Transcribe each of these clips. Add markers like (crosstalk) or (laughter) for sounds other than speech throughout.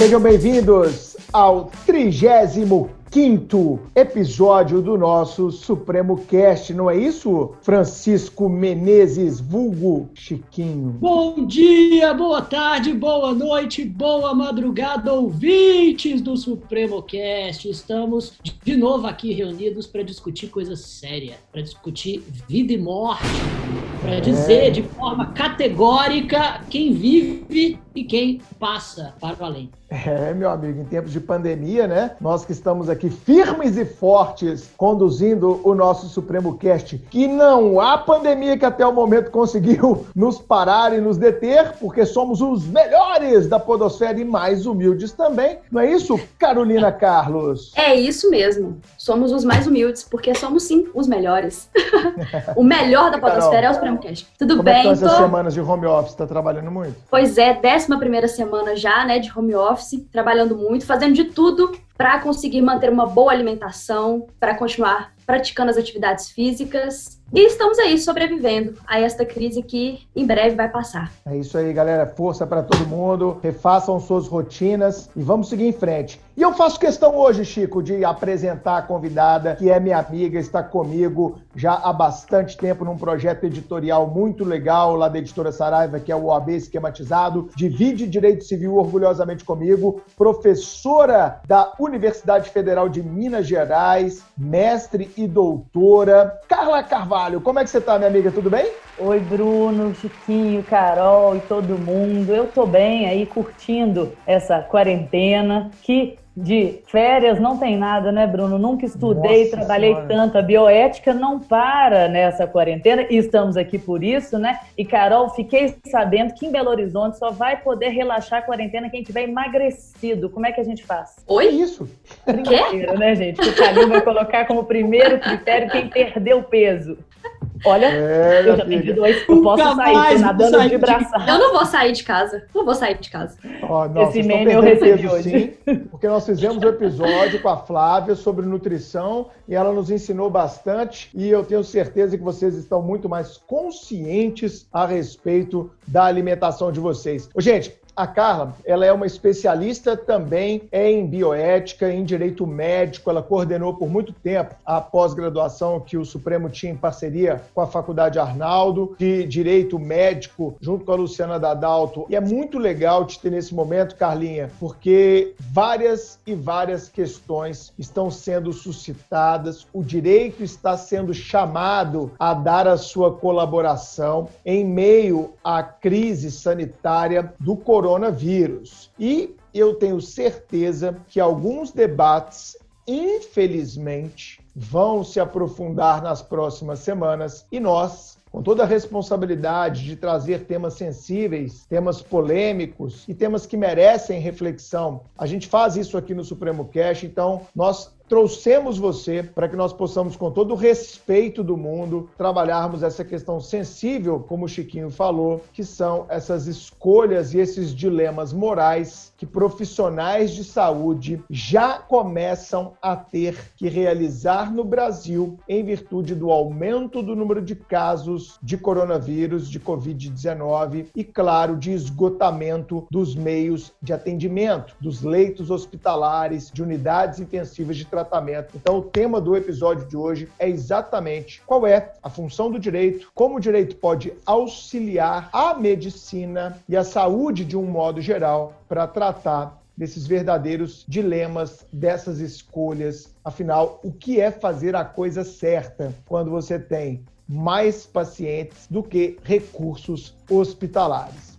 Sejam bem-vindos ao 35 quinto episódio do nosso Supremo Cast, não é isso, Francisco Menezes, vulgo Chiquinho? Bom dia, boa tarde, boa noite, boa madrugada, ouvintes do Supremo Cast. Estamos de novo aqui reunidos para discutir coisa séria, para discutir vida e morte, para é. dizer de forma categórica quem vive e quem passa para o além. É, meu amigo, em tempos de pandemia, né? Nós que estamos aqui firmes e fortes conduzindo o nosso Supremo Cast, que não há pandemia que até o momento conseguiu nos parar e nos deter, porque somos os melhores da podosfera e mais humildes também. Não é isso, Carolina (laughs) Carlos? É isso mesmo. Somos os mais humildes, porque somos sim os melhores. (laughs) o melhor da podosfera Carol, é o Supremo Cast. Tudo como bem? Como é que estão tô... Então? semanas de home office? Tá trabalhando muito? Pois é, dessa 11 semana já, né, de home office, trabalhando muito, fazendo de tudo para conseguir manter uma boa alimentação, para continuar praticando as atividades físicas e estamos aí sobrevivendo a esta crise que em breve vai passar. É isso aí, galera. Força para todo mundo. Refaçam suas rotinas e vamos seguir em frente. E eu faço questão hoje, Chico, de apresentar a convidada, que é minha amiga, está comigo já há bastante tempo num projeto editorial muito legal lá da editora Saraiva, que é o OAB Esquematizado. Divide Direito Civil orgulhosamente comigo. Professora da Universidade Federal de Minas Gerais, mestre e doutora. Carla Carvalho Carvalho. Como é que você tá, minha amiga? Tudo bem? Oi, Bruno, Chiquinho, Carol e todo mundo. Eu tô bem aí curtindo essa quarentena que de férias não tem nada, né, Bruno? Nunca estudei, Nossa trabalhei senhora. tanto. A bioética não para nessa quarentena e estamos aqui por isso, né? E, Carol, fiquei sabendo que em Belo Horizonte só vai poder relaxar a quarentena quem tiver emagrecido. Como é que a gente faz? Oi? Isso. Brincadeira, né, gente? O Calil vai colocar como primeiro critério quem perdeu peso. Olha, é, eu já perdi dois. Eu posso sair, tô nadando sair de braçada. Eu não vou sair de casa. Não vou sair de casa. Oh, não, Esse meme eu recebi peso, hoje. Sim, porque nós fizemos um episódio com a Flávia sobre nutrição e ela nos ensinou bastante. E eu tenho certeza que vocês estão muito mais conscientes a respeito da alimentação de vocês. Ô, gente, a Carla, ela é uma especialista também em bioética, em direito médico. Ela coordenou por muito tempo a pós-graduação que o Supremo tinha em parceria com a Faculdade Arnaldo de Direito Médico, junto com a Luciana Dadalto. E é muito legal te ter nesse momento, Carlinha, porque várias e várias questões estão sendo suscitadas. O direito está sendo chamado a dar a sua colaboração em meio à crise sanitária do coronavírus coronavírus. E eu tenho certeza que alguns debates, infelizmente, vão se aprofundar nas próximas semanas e nós com toda a responsabilidade de trazer temas sensíveis, temas polêmicos e temas que merecem reflexão. A gente faz isso aqui no Supremo Cash, então nós trouxemos você para que nós possamos, com todo o respeito do mundo, trabalharmos essa questão sensível, como o Chiquinho falou, que são essas escolhas e esses dilemas morais que profissionais de saúde já começam a ter que realizar no Brasil em virtude do aumento do número de casos de coronavírus, de Covid-19 e, claro, de esgotamento dos meios de atendimento, dos leitos hospitalares, de unidades intensivas de tratamento. Então, o tema do episódio de hoje é exatamente qual é a função do direito, como o direito pode auxiliar a medicina e a saúde de um modo geral para tratar desses verdadeiros dilemas, dessas escolhas. Afinal, o que é fazer a coisa certa quando você tem mais pacientes do que recursos hospitalares?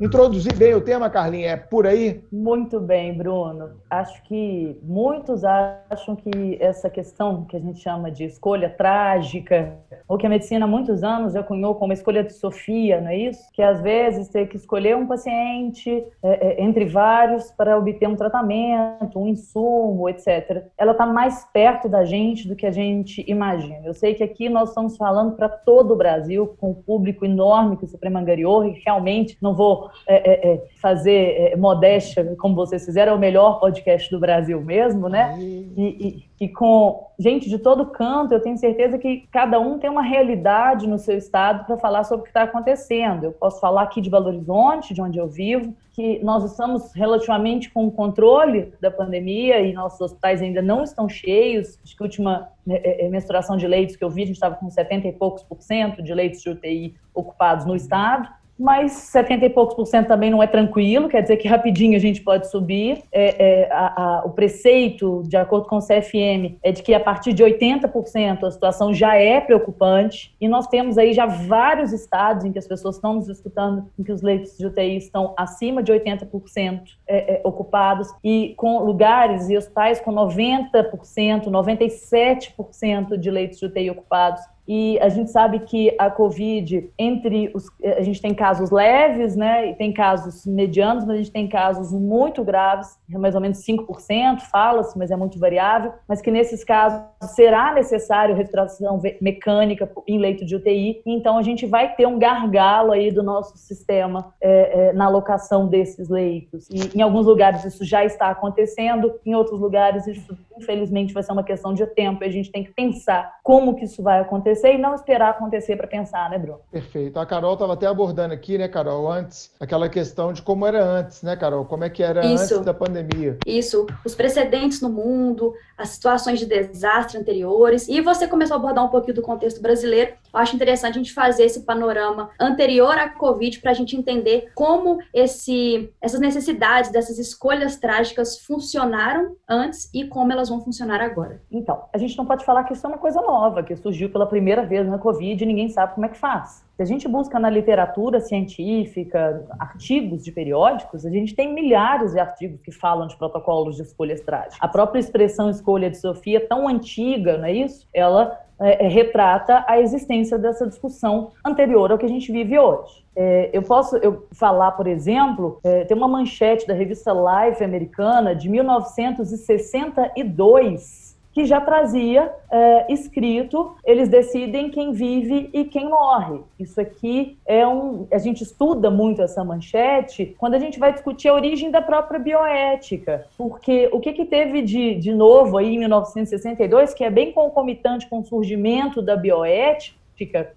Introduzir bem o tema, Carlinha, é por aí? Muito bem, Bruno. Acho que muitos acham que essa questão que a gente chama de escolha trágica, ou que a medicina há muitos anos já cunhou como escolha de Sofia, não é isso? Que às vezes tem que escolher um paciente é, é, entre vários para obter um tratamento, um insumo, etc. Ela está mais perto da gente do que a gente imagina. Eu sei que aqui nós estamos falando para todo o Brasil, com o público enorme que o Supremo angariou, e realmente não vou é, é, é fazer é, modéstia, como vocês fizeram, é o melhor podcast do Brasil mesmo, né? E, e, e, com gente de todo canto, eu tenho certeza que cada um tem uma realidade no seu estado para falar sobre o que está acontecendo. Eu posso falar aqui de Belo Horizonte, de onde eu vivo, que nós estamos relativamente com o controle da pandemia e nossos hospitais ainda não estão cheios. Acho que a última é, menstruação de leitos que eu vi, a gente estava com 70 e poucos por cento de leitos de UTI ocupados no estado mas 70 e poucos por cento também não é tranquilo, quer dizer que rapidinho a gente pode subir. É, é, a, a, o preceito, de acordo com o CFM, é de que a partir de 80% a situação já é preocupante, e nós temos aí já vários estados em que as pessoas estão nos escutando, em que os leitos de UTI estão acima de 80% é, é, ocupados, e com lugares e hospitais com 90%, 97% de leitos de UTI ocupados e a gente sabe que a Covid, entre os. A gente tem casos leves, né? E tem casos medianos, mas a gente tem casos muito graves, mais ou menos 5%, fala-se, mas é muito variável. Mas que nesses casos será necessário respiração mecânica em leito de UTI. Então a gente vai ter um gargalo aí do nosso sistema é, é, na alocação desses leitos. E em alguns lugares isso já está acontecendo, em outros lugares isso, infelizmente, vai ser uma questão de tempo. E a gente tem que pensar como que isso vai acontecer acontecer e não esperar acontecer para pensar, né, Bruno? Perfeito. A Carol estava até abordando aqui, né, Carol, antes, aquela questão de como era antes, né, Carol? Como é que era Isso. antes da pandemia. Isso. Os precedentes no mundo, as situações de desastre anteriores. E você começou a abordar um pouquinho do contexto brasileiro. Eu acho interessante a gente fazer esse panorama anterior à Covid para a gente entender como esse, essas necessidades, dessas escolhas trágicas funcionaram antes e como elas vão funcionar agora. Então, a gente não pode falar que isso é uma coisa nova, que surgiu pela primeira vez na Covid e ninguém sabe como é que faz. Se a gente busca na literatura científica, artigos de periódicos, a gente tem milhares de artigos que falam de protocolos de escolhas trágicas. A própria expressão escolha de Sofia, tão antiga, não é isso? Ela é, é, retrata a existência dessa discussão anterior ao que a gente vive hoje. É, eu posso eu falar, por exemplo, é, tem uma manchete da revista Life americana de 1962 que já trazia é, escrito, eles decidem quem vive e quem morre. Isso aqui é um. A gente estuda muito essa manchete quando a gente vai discutir a origem da própria bioética. Porque o que, que teve de, de novo aí em 1962, que é bem concomitante com o surgimento da bioética,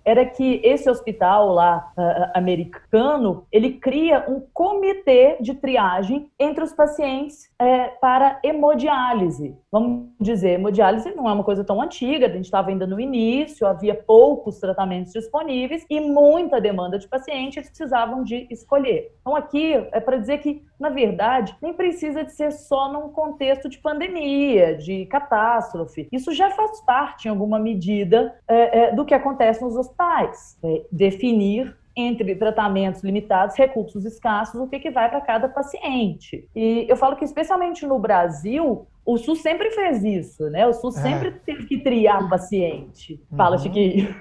era que esse hospital lá uh, americano ele cria um comitê de triagem entre os pacientes uh, para hemodiálise. Vamos dizer, hemodiálise não é uma coisa tão antiga, a gente estava ainda no início, havia poucos tratamentos disponíveis e muita demanda de pacientes precisavam de escolher. Então aqui é para dizer que na verdade, nem precisa de ser só num contexto de pandemia, de catástrofe. Isso já faz parte, em alguma medida, é, é, do que acontece nos hospitais. É, definir entre tratamentos limitados, recursos escassos, o que, que vai para cada paciente. E eu falo que, especialmente no Brasil, o SUS sempre fez isso, né? O SUS é. sempre teve que triar o paciente. Fala, uhum. Chiquinho.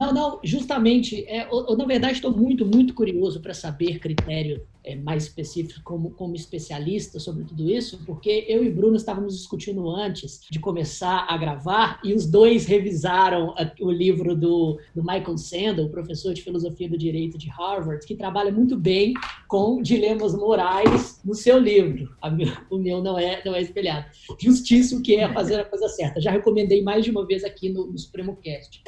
Não, não, justamente. É, eu, eu, na verdade, estou muito, muito curioso para saber critério mais específico como, como especialista sobre tudo isso, porque eu e Bruno estávamos discutindo antes de começar a gravar e os dois revisaram o livro do, do Michael Sandel, professor de filosofia do direito de Harvard, que trabalha muito bem com dilemas morais no seu livro. O meu não é, não é espelhado. Justiça, o que é fazer a coisa certa. Já recomendei mais de uma vez aqui no, no Supremo Cast.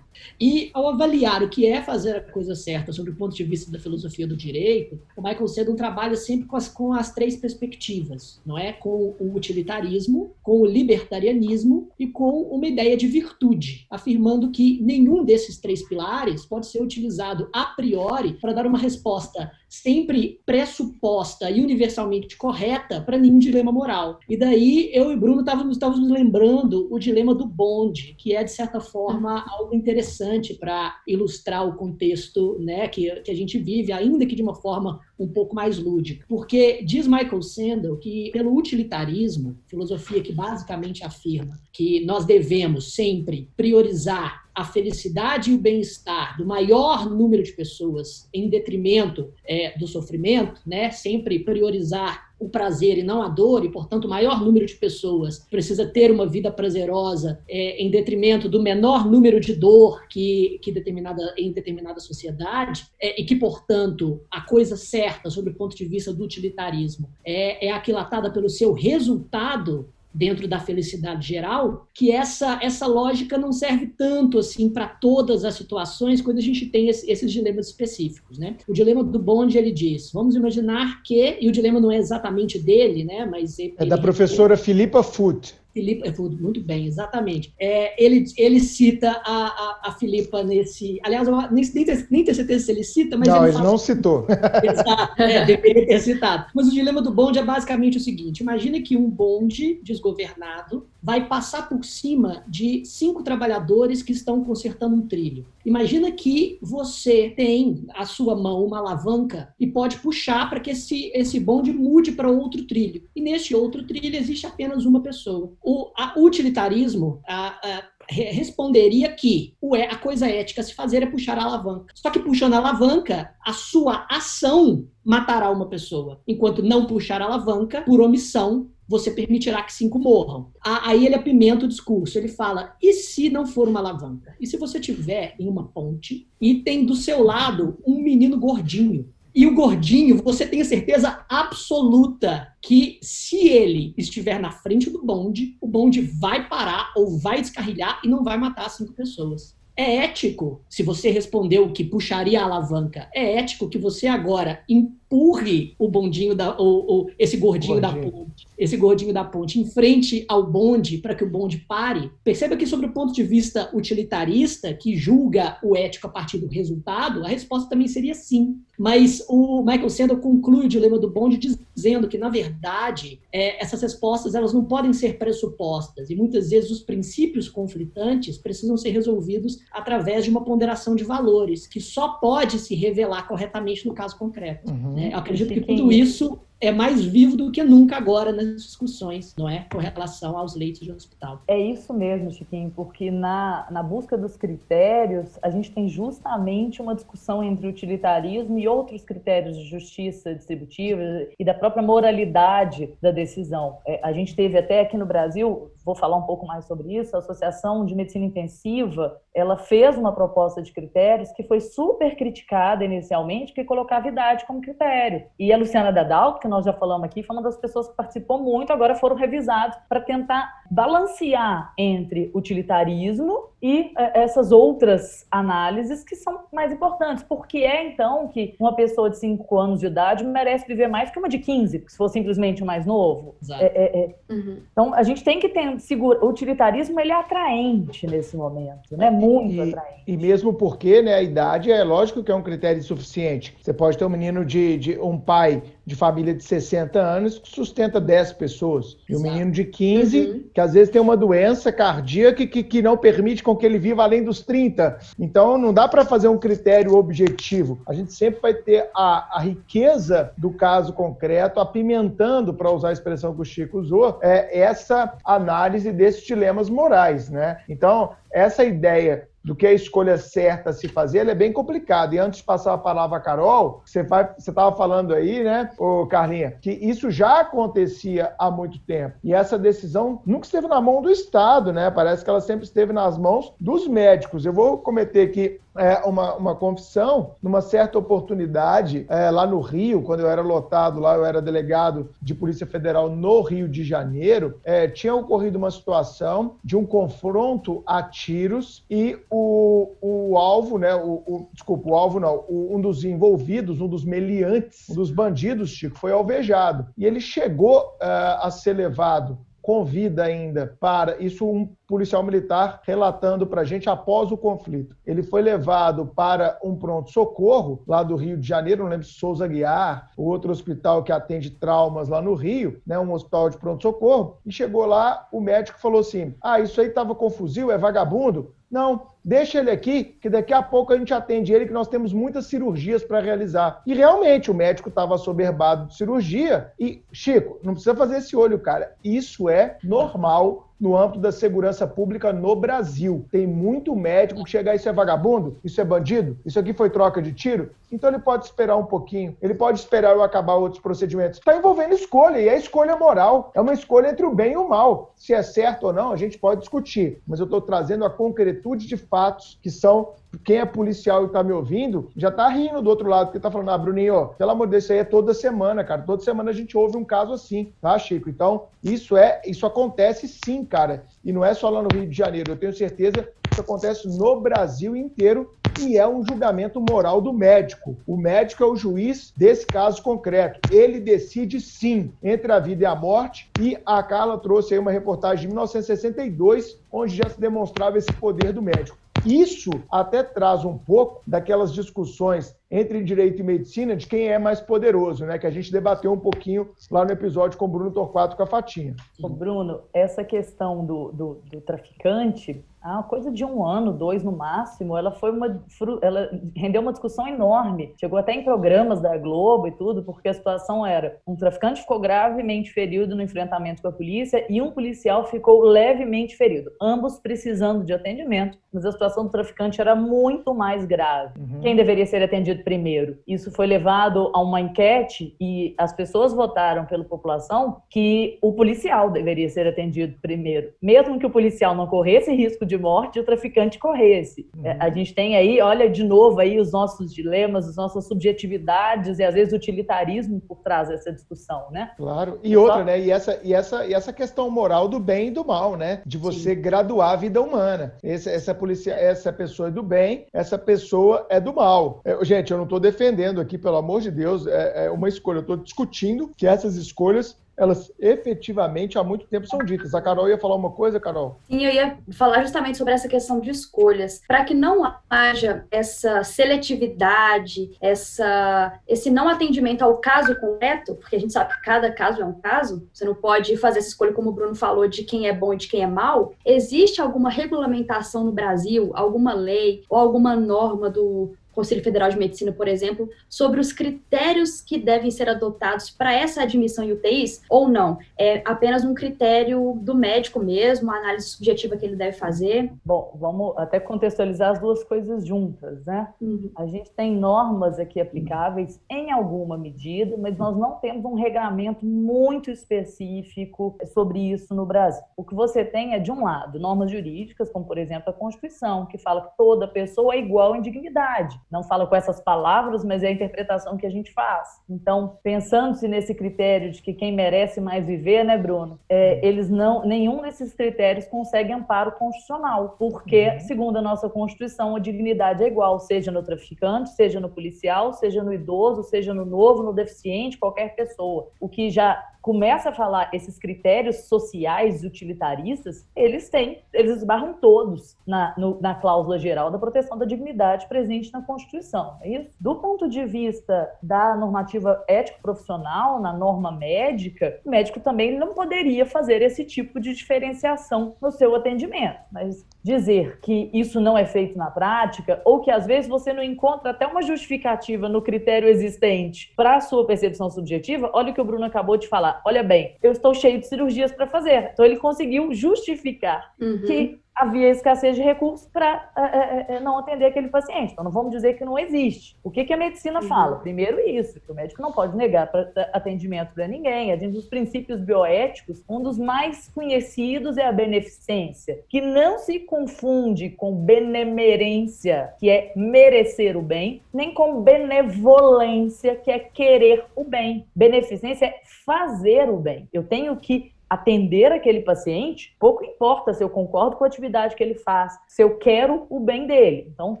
E ao avaliar o que é fazer a coisa certa sob o ponto de vista da filosofia do direito, o Michael Seddon trabalha sempre com as, com as três perspectivas, não é? Com o utilitarismo, com o libertarianismo e com uma ideia de virtude, afirmando que nenhum desses três pilares pode ser utilizado a priori para dar uma resposta sempre pressuposta e universalmente correta para nenhum dilema moral. E daí eu e Bruno estávamos, estávamos lembrando o dilema do bonde, que é, de certa forma, algo interessante para ilustrar o contexto né, que, que a gente vive, ainda que de uma forma um pouco mais lúdica. Porque diz Michael Sandel que, pelo utilitarismo, filosofia que basicamente afirma que nós devemos sempre priorizar a felicidade e o bem-estar do maior número de pessoas em detrimento é, do sofrimento, né? sempre priorizar o prazer e não a dor, e, portanto, o maior número de pessoas precisa ter uma vida prazerosa é, em detrimento do menor número de dor que, que determinada, em determinada sociedade, é, e que, portanto, a coisa certa, sob o ponto de vista do utilitarismo, é, é aquilatada pelo seu resultado dentro da felicidade geral, que essa essa lógica não serve tanto assim para todas as situações quando a gente tem esse, esses dilemas específicos, né? O dilema do Bond ele diz: vamos imaginar que e o dilema não é exatamente dele, né? Mas ele, é da professora ele, Filipa Foot. Filipa, muito bem, exatamente. É, ele, ele cita a, a, a Filipa nesse. Aliás, eu nem, nem, tenho certeza se ele cita, mas. Não, ele, ele não citou. (laughs) Exato, é, deveria ter citado. Mas o dilema do bonde é basicamente o seguinte: imagina que um bonde desgovernado vai passar por cima de cinco trabalhadores que estão consertando um trilho. Imagina que você tem à sua mão uma alavanca e pode puxar para que esse, esse bonde mude para outro trilho. E neste outro trilho existe apenas uma pessoa. O a utilitarismo a, a, responderia que a coisa ética a se fazer é puxar a alavanca. Só que puxando a alavanca, a sua ação matará uma pessoa. Enquanto não puxar a alavanca, por omissão, você permitirá que cinco morram. Aí ele apimenta o discurso. Ele fala: e se não for uma alavanca? E se você tiver em uma ponte e tem do seu lado um menino gordinho? E o gordinho, você tem a certeza absoluta que se ele estiver na frente do bonde, o bonde vai parar ou vai descarrilhar e não vai matar cinco pessoas. É ético, se você respondeu que puxaria a alavanca, é ético que você agora empurre o bondinho da, ou, ou esse gordinho, gordinho, da ponte, esse gordinho da ponte em frente ao bonde para que o bonde pare. Perceba que sobre o ponto de vista utilitarista, que julga o ético a partir do resultado, a resposta também seria sim. Mas o Michael Sandel conclui o dilema do bonde dizendo que, na verdade, é, essas respostas elas não podem ser pressupostas e muitas vezes os princípios conflitantes precisam ser resolvidos através de uma ponderação de valores que só pode se revelar corretamente no caso concreto. Uhum. É, eu acredito que tudo isso é mais vivo do que nunca agora nas discussões, não é? Com relação aos leitos de hospital. É isso mesmo, Chiquinho, porque na, na busca dos critérios, a gente tem justamente uma discussão entre utilitarismo e outros critérios de justiça distributiva e da própria moralidade da decisão. É, a gente teve até aqui no Brasil, vou falar um pouco mais sobre isso, a Associação de Medicina Intensiva, ela fez uma proposta de critérios que foi super criticada inicialmente, que colocava idade como critério. E a Luciana Dadal, que nós já falamos aqui, foi uma das pessoas que participou muito, agora foram revisados para tentar balancear entre utilitarismo e é, essas outras análises que são mais importantes. Porque é, então, que uma pessoa de 5 anos de idade merece viver mais que uma de 15, se for simplesmente o mais novo. É, é, é, uhum. Então, a gente tem que ter, segura, o utilitarismo ele é atraente nesse momento, né? Muito e, atraente. E mesmo porque né, a idade é lógico que é um critério suficiente. Você pode ter um menino de, de um pai de família de 60 anos que sustenta 10 pessoas. E um menino de 15 uhum. que às vezes tem uma doença cardíaca que, que não permite com que ele viva além dos 30. Então não dá para fazer um critério objetivo. A gente sempre vai ter a, a riqueza do caso concreto apimentando, para usar a expressão que o Chico usou, é, essa análise desses dilemas morais. Né? Então, essa ideia do que a escolha certa a se fazer, ela é bem complicada. E antes de passar a palavra a Carol, você estava falando aí, né, ô Carlinha, que isso já acontecia há muito tempo. E essa decisão nunca esteve na mão do Estado, né? Parece que ela sempre esteve nas mãos dos médicos. Eu vou cometer aqui é, uma, uma confissão, numa certa oportunidade, é, lá no Rio, quando eu era lotado lá, eu era delegado de Polícia Federal no Rio de Janeiro, é, tinha ocorrido uma situação de um confronto a tiros e o, o alvo, né, o, o desculpa, o alvo não, o, um dos envolvidos, um dos meliantes, um dos bandidos, Chico, foi alvejado. E ele chegou uh, a ser levado com vida ainda para isso um policial militar relatando para a gente após o conflito. Ele foi levado para um pronto-socorro lá do Rio de Janeiro, não lembro se Souza Guiar, o outro hospital que atende traumas lá no Rio, né, um hospital de pronto-socorro, e chegou lá, o médico falou assim: ah, isso aí estava com fuzil, é vagabundo? Não, deixa ele aqui, que daqui a pouco a gente atende ele, que nós temos muitas cirurgias para realizar. E realmente o médico estava soberbado de cirurgia. E, Chico, não precisa fazer esse olho, cara. Isso é normal no âmbito da segurança pública no Brasil. Tem muito médico que chega, isso é vagabundo? Isso é bandido? Isso aqui foi troca de tiro? Então ele pode esperar um pouquinho, ele pode esperar eu acabar outros procedimentos. Está envolvendo escolha, e é escolha moral. É uma escolha entre o bem e o mal. Se é certo ou não, a gente pode discutir. Mas eu estou trazendo a concretude de fatos que são quem é policial e está me ouvindo, já está rindo do outro lado, porque está falando, ah, Bruninho, pelo amor de Deus, isso aí é toda semana, cara. Toda semana a gente ouve um caso assim, tá, Chico? Então, isso é, isso acontece sim, cara. E não é só lá no Rio de Janeiro. Eu tenho certeza isso acontece no Brasil inteiro e é um julgamento moral do médico. O médico é o juiz desse caso concreto. Ele decide sim entre a vida e a morte. E a Carla trouxe aí uma reportagem de 1962, onde já se demonstrava esse poder do médico. Isso até traz um pouco daquelas discussões entre direito e medicina de quem é mais poderoso, né? Que a gente debateu um pouquinho lá no episódio com o Bruno Torquato com a Fatinha. Ô Bruno, essa questão do, do, do traficante, há coisa de um ano, dois no máximo, ela foi uma. Ela rendeu uma discussão enorme. Chegou até em programas da Globo e tudo, porque a situação era: um traficante ficou gravemente ferido no enfrentamento com a polícia e um policial ficou levemente ferido. Ambos precisando de atendimento, mas a situação do traficante era muito mais grave. Uhum. Quem deveria ser atendido primeiro? Isso foi levado a uma enquete e as pessoas votaram pela população que o policial deveria ser atendido primeiro. Mesmo que o policial não corresse risco de morte o traficante corresse. Uhum. É, a gente tem aí, olha de novo aí os nossos dilemas, as nossas subjetividades e às vezes utilitarismo por trás dessa discussão, né? Claro. E outra, Só... né? E essa, e, essa, e essa questão moral do bem e do mal, né? De você Sim. graduar a vida humana. Esse, essa, polícia, essa pessoa é do bem, essa pessoa é do mal. É, gente, eu não estou defendendo aqui, pelo amor de Deus, é, é uma escolha. Eu estou discutindo que essas escolhas elas efetivamente há muito tempo são ditas. A Carol ia falar uma coisa, Carol? Sim, eu ia falar justamente sobre essa questão de escolhas. Para que não haja essa seletividade, essa, esse não atendimento ao caso concreto, porque a gente sabe que cada caso é um caso, você não pode fazer essa escolha, como o Bruno falou, de quem é bom e de quem é mal. Existe alguma regulamentação no Brasil, alguma lei ou alguma norma do Conselho Federal de Medicina, por exemplo, sobre os critérios que devem ser adotados para essa admissão em UTIs ou não? É apenas um critério do médico mesmo, a análise subjetiva que ele deve fazer? Bom, vamos até contextualizar as duas coisas juntas, né? Uhum. A gente tem normas aqui aplicáveis em alguma medida, mas nós não temos um regramento muito específico sobre isso no Brasil. O que você tem é, de um lado, normas jurídicas, como por exemplo a Constituição, que fala que toda pessoa é igual em dignidade não fala com essas palavras, mas é a interpretação que a gente faz. Então, pensando-se nesse critério de que quem merece mais viver, né, Bruno? É, eles não, nenhum desses critérios consegue amparo constitucional, porque, uhum. segundo a nossa Constituição, a dignidade é igual, seja no traficante, seja no policial, seja no idoso, seja no novo, no deficiente, qualquer pessoa. O que já começa a falar esses critérios sociais utilitaristas, eles têm, eles esbarram todos na, no, na cláusula geral da proteção da dignidade presente na Constituição. É isso? Do ponto de vista da normativa ético-profissional, na norma médica, o médico também não poderia fazer esse tipo de diferenciação no seu atendimento. Mas dizer que isso não é feito na prática, ou que às vezes você não encontra até uma justificativa no critério existente para a sua percepção subjetiva, olha o que o Bruno acabou de falar olha bem, eu estou cheio de cirurgias para fazer. Então ele conseguiu justificar uhum. que havia escassez de recursos para é, é, é, não atender aquele paciente. Então, não vamos dizer que não existe. O que, que a medicina uhum. fala? Primeiro, isso, que o médico não pode negar pra, atendimento para ninguém. A gente, dos princípios bioéticos, um dos mais conhecidos é a beneficência, que não se confunde com benemerência, que é merecer o bem, nem com benevolência, que é querer o bem. Beneficência é fazer o bem. Eu tenho que atender aquele paciente, pouco importa se eu concordo com a atividade que ele faz, se eu quero o bem dele. Então,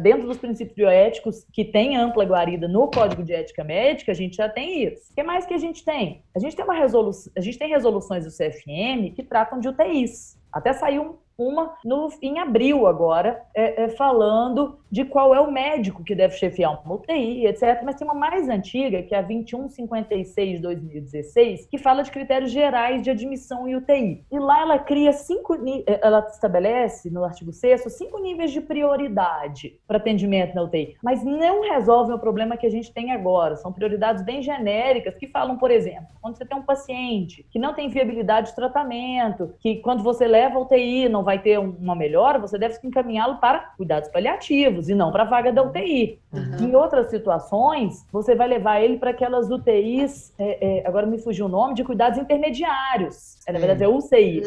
dentro dos princípios bioéticos que tem ampla guarida no Código de Ética Médica, a gente já tem isso. O que mais que a gente tem? A gente tem uma resolução, a gente tem resoluções do CFM que tratam de UTIs. Até saiu uma no, em abril agora, é, é, falando de qual é o médico que deve chefiar uma UTI, etc. Mas tem uma mais antiga, que é a 2156 de 2016, que fala de critérios gerais de admissão em UTI. E lá ela cria cinco, ela estabelece no artigo 6 cinco níveis de prioridade para atendimento na UTI, mas não resolve o problema que a gente tem agora. São prioridades bem genéricas que falam, por exemplo, quando você tem um paciente que não tem viabilidade de tratamento, que quando você leva a UTI não vai ter uma melhora, você deve encaminhá-lo para cuidados paliativos e não para a vaga da UTI. Uhum. Em outras situações, você vai levar ele para aquelas UTIs, é, é, agora me fugiu o nome, de cuidados intermediários. É, na verdade, é UCI,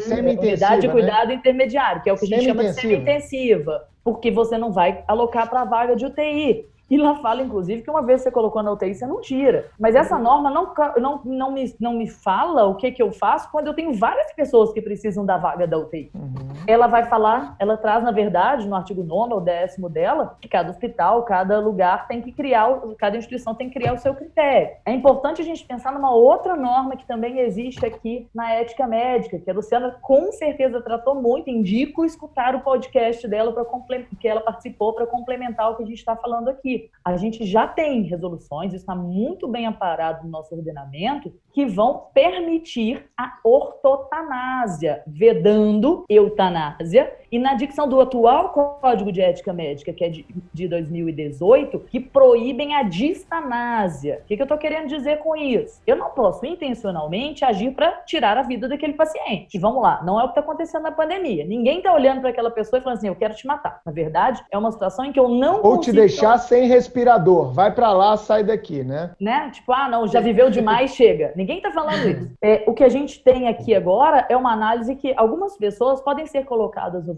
Unidade de né? Cuidado né? Intermediário, que é o que a gente chama de semi-intensiva, porque você não vai alocar para a vaga de UTI. E lá fala, inclusive, que uma vez você colocou na UTI, você não tira. Mas essa norma não, não, não, me, não me fala o que, que eu faço quando eu tenho várias pessoas que precisam da vaga da UTI. Uhum. Ela vai falar, ela traz, na verdade, no artigo 9 ou décimo dela, que cada hospital, cada lugar tem que criar, cada instituição tem que criar o seu critério. É importante a gente pensar numa outra norma que também existe aqui na ética médica, que a Luciana com certeza tratou muito. Indico escutar o podcast dela para que ela participou para complementar o que a gente está falando aqui a gente já tem resoluções, está muito bem amparado no nosso ordenamento, que vão permitir a ortotanásia, vedando eutanásia, e na dicção do atual Código de Ética Médica, que é de, de 2018, que proíbem a distanásia. O que, que eu estou querendo dizer com isso? Eu não posso intencionalmente agir para tirar a vida daquele paciente. E vamos lá, não é o que está acontecendo na pandemia. Ninguém está olhando para aquela pessoa e falando assim, eu quero te matar. Na verdade, é uma situação em que eu não Ou te deixar sem respirador. Vai para lá, sai daqui, né? Né? Tipo, ah, não, já viveu demais, (laughs) chega. Ninguém está falando isso. É, o que a gente tem aqui agora é uma análise que algumas pessoas podem ser colocadas no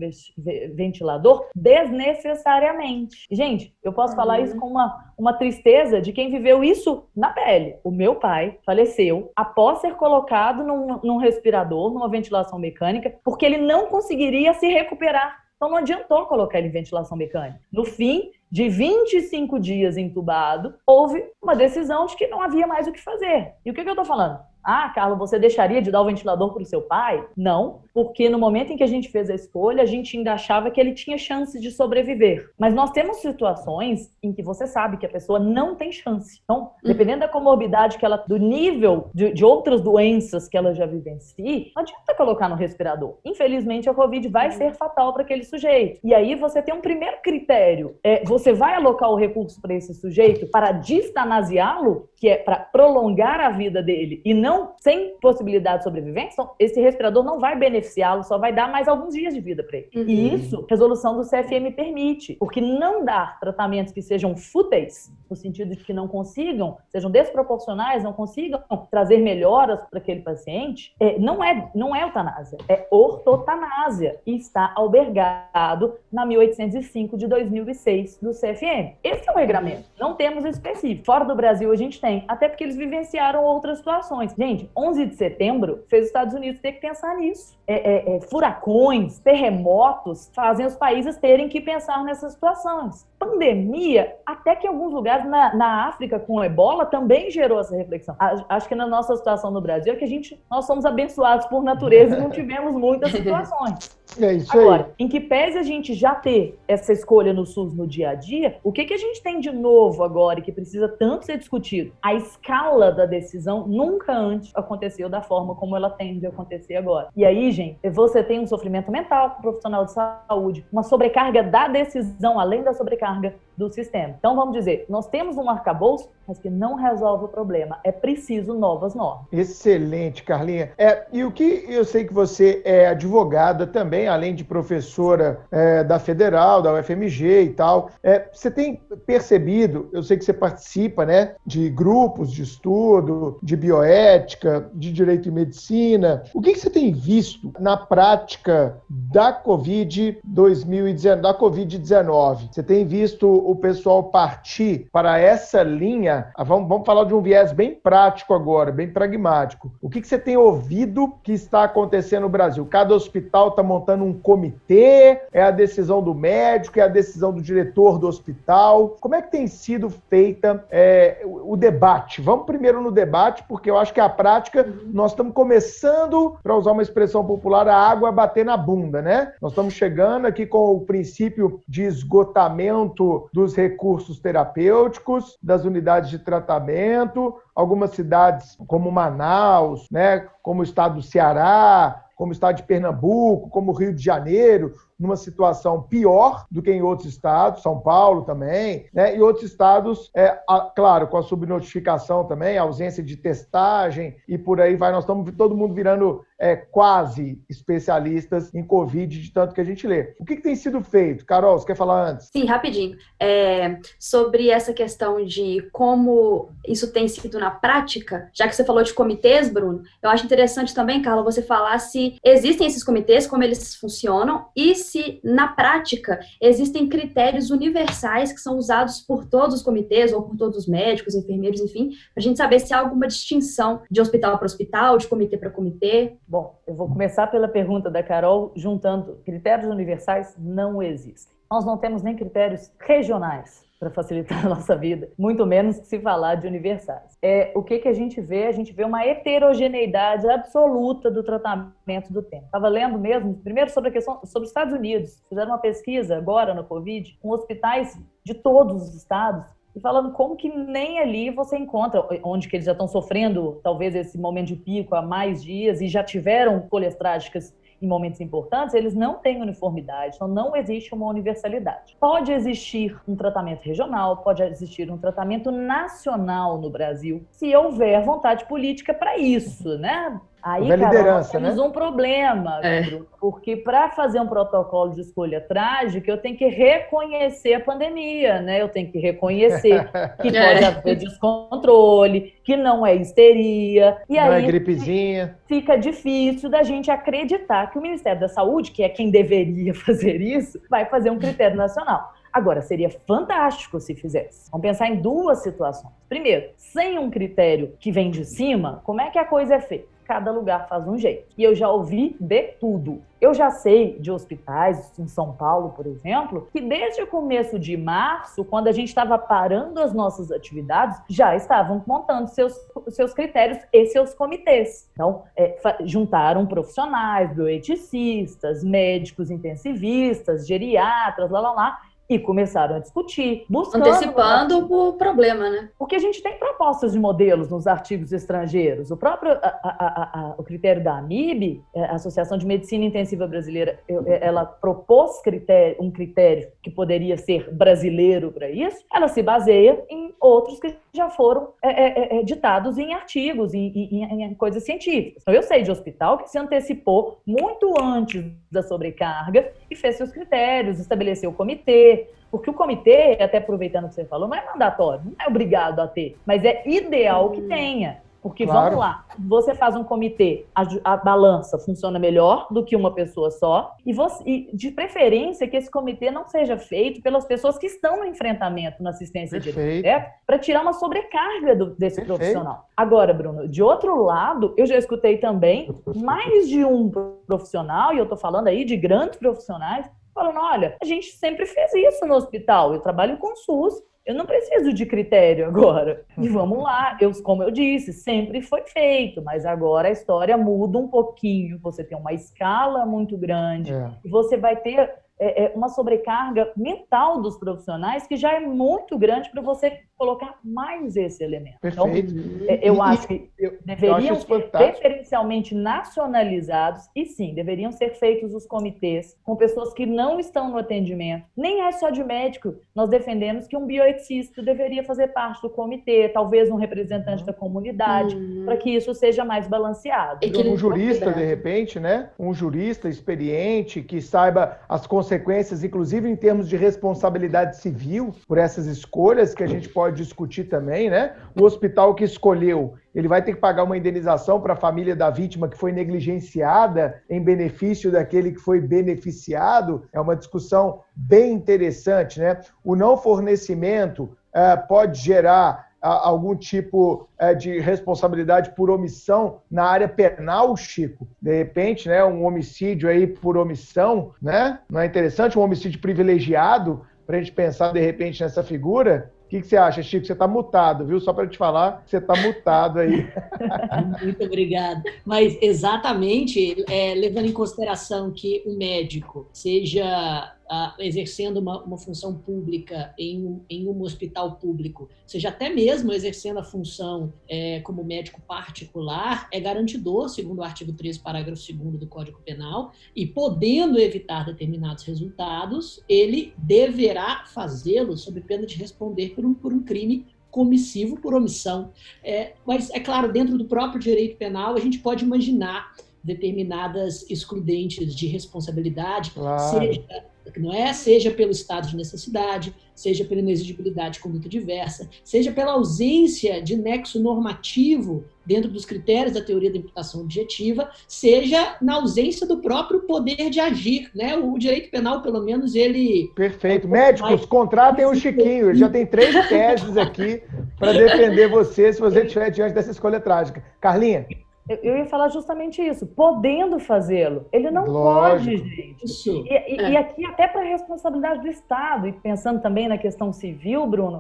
ventilador desnecessariamente. Gente, eu posso uhum. falar isso com uma, uma tristeza de quem viveu isso na pele. O meu pai faleceu após ser colocado num, num respirador, numa ventilação mecânica, porque ele não conseguiria se recuperar. Então não adiantou colocar ele em ventilação mecânica. No fim, de 25 dias entubado, houve uma decisão de que não havia mais o que fazer. E o que, que eu estou falando? Ah, Carlos, você deixaria de dar o ventilador para o seu pai? Não, porque no momento em que a gente fez a escolha, a gente ainda achava que ele tinha chance de sobreviver. Mas nós temos situações em que você sabe que a pessoa não tem chance. Então, uhum. dependendo da comorbidade que ela, do nível de, de outras doenças que ela já vivencie, não adianta colocar no respirador. Infelizmente, a Covid vai uhum. ser fatal para aquele sujeito. E aí você tem um primeiro critério: é, você vai alocar o recurso para esse sujeito para distanasiá-lo, que é para prolongar a vida dele e não não sem possibilidade de sobrevivência, então esse respirador não vai beneficiá-lo, só vai dar mais alguns dias de vida para ele. Uhum. E isso, resolução do CFM permite, porque não dar tratamentos que sejam fúteis, no sentido de que não consigam, sejam desproporcionais, não consigam trazer melhoras para aquele paciente, é, não é não é eutanásia, é ortotanásia e está albergado na 1805 de 2006 do CFM. Esse é o regramento. Não temos específico. Fora do Brasil a gente tem, até porque eles vivenciaram outras situações. Gente, Gente, 11 de setembro fez os Estados Unidos ter que pensar nisso. É, é, é, furacões, terremotos fazem os países terem que pensar nessas situações. Pandemia, até que em alguns lugares na, na África com ebola também gerou essa reflexão. Acho que na nossa situação no Brasil é que a gente, nós somos abençoados por natureza e não (laughs) tivemos muitas situações. É isso Agora, aí. em que pese a gente já ter essa escolha no SUS no dia a dia, o que, que a gente tem de novo agora e que precisa tanto ser discutido? A escala da decisão nunca antes aconteceu da forma como ela tende a acontecer agora. E aí, gente, você tem um sofrimento mental com o profissional de saúde, uma sobrecarga da decisão, além da sobrecarga ਚਾਹਾਂਗਾ do sistema. Então, vamos dizer, nós temos um arcabouço, mas que não resolve o problema. É preciso novas normas. Excelente, Carlinha. É, e o que eu sei que você é advogada também, além de professora é, da Federal, da UFMG e tal. É, você tem percebido, eu sei que você participa né, de grupos de estudo, de bioética, de direito e medicina. O que, que você tem visto na prática da Covid 2019, da Covid-19? Você tem visto o pessoal partir para essa linha, ah, vamos, vamos falar de um viés bem prático agora, bem pragmático. O que, que você tem ouvido que está acontecendo no Brasil? Cada hospital está montando um comitê, é a decisão do médico, é a decisão do diretor do hospital. Como é que tem sido feita é, o, debate? Vamos primeiro no debate, porque eu acho que a prática, nós estamos começando, para usar uma expressão popular, a água bater na bunda, né? Nós estamos chegando aqui com o princípio de esgotamento dos recursos terapêuticos, das unidades de tratamento, algumas cidades como Manaus, né, como o estado do Ceará, como o estado de Pernambuco, como o Rio de Janeiro, numa situação pior do que em outros estados, São Paulo também, né? E outros estados, é, a, claro, com a subnotificação também, ausência de testagem e por aí vai. Nós estamos todo mundo virando é, quase especialistas em Covid, de tanto que a gente lê. O que, que tem sido feito? Carol, você quer falar antes? Sim, rapidinho. É, sobre essa questão de como isso tem sido na prática, já que você falou de comitês, Bruno, eu acho interessante também, Carla, você falar se existem esses comitês, como eles funcionam e se, na prática, existem critérios universais que são usados por todos os comitês ou por todos os médicos, enfermeiros, enfim, para a gente saber se há alguma distinção de hospital para hospital, de comitê para comitê. Bom, eu vou começar pela pergunta da Carol, juntando critérios universais não existem. Nós não temos nem critérios regionais para facilitar (laughs) a nossa vida, muito menos se falar de universais. É, o que, que a gente vê? A gente vê uma heterogeneidade absoluta do tratamento do tempo. Estava lendo mesmo, primeiro sobre a questão sobre os Estados Unidos. Fizeram uma pesquisa agora no Covid com hospitais de todos os estados e falando como que nem ali você encontra, onde que eles já estão sofrendo talvez esse momento de pico há mais dias e já tiveram folhas trágicas em momentos importantes, eles não têm uniformidade, então não existe uma universalidade. Pode existir um tratamento regional, pode existir um tratamento nacional no Brasil, se houver vontade política para isso, né? Aí, cara, nós temos né? um problema, é. porque para fazer um protocolo de escolha trágica, eu tenho que reconhecer a pandemia, né? Eu tenho que reconhecer (laughs) que é. pode haver descontrole, que não é histeria. E não é aí é gripezinha. Fica difícil da gente acreditar que o Ministério da Saúde, que é quem deveria (laughs) fazer isso, vai fazer um critério nacional. Agora, seria fantástico se fizesse. Vamos pensar em duas situações. Primeiro, sem um critério que vem de cima, como é que a coisa é feita? Cada lugar faz um jeito. E eu já ouvi de tudo. Eu já sei de hospitais em São Paulo, por exemplo, que desde o começo de março, quando a gente estava parando as nossas atividades, já estavam montando seus, seus critérios e seus comitês. Então, é, juntaram profissionais, bioeticistas, médicos intensivistas, geriatras, lá, lá, lá, e começaram a discutir, buscando... Antecipando o problema, né? Porque a gente tem propostas de modelos nos artigos estrangeiros. O próprio a, a, a, o critério da AMIB, é, a Associação de Medicina Intensiva Brasileira, é, ela propôs critério, um critério que poderia ser brasileiro para isso. Ela se baseia em outros que já foram é, é, é, ditados em artigos, em, em, em coisas científicas. Então, eu sei de hospital que se antecipou muito antes da sobrecarga e fez seus critérios, estabeleceu o comitê, porque o comitê, até aproveitando o que você falou, não é mandatório, não é obrigado a ter, mas é ideal que tenha. Porque claro. vamos lá, você faz um comitê, a, a, balança funciona melhor do que uma pessoa só, e, você, e de preferência que esse comitê não seja feito pelas pessoas que estão no enfrentamento na assistência direta, para tirar uma sobrecarga do, desse Perfeito. profissional. Agora, Bruno, de outro lado, eu já escutei também (laughs) mais de um profissional, e eu estou falando aí de grandes profissionais, falando: olha, a gente sempre fez isso no hospital, eu trabalho com SUS, eu não preciso de critério agora. E vamos lá, eu, como eu disse, sempre foi feito, mas agora a história muda um pouquinho. Você tem uma escala muito grande é. e você vai ter é, é uma sobrecarga mental dos profissionais que já é muito grande para você colocar mais esse elemento. Então, Perfeito. Então, eu e, acho que eu, deveriam eu ser preferencialmente nacionalizados e sim, deveriam ser feitos os comitês com pessoas que não estão no atendimento. Nem é só de médico. Nós defendemos que um bioeticista deveria fazer parte do comitê, talvez um representante uhum. da comunidade, uhum. para que isso seja mais balanceado. Um jurista, de repente, né? Um jurista experiente que saiba as consequências consequências, inclusive em termos de responsabilidade civil, por essas escolhas que a gente pode discutir também, né? O hospital que escolheu, ele vai ter que pagar uma indenização para a família da vítima que foi negligenciada em benefício daquele que foi beneficiado. É uma discussão bem interessante, né? O não fornecimento uh, pode gerar algum tipo é, de responsabilidade por omissão na área penal, Chico? De repente, né, um homicídio aí por omissão, né? Não é interessante um homicídio privilegiado para a gente pensar de repente nessa figura? O que, que, você acha, Chico? Você está mutado, viu? Só para te falar, você está mutado aí. (laughs) Muito obrigada. Mas exatamente, é, levando em consideração que o médico seja uh, exercendo uma, uma, função pública em um, em um hospital público, seja até mesmo exercendo a função é, como médico particular, é garantidor, segundo o artigo 13, parágrafo 2 do Código Penal, e podendo evitar determinados resultados, ele deverá fazê-lo sob pena de responder por um, por um crime comissivo por omissão. É, mas, é claro, dentro do próprio direito penal, a gente pode imaginar determinadas excludentes de responsabilidade, claro. seja não é? Seja pelo estado de necessidade, seja pela inexigibilidade de conduta diversa, seja pela ausência de nexo normativo dentro dos critérios da teoria da imputação objetiva, seja na ausência do próprio poder de agir, né? O direito penal, pelo menos, ele Perfeito. É um Médicos, mais... contratem o Chiquinho. Ele já tem três teses aqui para defender você se você estiver diante dessa escolha trágica. Carlinha. Eu ia falar justamente isso, podendo fazê-lo. Ele não Lógico. pode, gente. Isso. E, e, é. e aqui, até para a responsabilidade do Estado, e pensando também na questão civil, Bruno,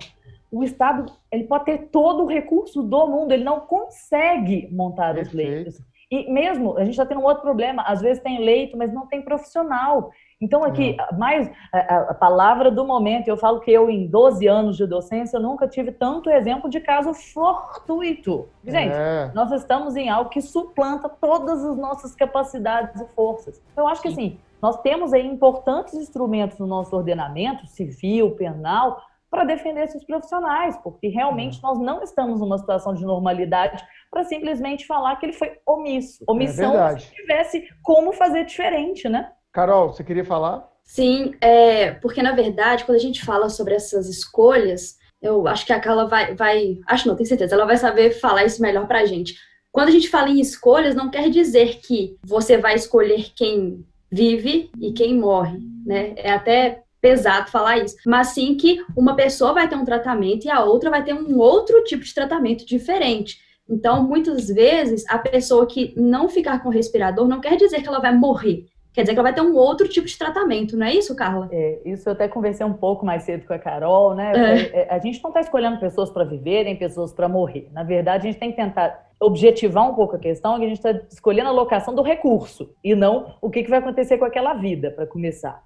o Estado ele pode ter todo o recurso do mundo, ele não consegue montar Perfeito. os leitos. E mesmo, a gente está tendo um outro problema, às vezes tem leito, mas não tem profissional. Então, aqui, é. mais a, a, palavra do momento, eu falo que eu, em 12 anos de docência, eu nunca tive tanto exemplo de caso fortuito. Gente, é. nós estamos em algo que suplanta todas as nossas capacidades e forças. Então, eu acho que, assim, nós temos aí importantes instrumentos no nosso ordenamento civil, penal, para defender esses profissionais, porque realmente é. nós não estamos numa situação de normalidade para simplesmente falar que ele foi omisso. É Omissão é se tivesse como fazer diferente, né? Carol, você queria falar? Sim, é, porque na verdade, quando a gente fala sobre essas escolhas, eu acho que a Carla vai, vai. Acho não, tenho certeza, ela vai saber falar isso melhor pra gente. Quando a gente fala em escolhas, não quer dizer que você vai escolher quem vive e quem morre, né? É até pesado falar isso, mas sim que uma pessoa vai ter um tratamento e a outra vai ter um outro tipo de tratamento diferente. Então, muitas vezes, a pessoa que não ficar com respirador não quer dizer que ela vai morrer, Quer dizer que ela vai ter um outro tipo de tratamento, não é isso, Carla? É, isso eu até conversei um pouco mais cedo com a Carol, né? É. é a gente não está escolhendo pessoas para viverem, pessoas para morrer. Na verdade, a gente tem que tentar objetivar um pouco a questão, que a gente está escolhendo a locação do recurso e não o que, que vai acontecer com aquela vida, para começar.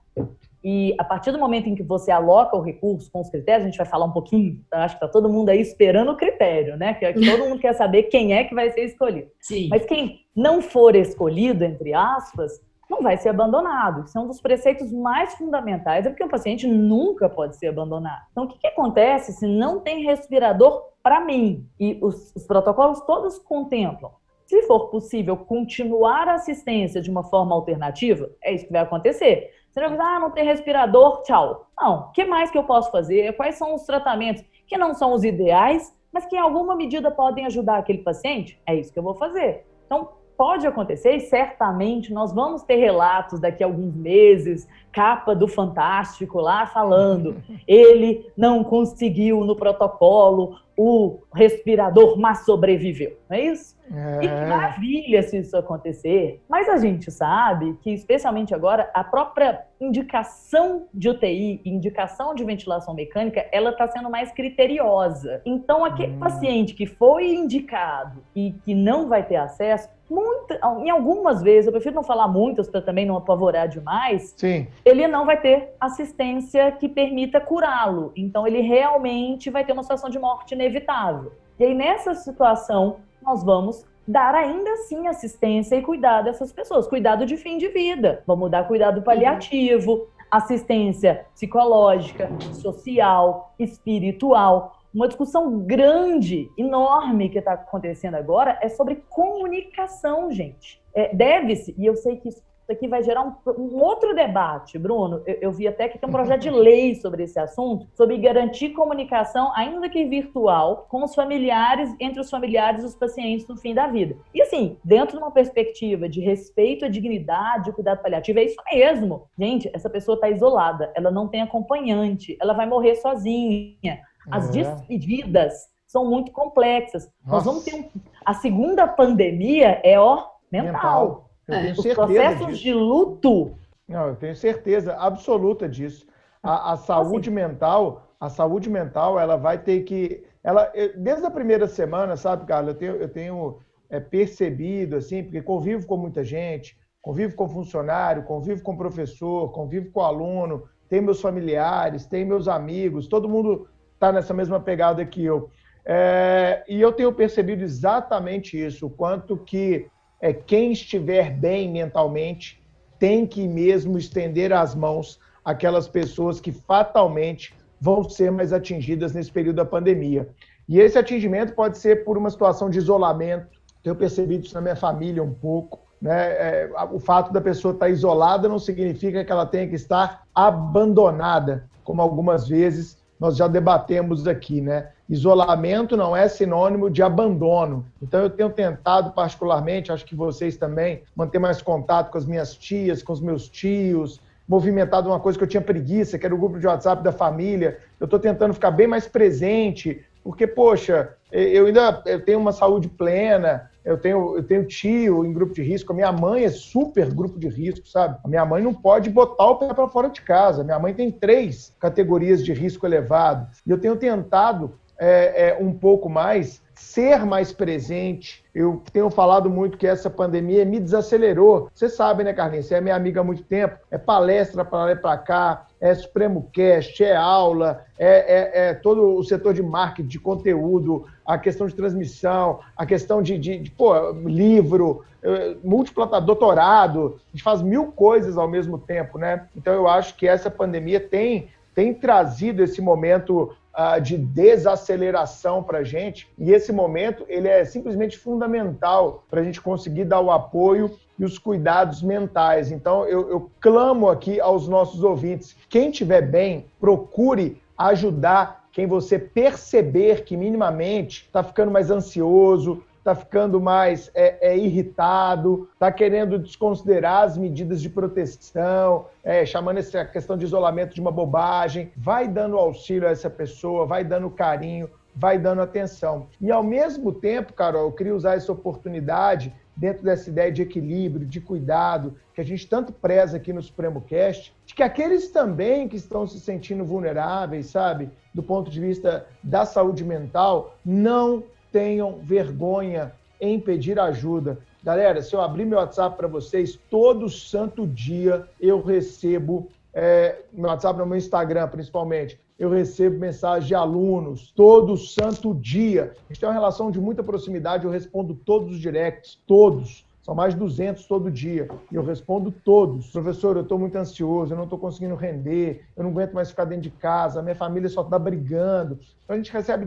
E a partir do momento em que você aloca o recurso com os critérios, a gente vai falar um pouquinho, acho que está todo mundo aí esperando o critério, né? Que, que todo mundo quer saber quem é que vai ser escolhido. Sim. Mas quem não for escolhido, entre aspas, não vai ser abandonado. Isso é um dos preceitos mais fundamentais, é porque o paciente nunca pode ser abandonado. Então, o que, que acontece se não tem respirador para mim? E os, os protocolos todos contemplam. Se for possível continuar a assistência de uma forma alternativa, é isso que vai acontecer. Você não vai dizer, ah, não tem respirador, tchau. Não, o que mais que eu posso fazer? Quais são os tratamentos que não são os ideais, mas que em alguma medida podem ajudar aquele paciente? É isso que eu vou fazer. Então, pode acontecer e certamente nós vamos ter relatos daqui a alguns meses, capa do Fantástico lá falando, (laughs) ele não conseguiu no protocolo o respirador, mas sobreviveu, não é isso? É. E que maravilha se isso acontecer. Mas a gente sabe que, especialmente agora, a própria indicação de UTI, indicação de ventilação mecânica, ela está sendo mais criteriosa. Então, aquele hum. paciente que foi indicado e que não vai ter acesso, muita, em algumas vezes, eu prefiro não falar muitas para também não apavorar demais, Sim. ele não vai ter assistência que permita curá-lo. Então, ele realmente vai ter uma situação de morte inevitável. E aí, nessa situação, nós vamos dar ainda assim assistência e cuidar dessas pessoas, cuidado de fim de vida. Vamos dar cuidado paliativo, assistência psicológica, social, espiritual. Uma discussão grande, enorme que está acontecendo agora é sobre comunicação, gente. É, Deve-se, e eu sei que isso aqui vai gerar um, um outro debate, Bruno. Eu, eu, vi até que tem um projeto de lei sobre esse assunto, sobre garantir comunicação, ainda que virtual, com os familiares, entre os familiares e os pacientes no fim da vida. E assim, dentro de uma perspectiva de respeito à dignidade, o cuidado paliativo, é isso mesmo. Gente, essa pessoa está isolada, ela não tem acompanhante, ela vai morrer sozinha. As é. despedidas são muito complexas. Nossa. Nós vamos ter um... a segunda pandemia é ó mental. mental. Tenho Os processos disso. de luto. Não, eu tenho certeza absoluta disso. A, a saúde assim. mental, a saúde mental, ela vai ter que, ela desde a primeira semana, sabe, Carla, eu tenho, eu tenho é, percebido assim, porque convivo com muita gente, convivo com funcionário, convivo com professor, convivo com aluno, tem meus familiares, tem meus amigos, todo mundo está nessa mesma pegada que eu. É, e eu tenho percebido exatamente isso, o quanto que é, quem estiver bem mentalmente tem que mesmo estender as mãos àquelas pessoas que fatalmente vão ser mais atingidas nesse período da pandemia. E esse atingimento pode ser por uma situação de isolamento, tenho percebido isso na minha família um pouco. Né? É, o fato da pessoa estar isolada não significa que ela tenha que estar abandonada, como algumas vezes nós já debatemos aqui, né? Isolamento não é sinônimo de abandono. Então, eu tenho tentado, particularmente, acho que vocês também, manter mais contato com as minhas tias, com os meus tios, movimentado uma coisa que eu tinha preguiça, que era o grupo de WhatsApp da família. Eu estou tentando ficar bem mais presente, porque, poxa, eu ainda eu tenho uma saúde plena, eu tenho, eu tenho tio em grupo de risco, a minha mãe é super grupo de risco, sabe? A minha mãe não pode botar o pé para fora de casa. Minha mãe tem três categorias de risco elevado. E eu tenho tentado é, é, um pouco mais ser mais presente. Eu tenho falado muito que essa pandemia me desacelerou. Você sabe, né, Carlinhos? Você é minha amiga há muito tempo. É palestra para lá e para cá, é Supremo Cast, é aula, é, é, é, todo o setor de marketing, de conteúdo, a questão de transmissão, a questão de, de, de pô, livro, é, múltipla doutorado. A gente faz mil coisas ao mesmo tempo, né? Então eu acho que essa pandemia tem tem trazido esse momento uh, de desaceleração para a gente. E esse momento ele é simplesmente fundamental para a gente conseguir dar o apoio e os cuidados mentais. Então, eu, eu clamo aqui aos nossos ouvintes: quem estiver bem, procure ajudar quem você perceber que minimamente está ficando mais ansioso, está ficando mais é, é, irritado, está querendo desconsiderar as medidas de proteção, é, chamando essa questão de isolamento de uma bobagem, vai dando auxílio a essa pessoa, vai dando carinho, vai dando atenção. E ao mesmo tempo, Carol, eu queria usar essa oportunidade dentro dessa ideia de equilíbrio, de cuidado, que a gente tanto preza aqui no Supremo Cast, de que aqueles também que estão se sentindo vulneráveis, sabe, do ponto de vista da saúde mental, não tenham vergonha em pedir ajuda. Galera, se eu abrir meu WhatsApp para vocês, todo santo dia eu recebo, é, meu WhatsApp no meu Instagram principalmente, eu recebo mensagem de alunos todo santo dia. A gente tem uma relação de muita proximidade, eu respondo todos os directs, todos. São mais de 200 todo dia. E eu respondo todos. Professor, eu estou muito ansioso, eu não estou conseguindo render, eu não aguento mais ficar dentro de casa, minha família só está brigando. Então a gente recebe,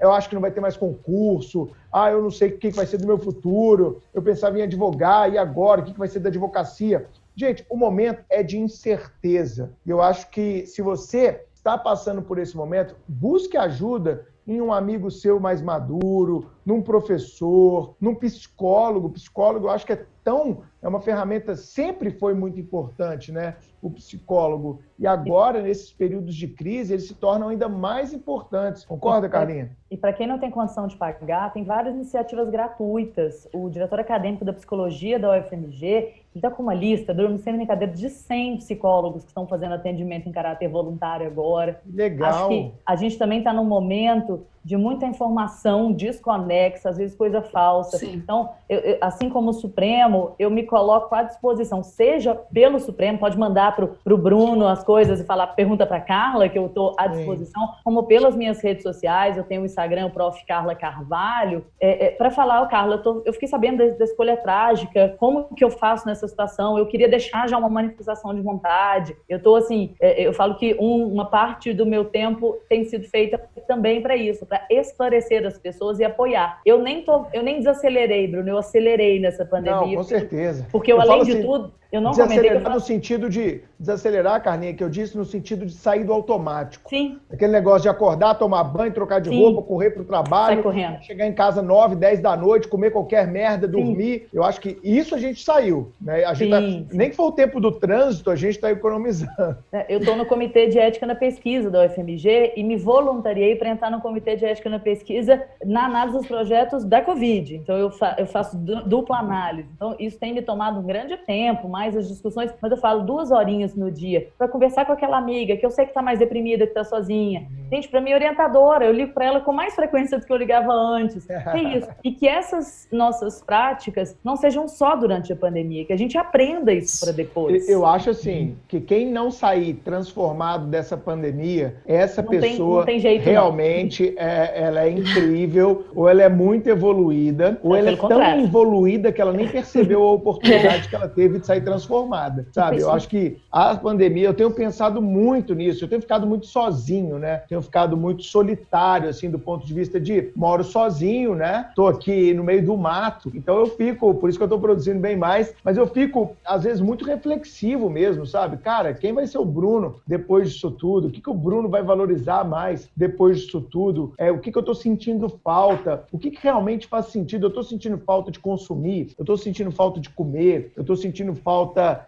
eu acho que não vai ter mais concurso, ah, eu não sei o que vai ser do meu futuro, eu pensava em advogar, e agora? O que vai ser da advocacia? Gente, o momento é de incerteza. E eu acho que se você está passando por esse momento, busque ajuda em um amigo seu mais maduro, num professor, num psicólogo. Psicólogo, eu acho que é tão, é uma ferramenta, sempre foi muito importante, né? O psicólogo. E agora, nesses períodos de crise, eles se tornam ainda mais importantes. Concorda, Carlinha? E para quem não tem condição de pagar, tem várias iniciativas gratuitas. O diretor acadêmico da psicologia da UFMG está com uma lista, Bruno, sem brincadeira, de 100 psicólogos que estão fazendo atendimento em caráter voluntário agora. Legal. Acho que a gente também está num momento de muita informação desconexa, às vezes coisa falsa. Sim. Então, eu, eu, assim como o Supremo, eu me coloco à disposição, seja pelo Supremo, pode mandar para o Bruno as coisas e falar, pergunta para Carla, que eu estou à disposição, Sim. como pelas minhas redes sociais, eu tenho o Instagram, o Prof. Carla Carvalho, é, é, para falar, oh, Carla, eu, tô, eu, fiquei sabendo da, da, escolha trágica, como que eu faço nessa situação? Eu queria deixar já uma manifestação de vontade. Eu estou assim, é, eu falo que um, uma parte do meu tempo tem sido feita também para isso, para esclarecer as pessoas e apoiar. Eu nem tô, eu nem desacelerei, Bruno, eu acelerei nessa pandemia. Não, com certeza. Porque eu, eu além de assim... tudo, Eu não desacelerar comentei. no sentido de desacelerar, Carlinha, que eu disse, no sentido de sair do automático. Sim. Aquele negócio de acordar, tomar banho, trocar de Sim. roupa, correr para o trabalho, chegar em casa 9, 10 da noite, comer qualquer merda, dormir. Sim. Eu acho que isso a gente saiu. Né? A gente tá, nem que for o tempo do trânsito, a gente está economizando. É, eu estou no Comitê de Ética na Pesquisa da UFMG e me voluntariei para entrar no Comitê de Ética na Pesquisa na análise dos projetos da Covid. Então, eu, fa eu faço dupla análise. Então, isso tem me tomado um grande tempo, mais as discussões, mas eu falo duas horinhas no dia para conversar com aquela amiga que eu sei que está mais deprimida, que está sozinha. Uhum. Gente, para mim, orientadora, eu ligo para ela com mais frequência do que eu ligava antes. (laughs) Que isso? E que essas nossas práticas não sejam só durante a pandemia, que a gente aprenda isso para depois. Eu acho assim, que quem não sair transformado dessa pandemia, essa não pessoa tem, jeito, realmente é, ela é incrível, ou ela é muito evoluída, ou é ela é tão contrário. evoluída que ela nem percebeu a oportunidade que ela teve de sair transformada, sabe? Eu acho que a pandemia, eu tenho pensado muito nisso, eu tenho ficado muito sozinho, né? Tenho ficado muito solitário, assim, do ponto de vista de moro sozinho, né? Tô aqui no meio do mato, então eu fico, por isso que eu tô produzindo bem mais, mas eu fico, às vezes, muito reflexivo mesmo, sabe? Cara, quem vai ser o Bruno depois disso tudo? O que, que o Bruno vai valorizar mais depois disso tudo? É, o que, que eu tô sentindo falta? O que, que realmente faz sentido? Eu tô sentindo falta de consumir, eu tô sentindo falta de comer, eu tô sentindo falta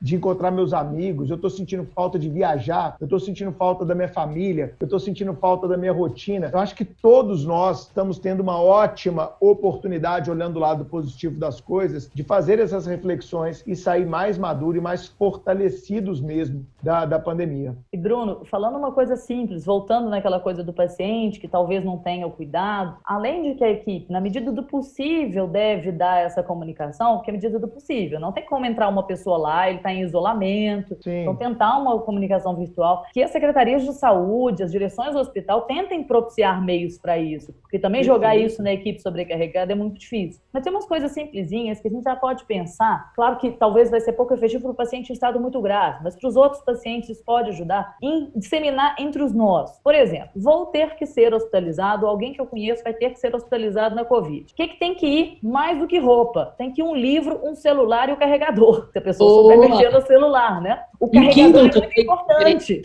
de encontrar meus amigos, eu tô sentindo falta de viajar, eu tô sentindo falta da minha família, eu tô sentindo falta da minha rotina. Eu acho que todos nós estamos tendo uma ótima oportunidade, olhando o lado positivo das coisas, de fazer essas reflexões e sair mais maduro e mais fortalecidos mesmo da, da pandemia. E Bruno, falando uma coisa simples, voltando naquela coisa do paciente que talvez não tenha o cuidado, além de que a equipe, na medida do possível, deve dar essa comunicação, que é a medida do possível. Não tem como entrar uma pessoa lá, ele está em isolamento. Sim. Então, tentar uma comunicação virtual. Que as secretarias de saúde, as direções do hospital tentem propiciar meios para isso. Porque também jogar isso na equipe sobrecarregada é muito difícil. Mas tem umas coisas simplesinhas que a gente já pode pensar. Claro que talvez vai ser pouco efetivo para o paciente em estado muito grave, mas para os outros pacientes isso pode ajudar em disseminar entre os nós. Por exemplo, vou ter que ser hospitalizado, alguém que eu conheço vai ter que ser hospitalizado na Covid. O que, que tem que ir mais do que roupa? Tem que ir um livro, um celular e o carregador. Se a pessoa souber mexer no celular, né? O carregador é muito importante.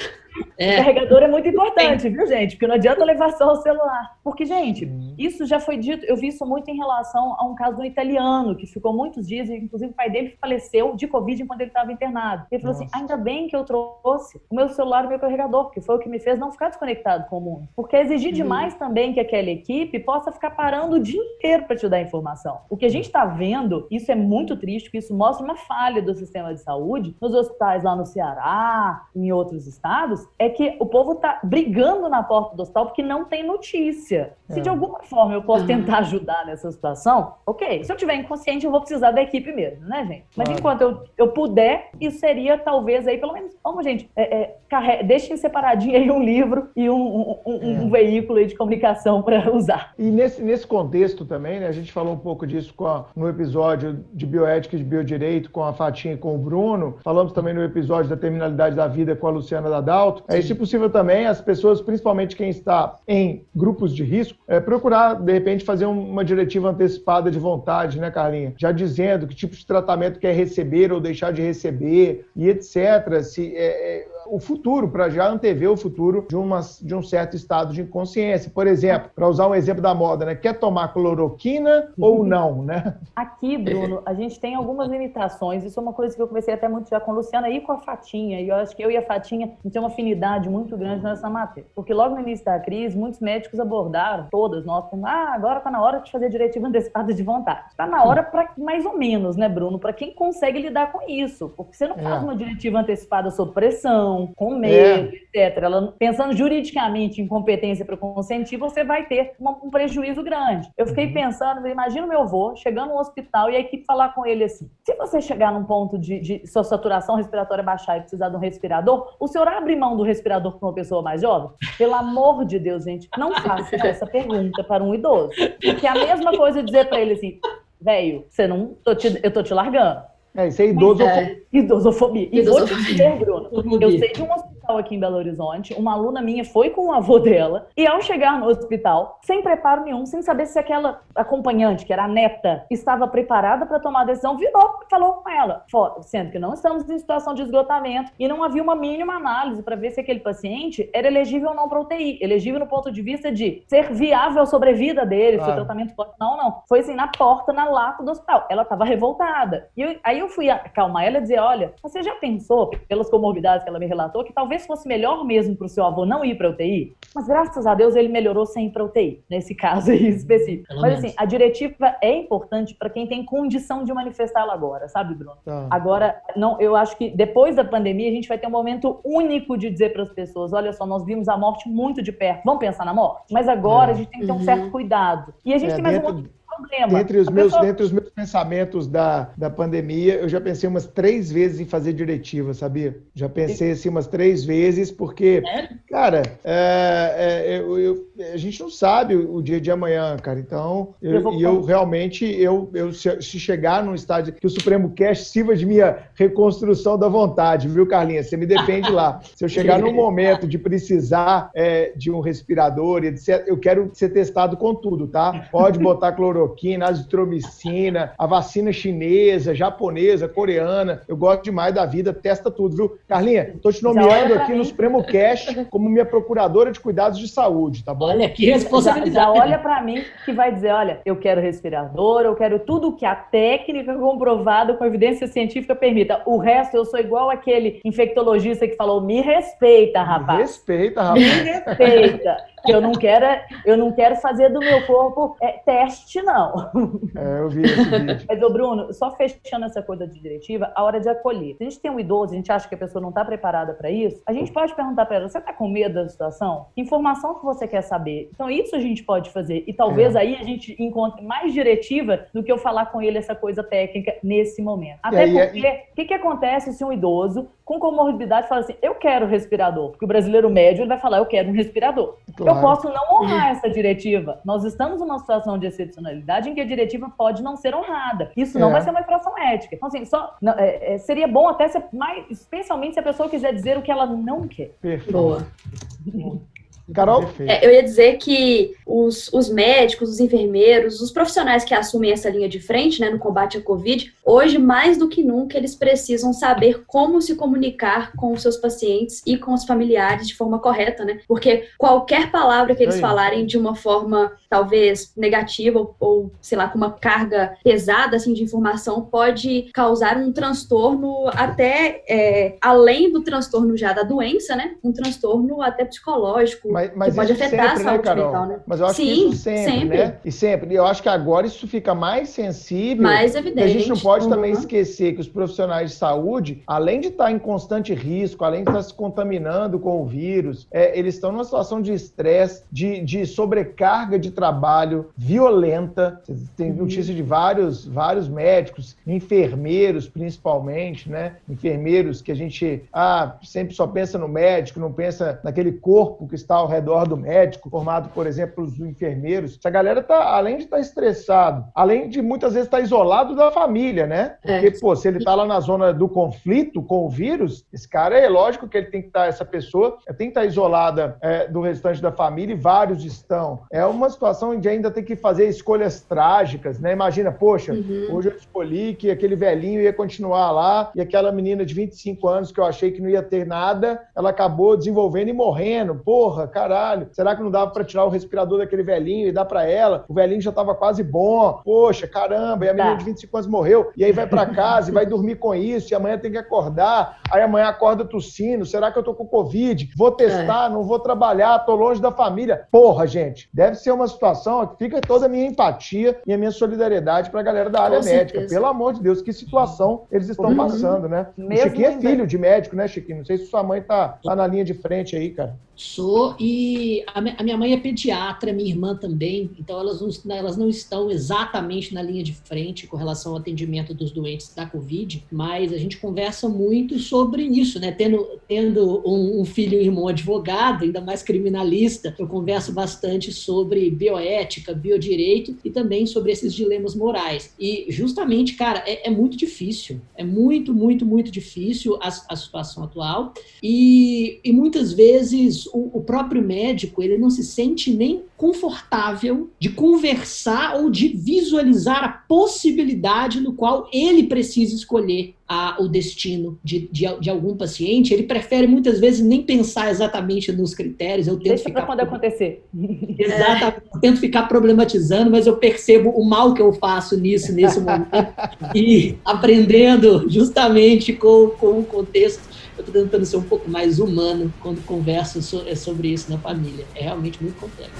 É. O carregador é muito importante, viu, gente? Porque não adianta levar só o celular. Porque, gente, isso já foi dito, eu vi isso muito em relação a um caso do italiano, que ficou muitos dias, e inclusive o pai dele faleceu de Covid enquanto ele estava internado. Ele falou assim: ainda bem que eu trouxe o meu celular e o meu carregador, porque foi o que me fez não ficar desconectado com o mundo. Porque exigir uhum. demais também que aquela equipe possa ficar parando o dia inteiro para te dar informação. O que a gente está vendo, isso é muito triste, porque isso mostra uma falha do sistema de saúde nos hospitais lá no Ceará, em outros estados, é que o povo tá brigando na porta do hospital porque não tem notícia. Se de é. alguma forma eu posso uhum. tentar ajudar nessa situação, ok. Se eu tiver inconsciente, eu vou precisar da equipe mesmo, né, gente? Mas claro. enquanto eu, eu puder, isso seria talvez aí, pelo menos, vamos, gente, é, é, carre... deixem separadinho aí um livro e um, um, um, um é. veículo de comunicação para (laughs) usar. E nesse, nesse contexto também, né, a gente falou um pouco disso a, no episódio de bioética e de biodireito com a Fatinha e com o Bruno. Falamos também no episódio da terminalidade da vida com a Luciana Dadalto. É, se possível também, as pessoas, principalmente quem está em grupos de risco, é, procurar, de repente, fazer uma diretiva antecipada de vontade, né, Carlinha? Já dizendo que tipo de tratamento quer receber ou deixar de receber e etc. Se, é, é o futuro, para já antever o futuro de, uma, de um certo estado de inconsciência. Por exemplo, para usar um exemplo da moda, né? Quer tomar cloroquina ou não, né? Aqui, Bruno, a gente tem algumas limitações. Isso é uma coisa que eu comecei até muito já com a Luciana e com a Fatinha. E eu acho que eu e a Fatinha a gente tem uma afinidade muito grande nessa matéria. Porque logo no início da crise, muitos médicos abordaram, todas nós, como, ah, agora está na hora de fazer diretiva antecipada de vontade. Está na hora para mais ou menos, né, Bruno? Para quem consegue lidar com isso. Porque você não faz é. uma diretiva antecipada sob pressão, com medo, é. etc. Ela, pensando juridicamente em competência para consentir, você vai ter uma, um prejuízo grande. Eu fiquei uhum. pensando, imagina o meu avô chegando no hospital e a equipe falar com ele assim: se você chegar num ponto de, de sua saturação respiratória baixar e precisar de um respirador, o senhor abre mão do respirador para uma pessoa mais jovem? Pelo amor de Deus, gente, não faça essa pergunta para um idoso. Porque é a mesma coisa dizer para ele assim: velho, você não, tô te, eu tô te largando. É, isso é idosofobia. É, idosofobia. E idosofobia. vou te dizer, Bruno, eu sei de um hospital aqui em Belo Horizonte, uma aluna minha foi com o avô dela, e ao chegar no hospital, sem preparo nenhum, sem saber se aquela acompanhante, que era a neta, estava preparada para tomar a decisão, virou e falou com ela, sendo que não estamos em situação de esgotamento e não havia uma mínima análise para ver se aquele paciente era elegível ou não para UTI. Elegível no ponto de vista de ser viável a sobrevida dele, claro. se o tratamento pode. Não, não. Foi assim, na porta, na lata do hospital. Ela estava revoltada. E eu, aí eu fui acalmar ela e dizer: olha, você já pensou, pelas comorbidades que ela me relatou, que talvez fosse melhor mesmo para o seu avô não ir para UTI? Mas graças a Deus ele melhorou sem ir para UTI, nesse (laughs) caso aí específico. Pelo Mas menos. assim, a diretiva é importante para quem tem condição de manifestá-la agora, sabe, Bruno? Tá. Agora, não, eu acho que depois da pandemia a gente vai ter um momento único de dizer para as pessoas: olha só, nós vimos a morte muito de perto. Vamos pensar na morte? Mas agora é. a gente tem que ter um certo uhum. cuidado. E a gente é, tem mais dentro... um outro problema. Dentre os, meus, pessoa... dentre os meus pensamentos da, da pandemia, eu já pensei umas três vezes em fazer diretiva, sabia? Já pensei assim umas três vezes, porque, é? cara, é, é, eu, eu, a gente não sabe o, dia de amanhã, cara. Então, eu, eu, eu realmente, eu, eu se, se, chegar num estádio que o Supremo Cash sirva de minha reconstrução da vontade, viu, Carlinha? Você me depende lá. Se eu chegar num momento de precisar é, de um respirador, etc., eu quero ser testado com tudo, tá? Pode botar cloro cloroquina, azitromicina, a vacina chinesa, japonesa, coreana. Eu gosto demais da vida, testa tudo, viu? Carlinha, tô te nomeando aqui mim. no Supremo Cash como minha procuradora de cuidados de saúde, tá bom? Olha que responsabilidade. Já, já olha para mim que vai dizer, olha, eu quero respirador, eu quero tudo que a técnica comprovada com evidência científica permita. O resto eu sou igual aquele infectologista que falou, me respeita, rapaz. Me respeita, rapaz. Me respeita. Eu não quero, eu não quero fazer do meu corpo é, teste, não. É, eu vi esse vídeo. Mas, ô Bruno, só fechando essa coisa de diretiva, a hora de acolher. Se a gente tem um idoso, a gente acha que a pessoa não está preparada para isso, a gente pode perguntar para ela: você está com medo da situação? Informação que você quer saber. Então, isso a gente pode fazer. E talvez é. aí a gente encontre mais diretiva do que eu falar com ele essa coisa técnica nesse momento. Até aí, porque, o que, que acontece se um idoso com comorbidade fala assim: eu quero respirador? Porque o brasileiro médio ele vai falar: eu quero um respirador. Claro eu posso não honrar essa diretiva. Nós estamos numa situação de excepcionalidade em que a diretiva pode não ser honrada. Isso não é. vai ser uma infração ética. Então, assim, só, não, é, é, seria bom até ser mais, especialmente se a pessoa quiser dizer o que ela não quer. Perfeito. Boa. Carol? É, eu ia dizer que os, os médicos, os enfermeiros, os profissionais que assumem essa linha de frente né, no combate à Covid, hoje, mais do que nunca, eles precisam saber como se comunicar com os seus pacientes e com os familiares de forma correta, né? Porque qualquer palavra que eles falarem de uma forma talvez negativa ou, ou, sei lá, com uma carga pesada assim, de informação, pode causar um transtorno até é, além do transtorno já da doença, né? Um transtorno até psicológico mas, mas que pode afetar sempre, a né, saúde né, mental, né? Mas eu acho Sim, que isso sempre, sempre, né? E sempre. Eu acho que agora isso fica mais sensível. Mais evidente. a gente não pode uhum. também esquecer que os profissionais de saúde, além de estar em constante risco, além de estar se contaminando com o vírus, é, eles estão numa situação de estresse, de, de sobrecarga de trabalho violenta. Tem uhum. notícia de vários, vários médicos, enfermeiros principalmente, né? Enfermeiros que a gente ah, sempre só pensa no médico, não pensa naquele corpo que está ao redor do médico, formado, por exemplo, pelos enfermeiros. Essa galera tá, além de estar tá estressado, além de muitas vezes estar tá isolado da família, né? Porque, é. pô, se ele está lá na zona do conflito com o vírus, esse cara é lógico que ele tem que estar, tá, essa pessoa tem que estar tá isolada é, do restante da família e vários estão. É uma situação onde ainda tem que fazer escolhas trágicas, né? Imagina, poxa, uhum. hoje eu escolhi que aquele velhinho ia continuar lá e aquela menina de 25 anos que eu achei que não ia ter nada, ela acabou desenvolvendo e morrendo. Porra, caralho, será que não dava para tirar o respirador daquele velhinho e dar para ela? O velhinho já tava quase bom. Poxa, caramba, e a menina de 25 anos morreu. E aí vai para casa e vai dormir com isso, e amanhã tem que acordar. Aí amanhã acorda tossindo. Será que eu tô com Covid? Vou testar, é. não vou trabalhar, tô longe da família. Porra, gente, deve ser uma situação que fica toda a minha empatia e a minha solidariedade pra galera da área com médica. Certeza. Pelo amor de Deus, que situação eles estão uhum. passando, né? Mesmo o Chiquinho é filho de médico, né, Chiquinho? Não sei se sua mãe tá lá na linha de frente aí, cara. Sou, e a, minha mãe é pediatra, minha irmã também, então elas não, elas não estão exatamente na linha de frente com relação ao atendimento dos doentes da Covid, mas a gente conversa muito sobre isso, né? Tendo, tendo um, um filho e irmão advogado, ainda mais criminalista, eu converso bastante sobre bioética, biodireito e também sobre esses dilemas morais. E justamente, cara, é, é muito difícil, é muito, muito, muito difícil a, a situação atual e, e muitas vezes o, o próprio médico ele não se sente nem confortável de conversar ou de visualizar a possibilidade no qual ele precisa escolher a, o destino de, de, de, algum paciente. Ele prefere muitas vezes nem pensar exatamente nos critérios. Eu tento Deixa ficar quando acontecer. (laughs) Exatamente. Eu tento ficar problematizando, mas eu percebo o mal que eu faço nisso nesse momento (laughs) e aprendendo justamente com, com o contexto eu estou tentando ser um pouco mais humano quando converso sobre isso na família. É realmente muito complexo.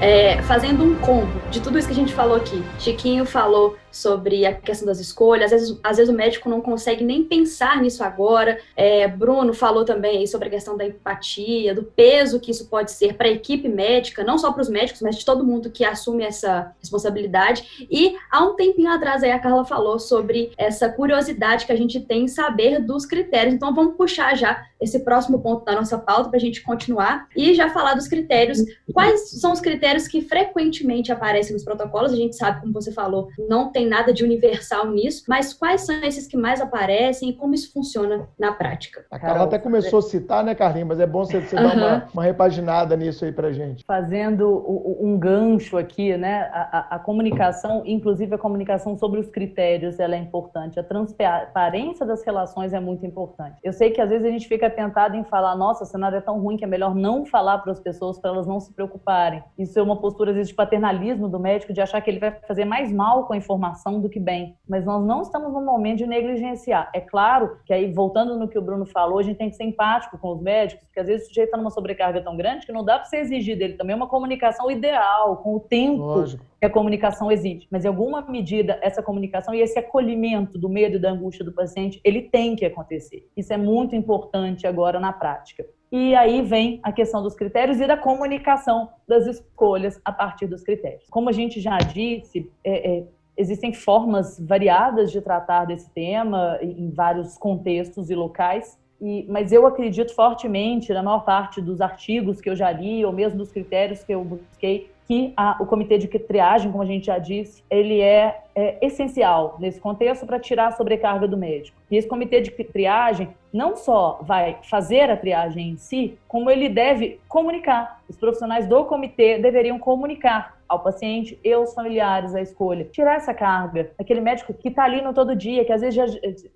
É, fazendo um combo de tudo isso que a gente falou aqui. Chiquinho falou sobre a questão das escolhas. Às vezes, às vezes o médico não consegue nem pensar nisso agora. É, Bruno falou também sobre a questão da empatia, do peso que isso pode ser para a equipe médica, não só para os médicos, mas de todo mundo que assume essa responsabilidade. E há um tempinho atrás aí a Carla falou sobre essa curiosidade que a gente tem em saber dos critérios. Então vamos puxar já esse próximo ponto da nossa pauta para a gente continuar e já falar dos critérios. Quais são os critérios que frequentemente aparecem nos protocolos? A gente sabe, como você falou, não tem tem nada de universal nisso, mas quais são esses que mais aparecem e como isso funciona na prática? A Carla até começou a citar, né, Carlinhos? Mas é bom você, você uhum. dar uma, uma, repaginada nisso aí pra gente. Fazendo um gancho aqui, né? A, a, a, comunicação, inclusive a comunicação sobre os critérios, ela é importante. A transparência das relações é muito importante. Eu sei que às vezes a gente fica tentado em falar, nossa, o cenário é tão ruim que é melhor não falar para as pessoas para elas não se preocuparem. Isso é uma postura, às vezes, de paternalismo do médico, de achar que ele vai fazer mais mal com a informação informação do que bem. Mas nós não estamos no momento de negligenciar. É claro que aí, voltando no que o Bruno falou, a gente tem que ser empático com os médicos, porque às vezes o sujeito está numa sobrecarga tão grande que não dá para você exigir dele também uma comunicação ideal, com o tempo Lógico. que a comunicação exige. Mas em alguma medida, essa comunicação e esse acolhimento do medo e da angústia do paciente, ele tem que acontecer. Isso é muito importante agora na prática. E aí vem a questão dos critérios e da comunicação das escolhas a partir dos critérios. Como a gente já disse, é, é, Existem formas variadas de tratar desse tema em vários contextos e locais, e, mas eu acredito fortemente, na maior parte dos artigos que eu já li, ou mesmo dos critérios que eu busquei, que a, o comitê de triagem, como a gente já disse, ele é, é essencial nesse contexto para tirar a sobrecarga do médico. E esse comitê de triagem não só vai fazer a triagem em si, como ele deve comunicar. Os profissionais do comitê deveriam comunicar ao paciente e aos familiares a escolha. Tirar essa carga. Aquele médico que está ali no todo dia, que às vezes já.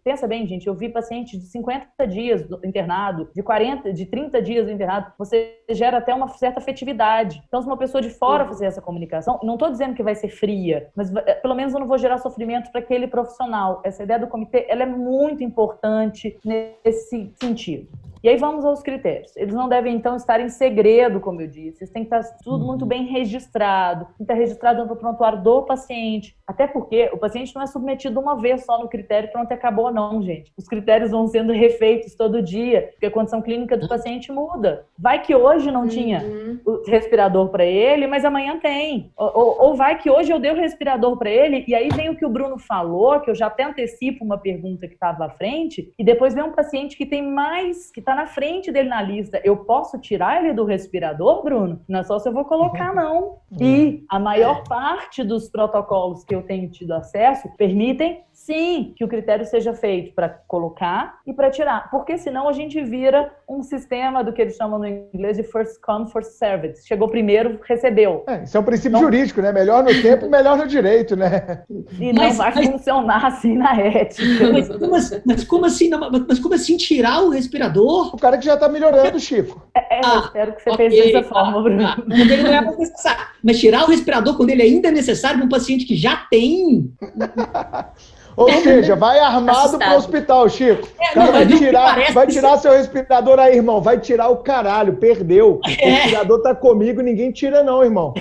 Pensa bem, gente, eu vi paciente de 50 dias do internado, de 40, de 30 dias do internado, você gera até uma certa afetividade. Então, se uma pessoa de fora fazer essa comunicação, não estou dizendo que vai ser fria, mas eh, pelo menos eu não vou gerar sofrimento para aquele profissional. Essa ideia do comitê, ela é muito importante nesse sentido. E aí vamos aos critérios. Eles não devem, então, estar em segredo, como eu disse. Eles têm que estar tudo muito uhum. bem registrado. Tem que estar registrado no prontuário do paciente. Até porque o paciente não é submetido uma vez só no critério, pronto, acabou, não, gente. Os critérios vão sendo refeitos todo dia, porque a condição clínica do paciente muda. Vai que hoje não tinha uhum. o respirador para ele, mas amanhã tem. Ou, ou, vai que hoje eu dei o respirador para ele, e aí vem o que o Bruno falou, que eu já até antecipo uma pergunta que estava à frente, e depois vem um paciente que tem mais, que está na frente dele na lista. Eu posso tirar ele do respirador, Bruno? Não é só se eu vou colocar, não. E a maior parte dos protocolos que eu tenho tido acesso permitem sim que o critério seja feito para colocar e para tirar, porque senão a gente vira um sistema do que eles chamam no inglês de first come, first served. Chegou primeiro, recebeu. É, isso é um princípio não... jurídico, né? Melhor no tempo, (laughs) melhor no direito, né? E mas, não vai mas... funcionar assim na ética. Mas como, assim, mas como, assim, mas como assim tirar o respirador? O cara que já está melhorando, Chico. É, é ah, eu espero que você okay, pense dessa forma, Bruno. Ah, é mas tirar o respirador quando ele ainda é necessário para um paciente que já tem (laughs) ou seja, (laughs) vai armado para o hospital, Chico. É, não, vai, tirar, vai tirar seu respirador aí, irmão. Vai tirar o caralho, perdeu. É. O respirador tá comigo, ninguém tira, não, irmão.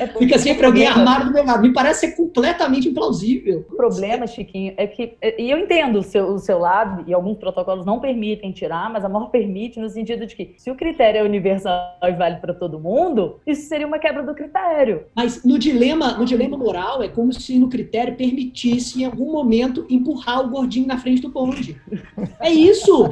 É Fica sempre alguém armado do meu lado. Me parece ser completamente implausível. O problema, Chiquinho, é que. E eu entendo o seu, o seu lado, e alguns protocolos não permitem tirar, mas a maior permite no sentido de que, se o critério é universal e vale para todo mundo, isso seria uma quebra do critério. Mas no dilema, no dilema moral, é como se no critério permitisse, em algum momento, empurrar o gordinho na frente do bonde. É isso!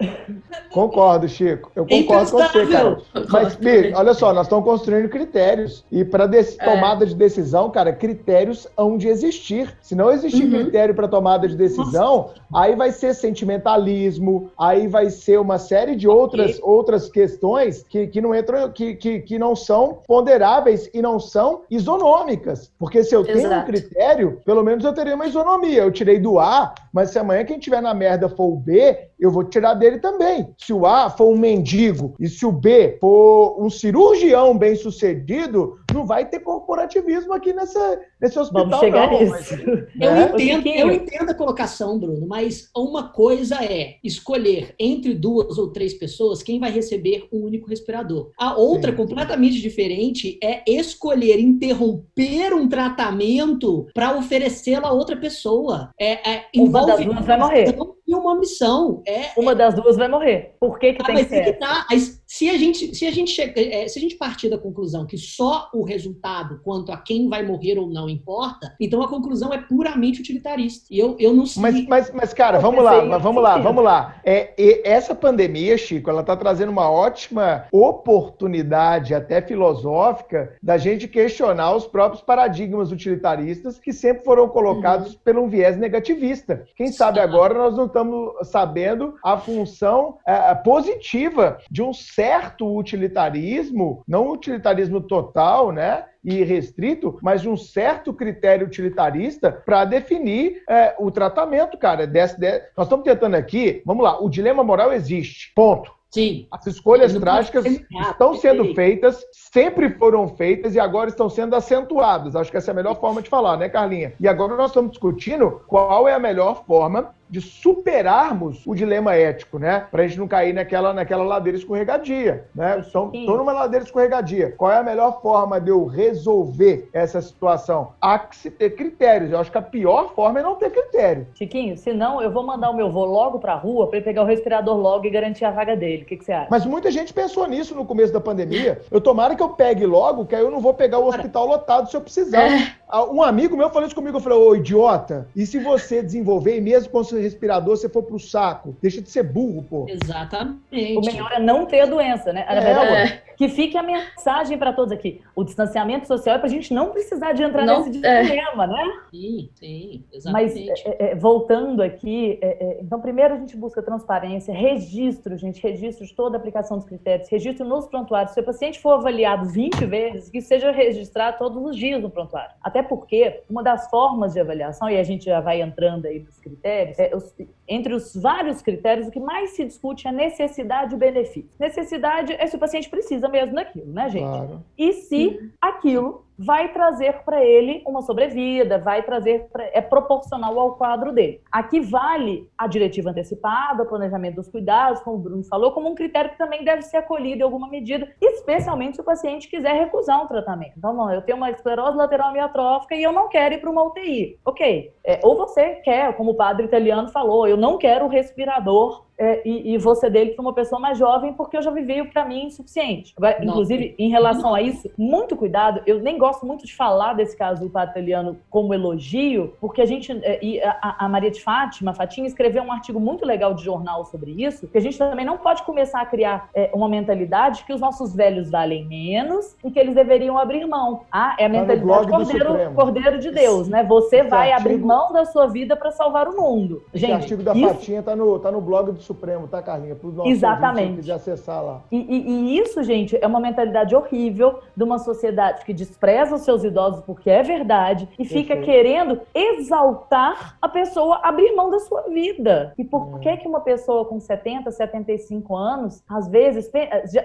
(laughs) Concordo, Chico. Eu concordo com você, cara. Mas, Bi, olha só, nós estamos construindo critérios. E para é. tomada de decisão, cara, critérios hão de existir. Se não existir uhum. critério para tomada de decisão, Nossa. aí vai ser sentimentalismo, aí vai ser uma série de outras, outras questões que, que não entram, que, que, que não são ponderáveis e não são isonômicas. Porque se eu Exato. tenho um critério, pelo menos eu teria uma isonomia. Eu tirei do A, mas se amanhã quem tiver na merda for o B, eu vou tirar dele também. Se o A for um mendigo e se o B for um cirurgião bem sucedido, não vai ter corporativismo aqui nessa, nesse hospital. Vamos chegar não, nisso. Mas, (laughs) eu, né? entendo, eu entendo a colocação, Bruno, mas uma coisa é escolher entre duas ou três pessoas quem vai receber um único respirador. A outra, sim, completamente sim. diferente, é escolher interromper um tratamento para oferecê-lo a outra pessoa. É, é, uma das duas vai morrer. E uma missão. É, uma é... das duas vai morrer. Por que, que ah, tem que ser? Que tá. Se a gente, se a gente chega, é, se a gente partir da conclusão que só o resultado quanto a quem vai morrer ou não importa, então a conclusão é puramente utilitarista. E eu, eu não sei. Mas, mas, mas cara, vamos lá, mas vamos lá, vamos lá. É, essa pandemia, Chico, ela está trazendo uma ótima oportunidade, até filosófica, da gente questionar os próprios paradigmas utilitaristas que sempre foram colocados uhum. pelo um viés negativista. Quem sabe agora nós não estamos sabendo a função é, positiva de um certo utilitarismo, não utilitarismo total, né? e restrito, mas um certo critério utilitarista para definir é, o tratamento, cara. Desse, desse... Nós estamos tentando aqui, vamos lá, o dilema moral existe, ponto. Sim. As escolhas trágicas estão sendo feitas, sempre foram feitas e agora estão sendo acentuadas. Acho que essa é a melhor forma de falar, né, Carlinha? E agora nós estamos discutindo qual é a melhor forma de superarmos o dilema ético, né? Para a gente não cair naquela, naquela ladeira escorregadia, né? Estou numa ladeira escorregadia. Qual é a melhor forma de eu resolver essa situação? Há que se ter critérios. Eu acho que a pior forma é não ter critério. Chiquinho, senão eu vou mandar o meu vô logo para a rua para ele pegar o respirador logo e garantir a vaga dele. O que, que, você acha? Mas muita gente pensou nisso no começo da pandemia. Eu tomara que eu pegue logo, que aí eu não vou pegar o hospital lotado se eu precisar. É. Ah, um amigo meu falou isso comigo, eu falei, ô idiota, e se você desenvolver, e mesmo com seu respirador, você for pro saco? Deixa de ser burro, pô. Exatamente. O melhor é não ter a doença, né? Na verdade, é. que fique a mensagem para todos aqui. O distanciamento social é pra gente não precisar de entrar não, nesse é. dilema, né? Sim, sim, exatamente. Mas, é, é, voltando aqui, é, então, primeiro a gente busca transparência, registro, gente, registro de toda a aplicação dos critérios, registro nos prontuários. Se o paciente for avaliado 20 vezes, que seja registrado todos os dias no prontuário. Até até porque uma das formas de avaliação, e a gente já vai entrando aí nos critérios, é os, entre os vários critérios, o que mais se discute é necessidade e benefício. Necessidade é se o paciente precisa mesmo daquilo, né, gente? Claro. E se aquilo vai trazer para ele uma sobrevida, vai trazer pra, é proporcional ao quadro dele. Aqui vale a diretiva antecipada, o planejamento dos cuidados, como o Bruno falou, como um critério que também deve ser acolhido em alguma medida, especialmente se o paciente quiser recusar um tratamento. Então, não, eu tenho uma esclerose lateral amiotrófica e eu não quero ir para uma UTI. Ok. É, ou você quer, como o padre italiano falou, eu não quero respirador é, e, e você dele para uma pessoa mais jovem, porque eu já vivi o caminho insuficiente. Agora, inclusive, em relação a isso, muito cuidado. Eu nem gosto muito de falar desse caso do Pateliano como elogio, porque a gente. É, e a, a, Maria de Fátima, Fatinha, escreveu um artigo muito legal de jornal sobre isso, que a gente também não pode começar a criar é, uma mentalidade que os nossos velhos valem menos e que eles deveriam abrir mão. Ah, é a tá mentalidade tá cordeiro, cordeiro de Deus, né? Você Esse vai artigo... abrir mão da sua vida para salvar o mundo. Esse gente, artigo da isso... Fatinha tá no, tá no blog do Supremo, tá, Carlinha? Para os nossos Exatamente. de acessar lá. E, e, e, isso, gente, é uma mentalidade horrível de uma sociedade que despreza os seus idosos porque é verdade e fica querendo exaltar a pessoa abrir mão da sua vida. E por hum. que que uma pessoa com 70, 75 anos, às vezes,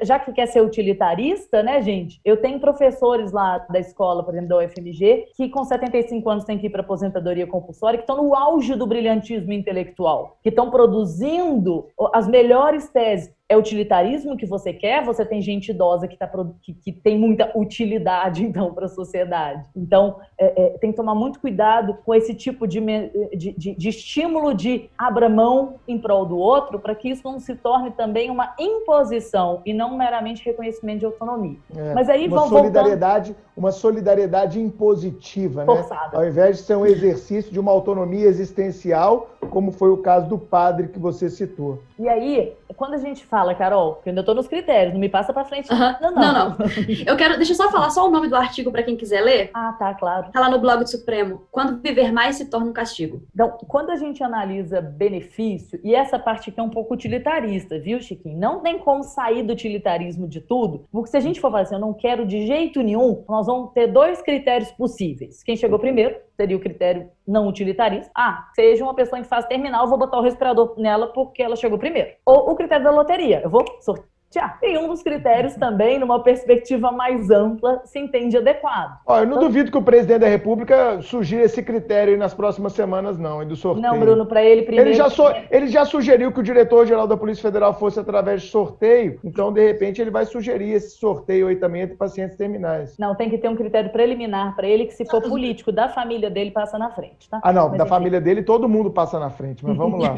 já que quer ser utilitarista, né, gente? Eu tenho professores lá da escola, por exemplo, da UFMG, que com 75 anos têm que ir para aposentadoria compulsória, que estão no auge do brilhantismo intelectual, que estão produzindo as melhores teses é utilitarismo que você quer, você tem gente idosa que, tá, que, que tem muita utilidade, (laughs) então, para a sociedade. Então, é, é, tem que tomar muito cuidado com esse tipo de, de, de, de estímulo de abra mão em prol do outro, para que isso não se torne também uma imposição e não meramente reconhecimento de autonomia. É, Mas aí uma vão solidariedade, voltando... uma solidariedade impositiva, né? Forçada. Ao invés de ser um exercício de uma autonomia existencial, como foi o caso do padre que você citou. E aí, quando a gente fala, Carol, que eu ainda estou nos critérios, não me passa para frente. Uhum. Não, não, não, não. Eu quero, deixa eu só falar só o nome do artigo para quem quiser ler. Ah, tá, claro. Tá lá no blog do Supremo. Quando viver mais se torna um castigo. Então, quando a gente analisa benefício, e essa parte aqui é um pouco utilitarista, viu, Chiquinho? Não tem como sair do utilitarismo de tudo, porque se a gente for falar assim, eu não quero de jeito nenhum, nós vamos ter dois critérios possíveis. Quem chegou primeiro seria o critério não utilitarista. Ah, seja uma pessoa em fase terminal, vou botar o respirador nela porque ela chegou primeiro. Ou o critério da loteria. Eu vou sortear tem um dos critérios também, numa perspectiva mais ampla, se entende adequado. Ó, eu não então, duvido que o presidente da República sugira esse critério nas próximas semanas, não, e do sorteio. Não, Bruno, para ele primeiro. Ele já, so... ele já sugeriu que o diretor-geral da Polícia Federal fosse através de sorteio, então, de repente, ele vai sugerir esse sorteio aí também entre pacientes terminais. Não, tem que ter um critério preliminar para ele, que se for político da família dele, passa na frente, tá? Ah, não, mas, da enfim. família dele todo mundo passa na frente, mas vamos lá.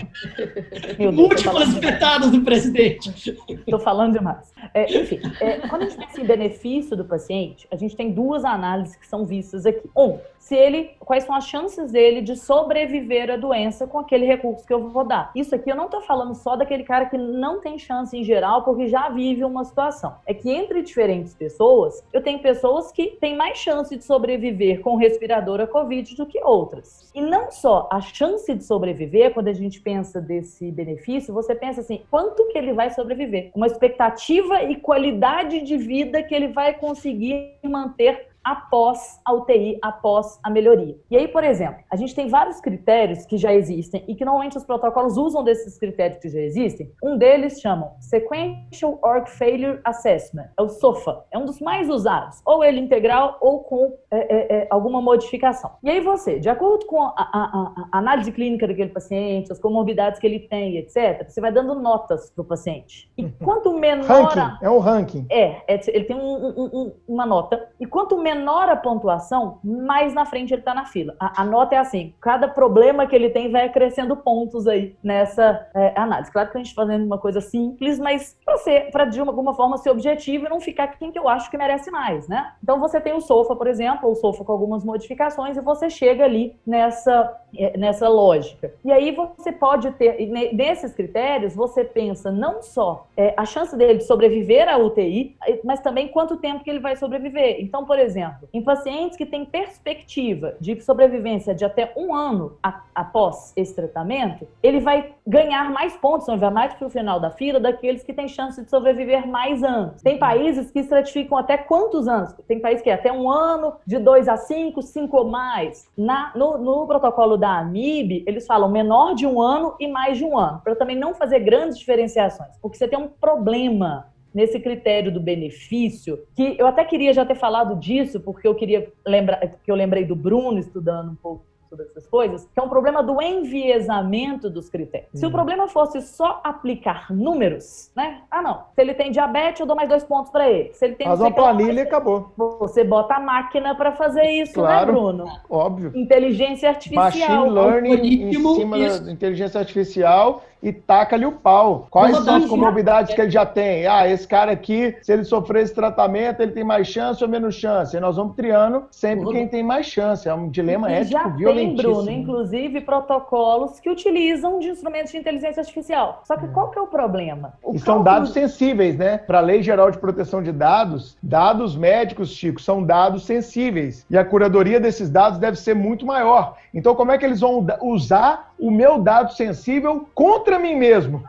(laughs) Múltiplas petadas do presidente. Estou falando falando demais. É, enfim, é, quando a gente pensa em benefício do paciente, a gente tem duas análises que são vistas aqui. Um, se ele, quais são as chances dele de sobreviver à doença com aquele recurso que eu vou dar. Isso aqui eu não estou falando só daquele cara que não tem chance em geral, porque já vive uma situação. É que entre diferentes pessoas, eu tenho pessoas que têm mais chance de sobreviver com respirador a Covid do que outras. E não só a chance de sobreviver, quando a gente pensa desse benefício, você pensa assim, quanto que ele vai sobreviver? Uma expectativa e qualidade de vida que ele vai conseguir manter após a UTI, após a melhoria. E aí, por exemplo, a gente tem vários critérios que já existem e que normalmente os protocolos usam desses critérios que já existem. Um deles chamam Sequential Org Failure Assessment, é o SOFA, é um dos mais usados, ou ele integral ou com é, é, é, alguma modificação. E aí você, de acordo com a, a, a, análise clínica daquele paciente, as comorbidades que ele tem, etc., você vai dando notas para o paciente. E quanto menor... Ranking, é um ranking. É, é ele tem um, um, uma nota. E quanto menor menor a pontuação, mais na frente ele está na fila. A, a, nota é assim: cada problema que ele tem vai acrescendo pontos aí nessa é, análise. Claro que a gente está fazendo uma coisa simples, mas para de alguma forma ser objetivo e não ficar quem que eu acho que merece mais, né? Então você tem o SOFA, por exemplo, o SOFA com algumas modificações, e você chega ali nessa, é, nessa lógica. E aí você pode ter, nesses critérios, você pensa não só é, a chance dele de sobreviver à UTI, mas também quanto tempo que ele vai sobreviver. Então, por exemplo, exemplo, em pacientes que têm perspectiva de sobrevivência de até um ano a, após esse tratamento, ele vai ganhar mais pontos, vai mais para o final da fila daqueles que têm chance de sobreviver mais anos. Tem países que estratificam até quantos anos? Tem países que é até um ano, de dois a cinco, cinco ou mais. Na, no, no protocolo da AMIB, eles falam menor de um ano e mais de um ano, para também não fazer grandes diferenciações, porque você tem um problema nesse critério do benefício, que eu até queria já ter falado disso, porque eu queria lembrar, que eu lembrei do Bruno estudando um pouco sobre essas coisas, que é um problema do enviesamento dos critérios. Se o uhum. problema fosse só aplicar números, né? Ah, não. Se ele tem diabetes, eu dou mais dois pontos para ele. Se ele tem Faz uma planilha e acabou. Você bota a máquina para fazer isso, né, claro, né, Bruno? Óbvio. Inteligência artificial. Machine learning em cima isso. da inteligência artificial e taca-lhe o pau. Quais são as comorbidades que ele já tem? Ah, esse cara aqui, se ele sofrer esse tratamento, ele tem mais chance ou menos chance? E nós vamos triando sempre quem tem mais chance. É um dilema e ético já violentíssimo. Tem, Bruno, inclusive protocolos que utilizam de instrumentos de inteligência artificial. Só que qual que é o problema? O e são dados sensíveis, né? Para a Lei Geral de Proteção de Dados, dados médicos, Chico, são dados sensíveis. E a curadoria desses dados deve ser muito maior. Então, como é que eles vão usar o meu dado sensível contra mim mesmo.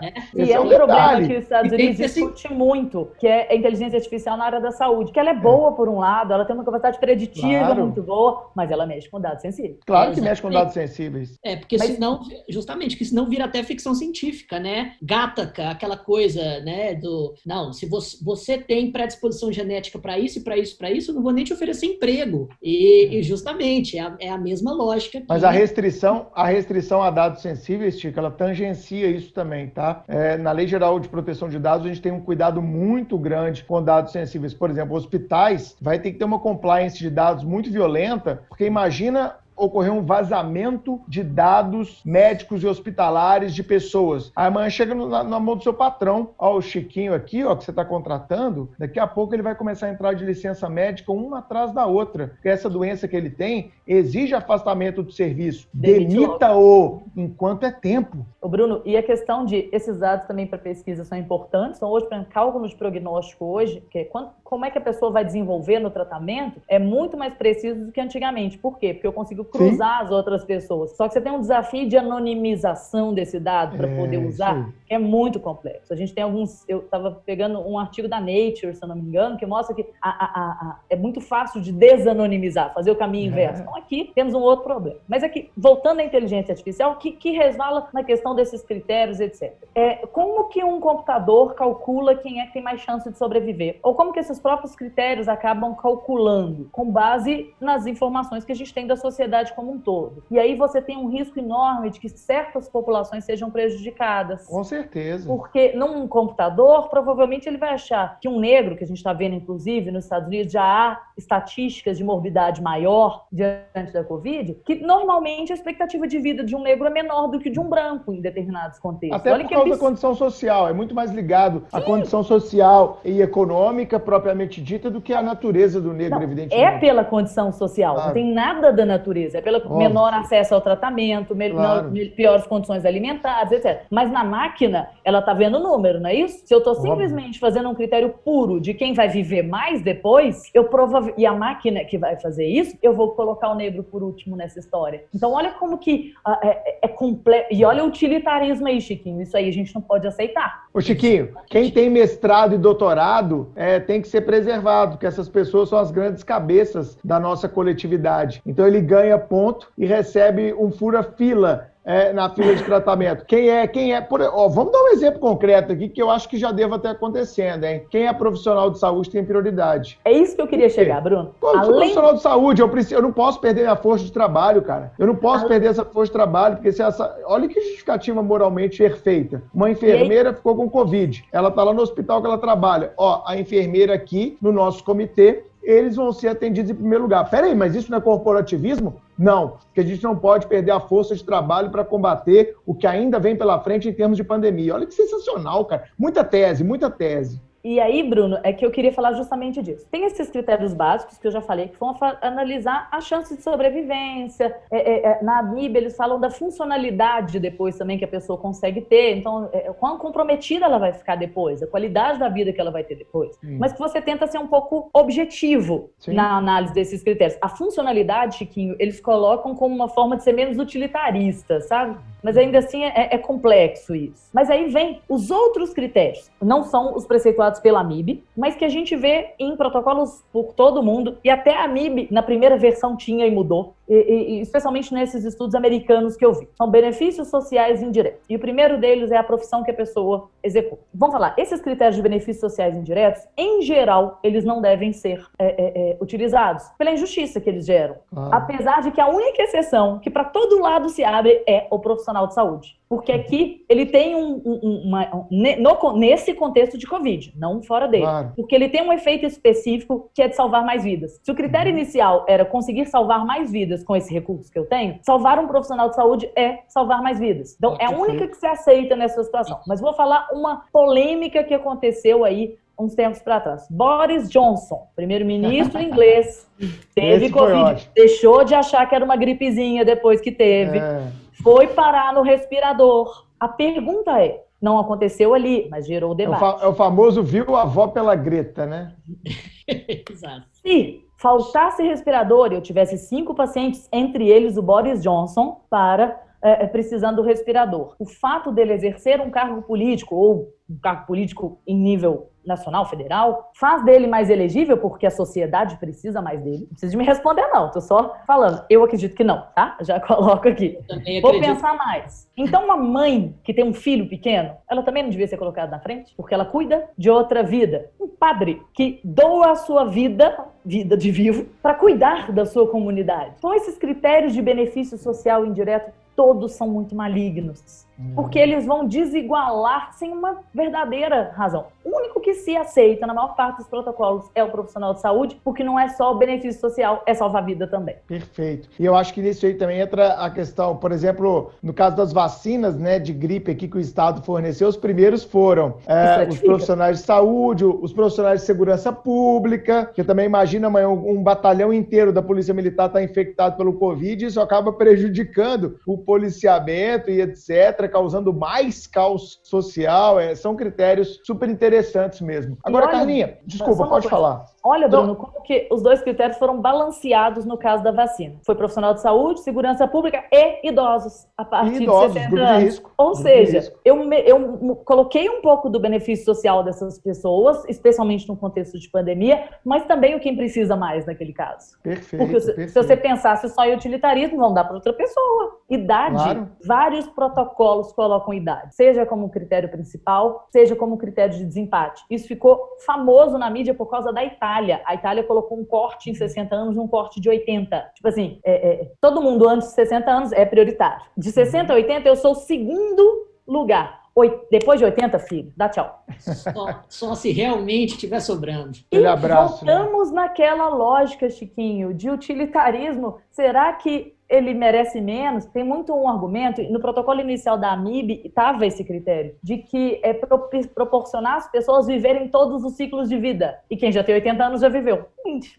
É. (laughs) E é, é um, problema que os Estados Unidos discute assim... muito, que é a inteligência artificial na área da saúde, que ela é boa por um lado, ela tem uma capacidade preditiva claro. muito boa, mas ela mexe com dados sensíveis. Claro que mexe com dados sensíveis. É, porque mas... senão, justamente, que senão vira até ficção científica, né? Gataca, aquela coisa, né, do, não, se você, você tem predisposição genética para isso, para isso, para isso, eu não vou nem te oferecer emprego. E, e justamente, é a, é a mesma lógica. Mas a restrição, a a restrição a dados sensíveis, Chico, ela tangencia isso também, tá? É, na Lei Geral de Proteção de Dados, a gente tem um cuidado muito grande com dados sensíveis. Por exemplo, hospitais vai ter que ter uma compliance de dados muito violenta, porque imagina ocorreu um vazamento de dados médicos e hospitalares de pessoas. Aí amanhã chega na, na, mão do seu patrão, ó, o Chiquinho aqui, ó, que você está contratando, daqui a pouco ele vai começar a entrar de licença médica uma atrás da outra. Porque essa doença que ele tem exige afastamento do serviço. Demita-o enquanto é tempo. O Bruno, e a questão de esses dados também para pesquisa são importantes, são hoje para cálculo de prognóstico hoje, que é quando, como é que a pessoa vai desenvolver no tratamento, é muito mais preciso do que antigamente. Por quê? Porque eu consigo cruzar sim. as outras pessoas. Só que você tem um desafio de anonimização desse dado para é, poder usar, que é muito complexo. A gente tem alguns. Eu estava pegando um artigo da Nature, se não me engano, que mostra que a, a, a, é muito fácil de desanonimizar, fazer o caminho é. inverso. Então aqui temos um outro problema. Mas aqui, voltando à inteligência artificial, que, que resvala na questão desses critérios, etc. É, como que um computador calcula quem é que tem mais chance de sobreviver? Ou como que esses próprios critérios acabam calculando com base nas informações que a gente tem da sociedade sociedade como um todo. E aí você tem um risco enorme de que certas populações sejam prejudicadas. Com certeza. Porque num computador, provavelmente ele vai achar que um negro, que a gente está vendo inclusive nos Estados Unidos, já há estatísticas de morbidade maior diante da Covid, que normalmente a expectativa de vida de um negro é menor do que de um branco em determinados contextos. Até Olha por causa da condição social, é muito mais ligado Sim. à condição social e econômica propriamente dita do que a natureza do negro, Não, evidentemente. É pela condição social, claro. não tem nada da natureza é pelo Óbvio. menor acesso ao tratamento, claro. piores condições alimentares, etc. Mas na máquina, ela está vendo o número, não é isso? Se eu estou simplesmente fazendo um critério puro de quem vai viver mais depois, eu provavelmente. E a máquina que vai fazer isso, eu vou colocar o negro por último nessa história. Então, olha como que uh, é, é completo. E olha o utilitarismo aí, Chiquinho. Isso aí a gente não pode aceitar. Ô, Chiquinho, quem tem mestrado e doutorado é, tem que ser preservado, porque essas pessoas são as grandes cabeças da nossa coletividade. Então, ele ganha ganha ponto e recebe um fura-fila é, na fila de tratamento. Quem é, quem é, por, ó, vamos dar um exemplo concreto aqui que eu acho que já deva ter acontecendo, hein? Quem é profissional de saúde tem prioridade. É isso que eu queria chegar, Bruno. Pô, eu Além... profissional de saúde, eu, preciso, eu não posso perder minha força de trabalho, cara. Eu não posso Além... perder essa força de trabalho, porque se essa. Olha que justificativa moralmente perfeita. Uma enfermeira aí... ficou com Covid. Ela tá lá no hospital que ela trabalha. Ó, a enfermeira aqui no nosso comitê eles vão ser atendidos em primeiro lugar. Peraí, mas isso não é corporativismo? Não, porque a gente não pode perder a força de trabalho para combater o que ainda vem pela frente em termos de pandemia. Olha que sensacional, cara. Muita tese, muita tese. E aí, Bruno, é que eu queria falar justamente disso. Tem esses critérios básicos que eu já falei, que vão analisar a chance de sobrevivência. É, é, é, na AMIB, eles falam da funcionalidade depois também que a pessoa consegue ter. Então, é, quão comprometida ela vai ficar depois, a qualidade da vida que ela vai ter depois. Sim. Mas que você tenta ser um pouco objetivo Sim. na análise desses critérios. A funcionalidade, Chiquinho, eles colocam como uma forma de ser menos utilitarista, sabe? Mas ainda assim é, é complexo isso. Mas aí vem os outros critérios. Não são os preceituados pela MIB, mas que a gente vê em protocolos por todo mundo, e até a MIB, na primeira versão, tinha e mudou, e, e, especialmente nesses estudos americanos que eu vi. São benefícios sociais indiretos. E o primeiro deles é a profissão que a pessoa executa. Vamos falar, esses critérios de benefícios sociais indiretos, em geral, eles não devem ser é, é, é, utilizados pela injustiça que eles geram. Ah. Apesar de que a única exceção que para todo lado se abre é o profissional de saúde. Porque aqui ele tem um, um, uma, um no, nesse contexto de Covid, não fora dele. Claro. Porque ele tem um efeito específico que é de salvar mais vidas. Se o critério uhum. inicial era conseguir salvar mais vidas com esse recurso que eu tenho, salvar um profissional de saúde é salvar mais vidas. Então, é a única que se aceita nessa situação. Mas vou falar uma polêmica que aconteceu aí uns tempos para trás. Boris Johnson, primeiro-ministro (laughs) inglês, teve Covid, deixou de achar que era uma gripezinha depois que teve. É foi parar no respirador. A pergunta é: não aconteceu ali, mas gerou o debate. É o, fa é o famoso viu a avó pela greta, né? (laughs) Exato. Se faltasse respirador e eu tivesse cinco pacientes, entre eles o Boris Johnson, para é, precisando do respirador. O fato dele exercer um cargo político ou um cargo político em nível nacional, federal, faz dele mais elegível porque a sociedade precisa mais dele? Não precisa de me responder, não. Tô só falando. Eu acredito que não, tá? Já (laughs) coloco aqui. Vou pensar mais. Então, uma mãe que tem um filho pequeno, ela também não devia ser colocada na frente? Porque ela cuida de outra vida. Um padre que doa a sua vida, vida de vivo, para cuidar da sua comunidade. Então, esses critérios de benefício social indireto todos são muito malignos. Porque eles vão desigualar sem uma verdadeira razão. O único que se aceita na maior parte dos protocolos é o profissional de saúde, porque não é só o benefício social, é salvar a vida também. Perfeito. E eu acho que nisso aí também entra a questão, por exemplo, no caso das vacinas, né, de gripe aqui que o Estado forneceu, os primeiros foram é, os profissionais de saúde, os profissionais de segurança pública, que também imagina amanhã um, um batalhão inteiro da Polícia Militar estar tá infectado pelo Covid, isso acaba prejudicando o policiamento e etc., causando mais caos social. É, são critérios super interessantes mesmo. Agora, olha, Carlinha, desculpa, pode falar. Olha, Bruno, então, como que os dois critérios foram balanceados no caso da vacina. Foi profissional de saúde, segurança pública e idosos a partir idosos, de 60 anos. De risco, Ou seja, eu, eu coloquei um pouco do benefício social dessas pessoas, especialmente no contexto de pandemia, mas também o quem precisa mais naquele caso. Perfeito. Porque se, perfeito. se você pensasse só em utilitarismo, vão dar para outra pessoa. Idade, claro. vários protocolos colocam idade, seja como critério principal, seja como critério de desempate. Isso ficou famoso na mídia por causa da Itália. Itália. A Itália colocou um corte em 60 anos e um corte de 80. Tipo assim, é, é, todo mundo antes de 60 anos é prioritário. De 60 a 80, eu sou o segundo lugar. Depois de 80, filho, dá tchau. Só, só se realmente estiver sobrando. E abraço, né? voltamos né? naquela lógica, Chiquinho, de utilitarismo. Será que ele merece menos, tem muito um argumento, no protocolo inicial da AMIB estava esse critério, de que é proporcionar as pessoas viverem todos os ciclos de vida. E quem já tem 80 anos já viveu.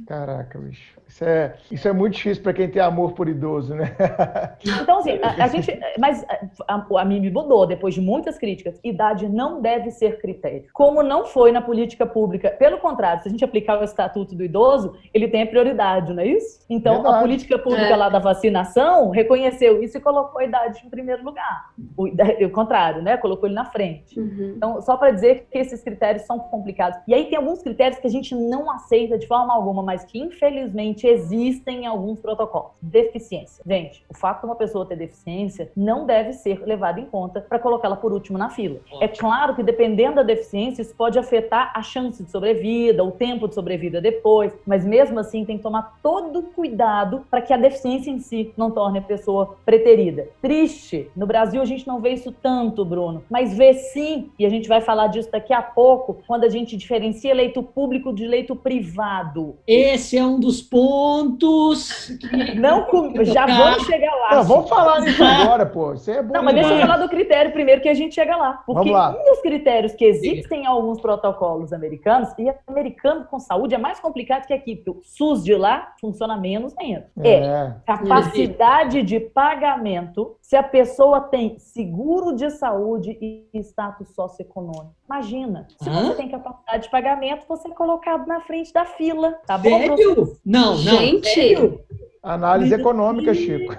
Caraca, bicho. Isso é, isso é muito difícil para quem tem amor por idoso, né? (laughs) Então, assim, a, a gente. Mas a, a MIB mudou depois de muitas críticas. Idade não deve ser critério. Como não foi na política pública. Pelo contrário, se a gente aplicar o estatuto do idoso, ele tem a prioridade, não é isso? Então, Verdade. a política pública é. lá da vacinação reconheceu isso e colocou a idade em primeiro lugar. O, o contrário, né? Colocou ele na frente. Uhum. Então, só para dizer que esses critérios são complicados. E aí tem alguns critérios que a gente não aceita de forma alguma, mas que infelizmente existem alguns protocolos. Deficiência. Gente, o fato de uma pessoa ter deficiência não deve ser levado em conta para colocá-la por último na fila. Ótimo. É claro que dependendo da deficiência, isso pode afetar a chance de sobrevida, o tempo de sobrevida depois, mas mesmo assim tem que tomar todo cuidado para que a deficiência em si não torne a pessoa preterida. Triste. No Brasil a gente não vê isso tanto, Bruno, mas vê sim, e a gente vai falar disso daqui a pouco, quando a gente diferencia leito público de leito privado. Esse é um dos pontos pontos. Não, já vamos chegar lá. Não, vamos falar nisso (laughs) agora, pô. Isso é bom. Não, mas demais. deixa eu falar do critério primeiro que a gente chega lá. Porque lá. um dos critérios que existem em alguns protocolos americanos, e americano com saúde é mais complicado que aqui, porque o SUS de lá funciona menos ainda. É, é capacidade de pagamento se a pessoa tem seguro de saúde e status socioeconômico. Imagina, se Hã? você tem capacidade de pagamento, você é colocado na frente da fila, tá bom? Sério? Não, não. Gente, sério? Análise econômica, Chico.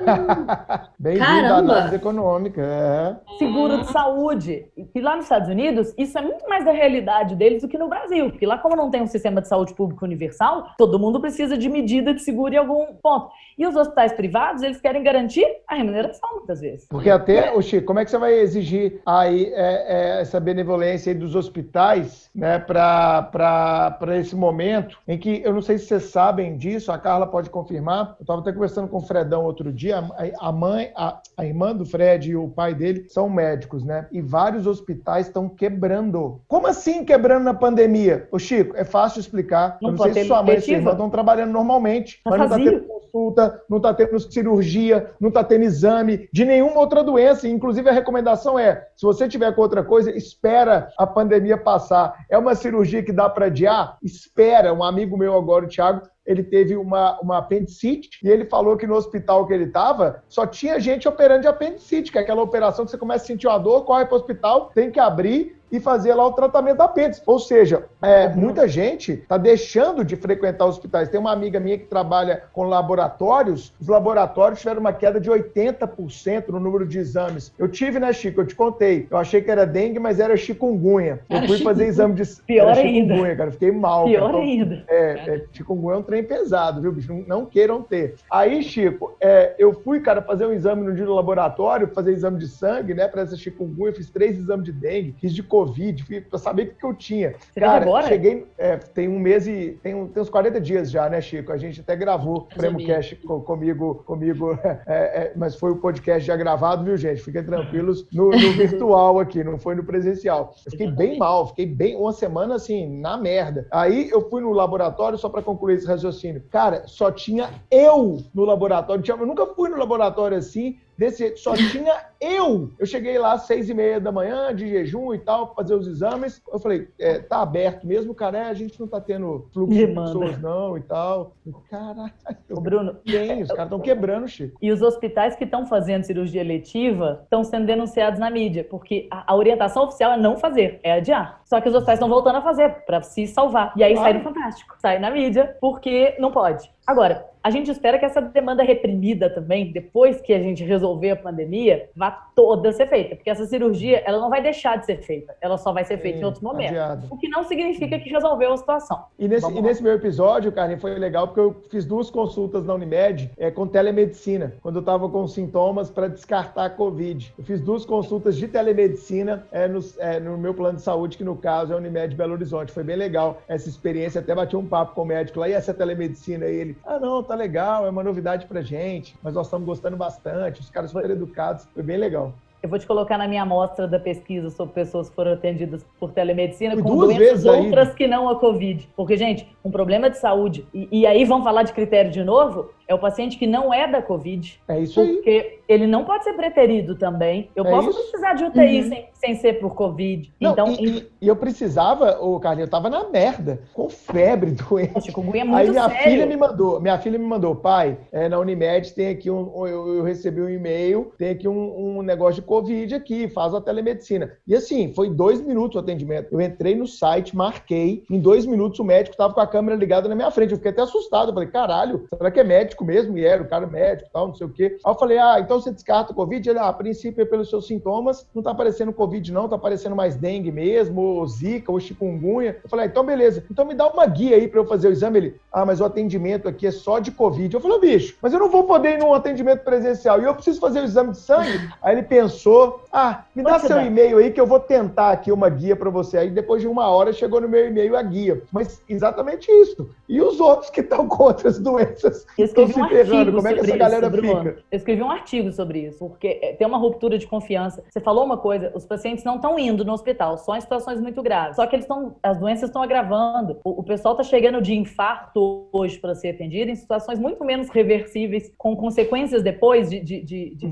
(laughs) Bem-vindo à análise econômica. É. Seguro de saúde. E lá nos Estados Unidos, isso é muito mais da realidade deles do que no Brasil. Porque lá, como não tem um sistema de saúde público universal, todo mundo precisa de medida de seguro em algum ponto. E os hospitais privados, eles querem garantir a remuneração, muitas vezes. Porque até, o Chico, como é que você vai exigir aí é, é, essa benevolência aí dos hospitais né, para esse momento em que, eu não sei se vocês sabem disso, a Carla pode confirmar, eu estava até conversando com o Fredão outro dia, a mãe, a, a irmã do Fred e o pai dele são médicos, né? E vários hospitais estão quebrando. Como assim quebrando na pandemia? Ô Chico, é fácil explicar. Não, eu não sei se sua mãe e sua irmã estão trabalhando normalmente, mas não está tendo consulta, não está tendo cirurgia, não está tendo exame de nenhuma outra doença. Inclusive, a recomendação é: se você tiver com outra coisa, espera a pandemia passar. É uma cirurgia que dá para adiar? Espera. Um amigo meu agora, o Thiago, ele teve uma, uma apendicite e ele falou que no hospital que ele estava só tinha gente operando de apendicite, que é aquela operação que você começa a sentir uma dor, corre para o hospital, tem que abrir e fazer lá o tratamento da apêndice. Ou seja, é, muita gente está deixando de frequentar hospitais. Tem uma amiga minha que trabalha com laboratórios, os laboratórios tiveram uma queda de 80% no número de exames. Eu tive, né, Chico? Eu te contei. Eu achei que era dengue, mas era chikungunya. Eu fui fazer exame de Pior era ainda. cara. Fiquei mal. Pior então, ainda. É, é, chikungunya é um trem pesado, viu, bicho? Não, não queiram ter. Aí, Chico, é, eu fui, cara, fazer um exame no dia do laboratório, fazer exame de sangue, né, para essa chikungunya. Fiz três exames de dengue, fiz de Covid, para saber o que eu tinha. Você Cara, agora? cheguei, é, tem um mês e tem, um, tem uns 40 dias já, né, Chico? A gente até gravou o Prêmio Cash comigo, comigo (laughs) é, é, mas foi o podcast já gravado, viu, gente? Fiquem tranquilos no, no (laughs) virtual aqui, não foi no presencial. Eu fiquei bem mal, fiquei bem uma semana assim, na merda. Aí eu fui no laboratório, só para concluir esse raciocínio. Cara, só tinha eu no laboratório. Eu nunca fui no laboratório assim, desse jeito. Só tinha eu. Eu cheguei lá às seis e meia da manhã, de jejum e tal, fazer os exames. Eu falei, é, tá aberto mesmo, cara? É, a gente não tá tendo fluxo de, de pessoas, não, e tal. Caralho. Bruno. Tem, os caras estão quebrando, Chico. E os hospitais que estão fazendo cirurgia eletiva estão sendo denunciados na mídia, porque a, a, orientação oficial é não fazer, é adiar. Só que os hospitais estão voltando a fazer para se salvar. E aí claro. sai no Fantástico, sai na mídia, porque não pode. Agora, a gente espera que essa demanda reprimida também, depois que a gente resolver a pandemia, vá toda ser feita. Porque essa cirurgia, ela não vai deixar de ser feita. Ela só vai ser feita Sim, em outros momentos. Adiado. O que não significa que resolveu a situação. E nesse, e nesse meu episódio, Carlinhos, foi legal porque eu fiz duas consultas na Unimed é, com telemedicina, quando eu estava com sintomas para descartar a Covid. Eu fiz duas consultas de telemedicina é, no, é, no meu plano de saúde, que no caso é a Unimed Belo Horizonte. Foi bem legal essa experiência. Até bati um papo com o médico lá, e essa telemedicina? E ele, ah, não, tá legal, é uma novidade pra gente, mas nós estamos gostando bastante, os caras super educados, foi bem legal. Eu vou te colocar na minha amostra da pesquisa sobre pessoas que foram atendidas por telemedicina Fui com doenças outras que não a Covid. Porque, gente, um problema de saúde, e, e aí vamos falar de critério de novo, é o paciente que não é da Covid. É isso porque aí. Porque ele não pode ser preterido também. Eu é posso isso? precisar de UTI uhum. sem, sem ser por Covid. Não, então, e, e, eu precisava, o Carlinhos, eu tava na merda, com febre, (laughs) doente. É muito aí minha sério. filha me mandou, minha filha me mandou, pai, é, na Unimed tem aqui um, eu, eu recebi um e-mail, tem aqui um, um, negócio de Covid aqui, faz a telemedicina. E assim, foi dois minutos o atendimento. Eu entrei no site, marquei, em dois minutos o médico tava com a câmera ligada na minha frente. Eu fiquei até assustado, eu falei, caralho, será que é médico mesmo? E era, o cara médico tal, não sei o quê. Aí eu falei, ah, então você descarta o Covid? Ele, ah, a princípio, é pelos seus sintomas, não tá aparecendo Covid não, tá aparecendo mais dengue mesmo, ou zika, ou chikungunya. Eu falei, ah, então beleza, então me dá uma guia aí para eu fazer o exame. Ele, ah, mas o atendimento aqui é só de Covid. Eu falei, bicho, mas eu não vou poder ir num atendimento presencial e eu preciso fazer o exame de sangue. Aí ele pensou, ah, me dá seu e-mail aí que eu vou tentar aqui uma guia para você. Aí depois de uma hora chegou no meu e-mail a guia. Mas exatamente isso. E os outros que estão com outras doenças estão se ferrando, como é que essa galera isso, fica? Eu escrevi um artigo sobre isso, porque é, tem uma ruptura de confiança. Você falou uma coisa, os pacientes não estão indo no hospital, só em situações muito graves. Só que eles estão, as doenças estão agravando. O, o pessoal está chegando de infarto hoje para ser atendido em situações muito menos reversíveis, com consequências depois de, de, de, de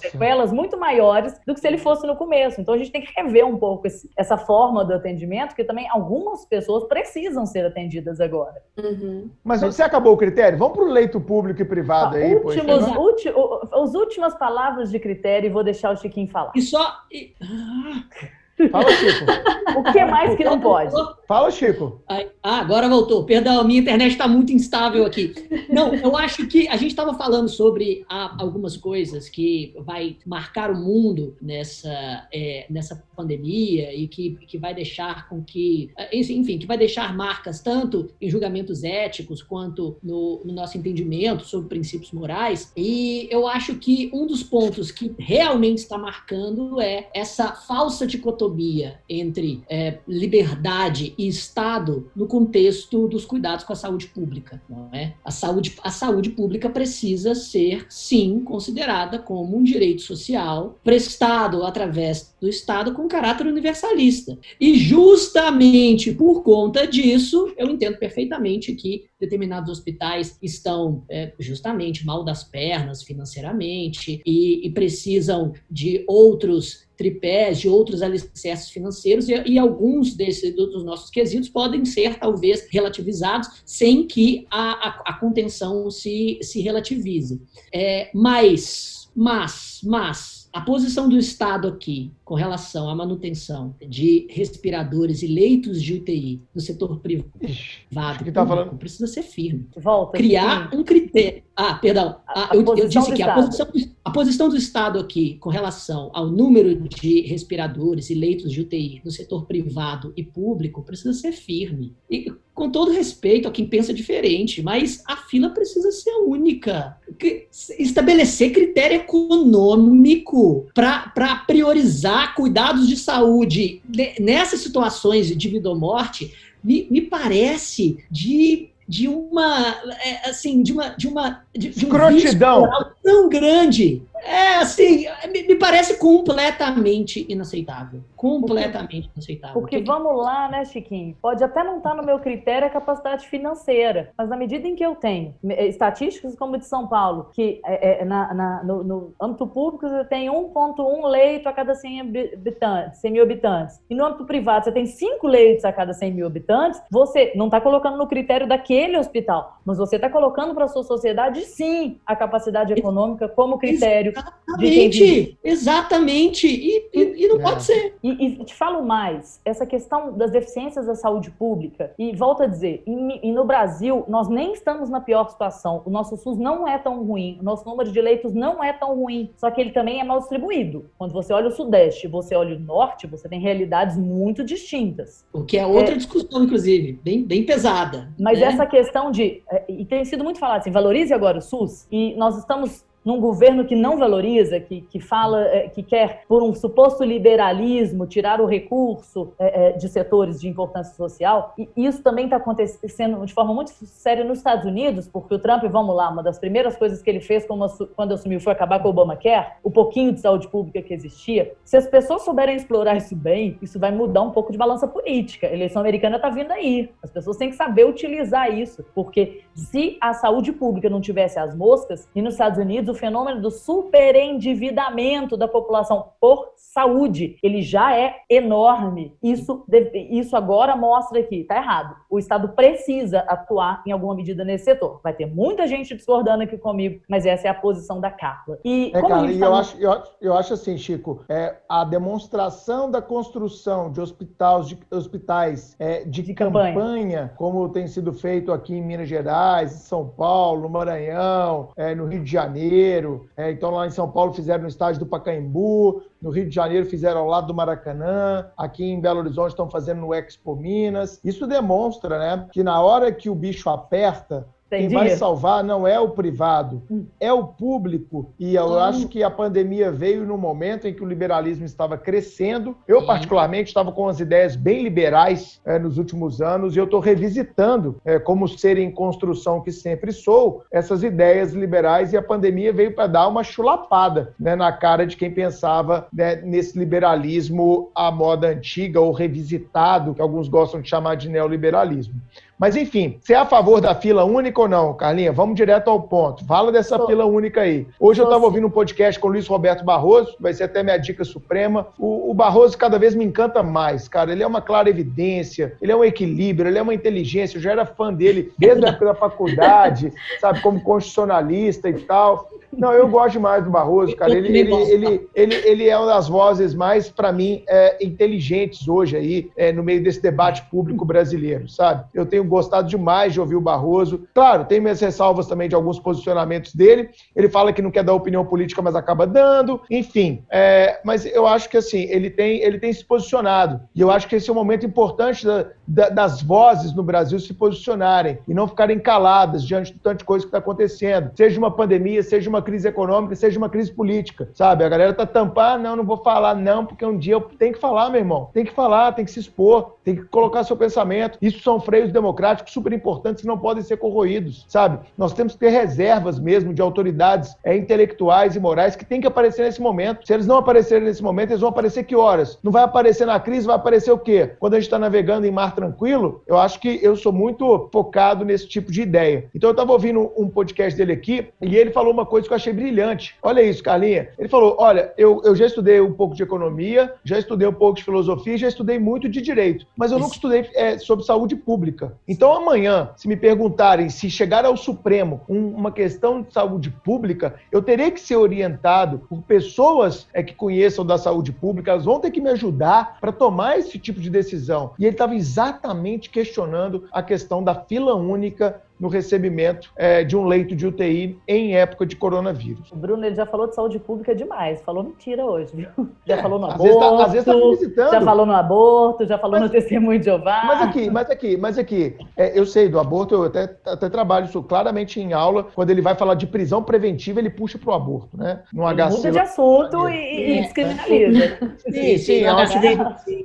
sequelas muito maiores do que se ele fosse no começo. Então a gente tem que rever um pouco esse, essa forma do atendimento, que também algumas pessoas precisam ser atendidas agora. Uhum. Mas você acabou o critério? Vamos para o leito público e privado ah, aí. Últimos, ulti, as últimas palavras de critério e vou deixar o Chiquinho falar. E só. E... Fala, Chico. o que mais que não pode? Fala, Chico. Ah, agora voltou. Perdão, minha internet está muito instável aqui. Não, eu acho que a gente estava falando sobre algumas coisas que vai marcar o mundo nessa, é, nessa pandemia e que, que vai deixar com que, enfim, que vai deixar marcas tanto em julgamentos éticos quanto no, no nosso entendimento sobre princípios morais. E eu acho que um dos pontos que realmente está marcando é essa falsa dicotomia entre é, liberdade e Estado no contexto dos cuidados com a saúde pública. Não é? a, saúde, a saúde pública precisa ser, sim, considerada como um direito social prestado através do Estado com caráter universalista. E justamente por conta disso, eu entendo perfeitamente que determinados hospitais estão é, justamente mal das pernas financeiramente e, e precisam de outros tripés, de outros alicerces financeiros, e, e alguns desses dos nossos quesitos podem ser, talvez, relativizados sem que a, a, a contenção se, se relativize. É, mas, mas, mas, a posição do Estado aqui com relação à manutenção de respiradores e leitos de UTI no setor privado que tá falando... precisa ser firme. Volta, Criar um critério. Ah, perdão. Ah, eu, eu, disse que a posição, a posição do Estado aqui com relação ao número de respiradores e leitos de UTI no setor privado e público precisa ser firme. E com todo respeito a quem pensa diferente, mas a fila precisa ser única. Estabelecer critério econômico para priorizar cuidados de saúde nessas situações de vida ou morte me, me parece de de uma é, assim de uma de uma de, de um tão grande é assim, me, me, parece completamente inaceitável. Completamente porque, inaceitável. Porque, porque vamos lá, né, Chiquinho? Pode até não estar no meu critério a capacidade financeira, mas na medida em que eu tenho eh, estatísticas como de São Paulo, que é, é, na, na, no, no, âmbito público você tem 1,1 leito a cada 100 habitantes, 100 mil habitantes, e no âmbito privado você tem 5 leitos a cada 100 mil habitantes, você não está colocando no critério daquele hospital, mas você está colocando para a sua sociedade, sim, a capacidade econômica como critério Exatamente, exatamente. E, e, e não é. pode ser. E, e, te falo mais, essa questão das deficiências da saúde pública, e volto a dizer, e, no Brasil, nós nem estamos na pior situação. O nosso SUS não é tão ruim, o nosso número de leitos não é tão ruim, só que ele também é mal distribuído. Quando você olha o Sudeste, você olha o Norte, você tem realidades muito distintas. O que é outra é... discussão, inclusive, bem, bem pesada. Mas né? essa questão de. É, e tem sido muito falado assim, valorize agora o SUS, e nós estamos num governo que não valoriza, que, que fala, é, que quer, por um suposto liberalismo, tirar o recurso é, é, de setores de importância social. E isso também está acontecendo de forma muito séria nos Estados Unidos, porque o Trump, vamos lá, uma das primeiras coisas que ele fez quando assumiu foi acabar com o Obamacare, o pouquinho de saúde pública que existia. Se as pessoas souberem explorar isso bem, isso vai mudar um pouco de balança política. A eleição americana está vindo aí. As pessoas têm que saber utilizar isso, porque se a saúde pública não tivesse as moscas, e nos Estados Unidos fenômeno do superendividamento da população por saúde. Ele já é enorme. Isso, isso agora mostra que está errado. O Estado precisa atuar em alguma medida nesse setor. Vai ter muita gente discordando aqui comigo, mas essa é a posição da Carla. E, é, Carla, e eu, acho, eu, eu, acho assim, Chico, é, a demonstração da construção de hospitais, de, hospitais é, de, de campanha. campanha. como tem sido feito aqui em Minas Gerais, em São Paulo, no Maranhão, é, no Rio de Janeiro, Janeiro. É, então, lá em São Paulo fizeram no estádio do Pacaembu, no Rio de Janeiro fizeram ao lado do Maracanã, aqui em Belo Horizonte estão fazendo no Expo Minas. Isso demonstra né, que na hora que o bicho aperta, quem vai salvar não é o privado, hum. é o público. E eu hum. acho que a pandemia veio no momento em que o liberalismo estava crescendo. Eu, Sim. particularmente, estava com as ideias bem liberais é, nos últimos anos e eu estou revisitando, é, como ser em construção que sempre sou, essas ideias liberais e a pandemia veio para dar uma chulapada né, na cara de quem pensava né, nesse liberalismo à moda antiga ou revisitado, que alguns gostam de chamar de neoliberalismo. Mas enfim, você é a favor da fila única ou não, Carlinha? Vamos direto ao ponto. Fala dessa Sou. fila única aí. Hoje Sou eu estava ouvindo um podcast com o Luiz Roberto Barroso, vai ser até minha dica suprema. O, o, Barroso cada vez me encanta mais, cara. Ele é uma clara evidência, ele é um equilíbrio, ele é uma inteligência. Eu já era fã dele desde a época da faculdade, (laughs) sabe, como constitucionalista e tal. Não, eu gosto demais do Barroso, cara. Ele, ele, ele, ele, ele é uma das vozes mais, para mim, é, inteligentes hoje aí, é, no meio desse debate público brasileiro, sabe? Eu tenho gostado demais de ouvir o Barroso. Claro, tem minhas ressalvas também de alguns posicionamentos dele. Ele fala que não quer dar opinião política, mas acaba dando. Enfim, é, mas eu acho que assim, ele tem, ele tem se posicionado. E eu acho que esse é um momento importante da, da, das vozes no Brasil se posicionarem e não ficarem caladas diante de tanta coisa que está acontecendo. Seja uma pandemia, seja uma crise econômica, seja uma crise política, sabe? A galera tá tampando, ah, não, não vou falar não, porque um dia eu tenho que falar, meu irmão. Tem que falar, tem que se expor, tem que colocar seu pensamento. Isso são freios democráticos super importantes que não podem ser corroídos, sabe? Nós temos que ter reservas mesmo de autoridades é, intelectuais e morais que tem que aparecer nesse momento. Se eles não aparecerem nesse momento, eles vão aparecer que horas? Não vai aparecer na crise, vai aparecer o quê? Quando a gente está navegando em mar tranquilo, eu acho que eu sou muito focado nesse tipo de ideia. Então eu estava ouvindo um podcast dele aqui e ele falou uma coisa que eu achei brilhante. Olha isso, Carlinha. Ele falou: olha, eu, eu já estudei um pouco de economia, já estudei um pouco de filosofia, já estudei muito de direito, mas eu nunca estudei é, sobre saúde pública. Então amanhã, se me perguntarem se chegar ao Supremo um, uma questão de saúde pública, eu terei que ser orientado por pessoas é, que conheçam da saúde pública, elas vão ter que me ajudar para tomar esse tipo de decisão. E ele estava exatamente questionando a questão da fila única no recebimento é, de um leito de UTI em época de coronavírus. O Bruno ele já falou de saúde pública demais, falou mentira hoje, viu? Já É, falou no às aborto, vezes tá- às vezes tá me visitando. já falou no aborto, já falou Mas- no testemunho de Jeová. Mas aqui, mas aqui, mas aqui, é, eu sei do aborto, eu até, até trabalho isso claramente em aula. Quando ele vai falar de prisão preventiva, ele puxa pro aborto, né? No Ele HC. muda de assunto e, e É. descriminaliza. Sim, sim, é um.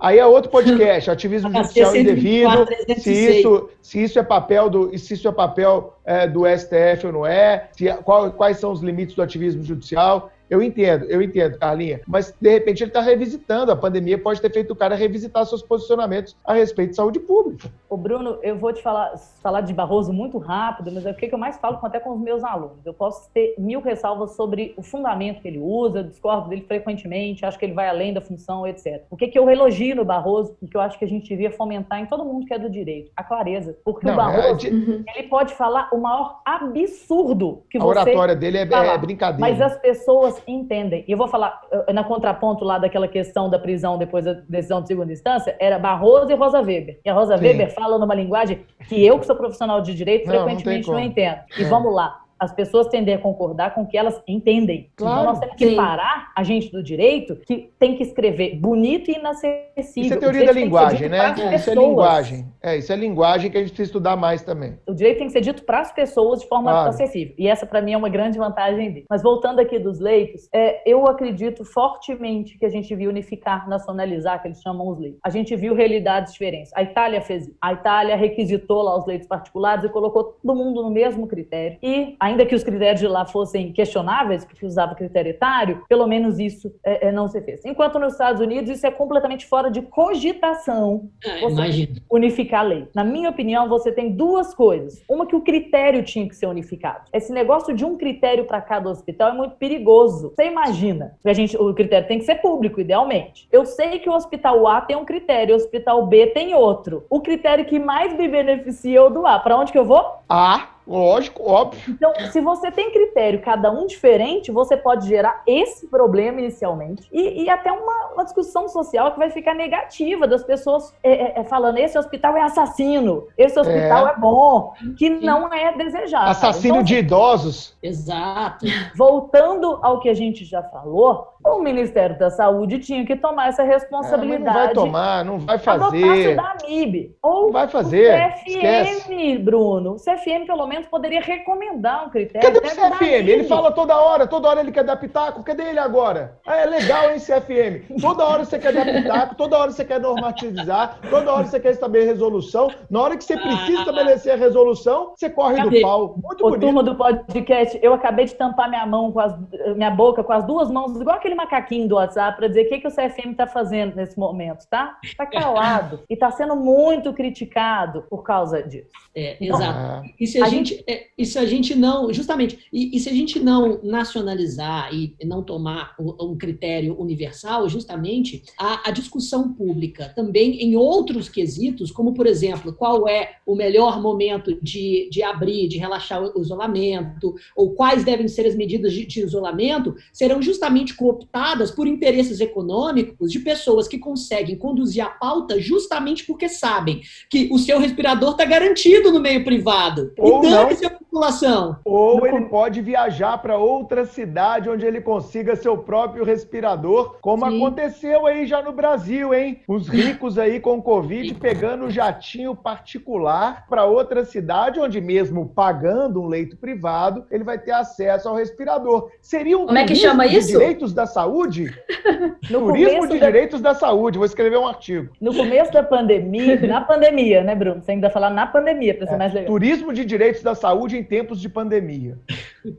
Aí é outro podcast, ativismo judicial indevido. 124, Se 306. isso, se isso é papel do, se isso é papel é, do STF ou não é, se, qual- quais são os limites do ativismo judicial. Eu entendo, eu entendo, Carlinha. Mas, de repente, ele está revisitando. A pandemia pode ter feito o cara revisitar seus posicionamentos a respeito de saúde pública. Ô, Bruno, eu vou te falar, falar de Barroso muito rápido, mas é o que eu mais falo até com os meus alunos. Eu posso ter mil ressalvas sobre o fundamento que ele usa, eu discordo dele frequentemente, acho que ele vai além da função, etc. O que, que eu elogio no Barroso, e que eu acho que a gente devia fomentar em todo mundo que é do direito? A clareza. Porque Não, o Barroso, é de- Uhum. ele pode falar o maior absurdo que a você oratória dele é, é brincadeira. Mas as pessoas entendem. E eu vou falar, eh, na contraponto lá daquela questão da prisão depois da decisão de segunda instância, era Barroso e Rosa Weber. E a Rosa Sim. Weber fala numa linguagem que eu, que sou profissional de direito, Não, não frequentemente tem não, como. entendo. E É. vamos lá. As pessoas tendem a concordar com o que elas entendem. Claro. Então nós temos que Sim. parar a gente do direito que tem que escrever bonito e inacessível. Isso é teoria da linguagem, né? pras Isso é linguagem. É, isso é linguagem que a gente precisa estudar mais também. O direito tem que ser dito para as pessoas de forma Claro. acessível. E essa, para mim, é uma grande vantagem dele. Mas voltando aqui dos leitos, é, eu acredito fortemente que a gente viu unificar, nacionalizar, que eles chamam os leitos. A gente viu realidades diferentes. A Itália fez isso. A Itália requisitou lá os leitos particulares e colocou todo mundo no mesmo critério. E, ainda que os critérios de lá fossem questionáveis, porque usava critério etário, pelo menos isso é, é, não se fez. Enquanto nos Estados Unidos, isso é completamente fora de cogitação Ah, Imagina. unificar a lei. Na minha opinião, você tem duas coisas. Uma que o critério tinha que ser unificado. Esse negócio de um critério para cada hospital é muito perigoso. Você imagina? A gente, o critério tem que ser público, idealmente. Eu sei que o hospital A tem um critério, o hospital B tem outro. O critério que mais me beneficia é o do A. Para onde que eu vou? Ah, lógico, óbvio. Então, se você tem critério, cada um diferente, você pode gerar esse problema inicialmente e, e até uma, uma discussão social que vai ficar negativa das pessoas é, é, é, falando esse hospital é assassino, esse hospital é, bom, que não é desejado. Assassino Então, de idosos. Exato. Voltando ao que a gente já falou, o Ministério da Saúde tinha que tomar essa É, responsabilidade. não vai tomar, não vai fazer. da AMIB. Ou Não vai fazer. o Esquece. CFM, Bruno. O CFM, pelo menos, poderia recomendar um critério. Cadê o CFM? Ele fala toda hora, toda hora ele quer dar pitaco. Cadê ele agora? Ah, é legal, hein, CFM? Toda hora você quer dar pitaco, toda hora você quer normatizar, toda hora você quer estabelecer resolução. Na hora que você precisa estabelecer a resolução, você corre Cadê? do pau. Muito Ô, bonito. turma do podcast, eu acabei de tampar minha mão com as, minha boca com as duas mãos, igual aquele macaquinho do WhatsApp, para dizer o que, que o CFM está fazendo nesse momento, tá? Tá calado e está sendo muito criticado por causa disso. É, exato. Ah, E se a, A gente, é, e se a gente não, justamente, e, e se a gente não nacionalizar e não tomar um, um critério universal, justamente, a, a discussão pública também em outros quesitos, como, por exemplo, qual é o melhor momento de, de abrir, de relaxar o isolamento, ou quais devem ser as medidas de, de isolamento, serão justamente cooptadas por interesses econômicos de pessoas que conseguem conduzir a pauta justamente porque sabem que o seu respirador está garantido no meio privado. Ou a população. Ou No ele pode viajar para outra cidade onde ele consiga seu próprio respirador, como Sim. aconteceu aí já no Brasil, hein? Os ricos aí com Covid pegando o jatinho particular para outra cidade, onde mesmo pagando um leito privado, ele vai ter acesso ao respirador. Seria um Como é que turismo chama de isso? direitos da saúde? (laughs) No Turismo de da- direitos da saúde. Vou escrever um artigo. No começo da pandemia, na pandemia, né, Bruno? Você ainda falar na pandemia, para ser mais legal. Turismo de direitos da saúde em tempos de pandemia.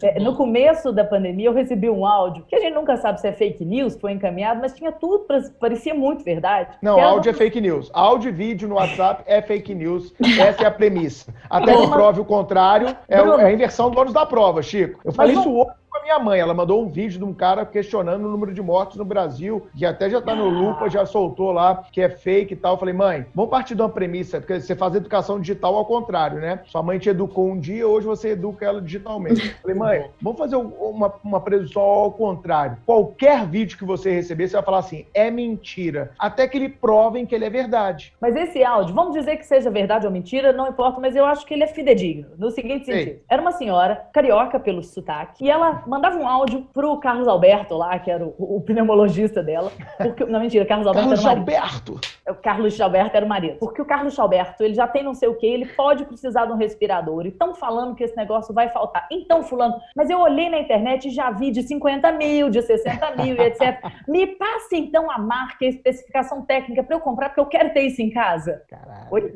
É, no começo da pandemia, eu recebi um áudio, que a gente nunca sabe se é fake news, foi encaminhado, mas tinha tudo, pra- parecia muito verdade. Não, Que áudio é do- fake news. Áudio e vídeo no WhatsApp é fake news. (laughs) Essa é a premissa. Até que Mas- prove o contrário, é, Bruno. é a inversão do ônus da prova, Chico. Eu falei Mas isso hoje minha mãe. Ela mandou um vídeo de um cara questionando o número de mortos no Brasil, que até já tá no Lupa, já soltou lá, que é fake e tal. Eu falei, mãe, vamos partir de uma premissa, porque você faz educação digital ao contrário, né? Sua mãe te educou um dia, hoje você educa ela digitalmente. Eu falei, mãe, vamos fazer uma, uma previsão ao contrário. Qualquer vídeo que você receber, você vai falar assim, é mentira. Até que ele provem que ele é verdade. Mas esse áudio, vamos dizer que seja verdade ou mentira, não importa, mas eu acho que ele é fidedigno. No seguinte sentido, Ei. era uma senhora carioca pelo sotaque, e ela mandava um áudio pro Carlos Alberto lá, que era o, o pneumologista dela. Porque, não, mentira, Carlos Alberto Carlos era o marido. Alberto. O Carlos Alberto era o marido. Porque o Carlos Alberto, ele já tem não sei o que, ele pode precisar de um respirador. E estão falando que esse negócio vai faltar. Então, fulano, mas eu olhei na internet e já vi de 50 mil, de 60 mil e etc. Me passe então a marca a especificação técnica para eu comprar, porque eu quero ter isso em casa. Caralho. Oi?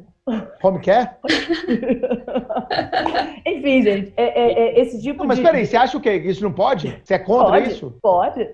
Home care? (laughs) Enfim, gente, é, é, é esse tipo não, mas de. Mas peraí, você acha o quê? Isso não pode? Você é contra pode, isso? Pode.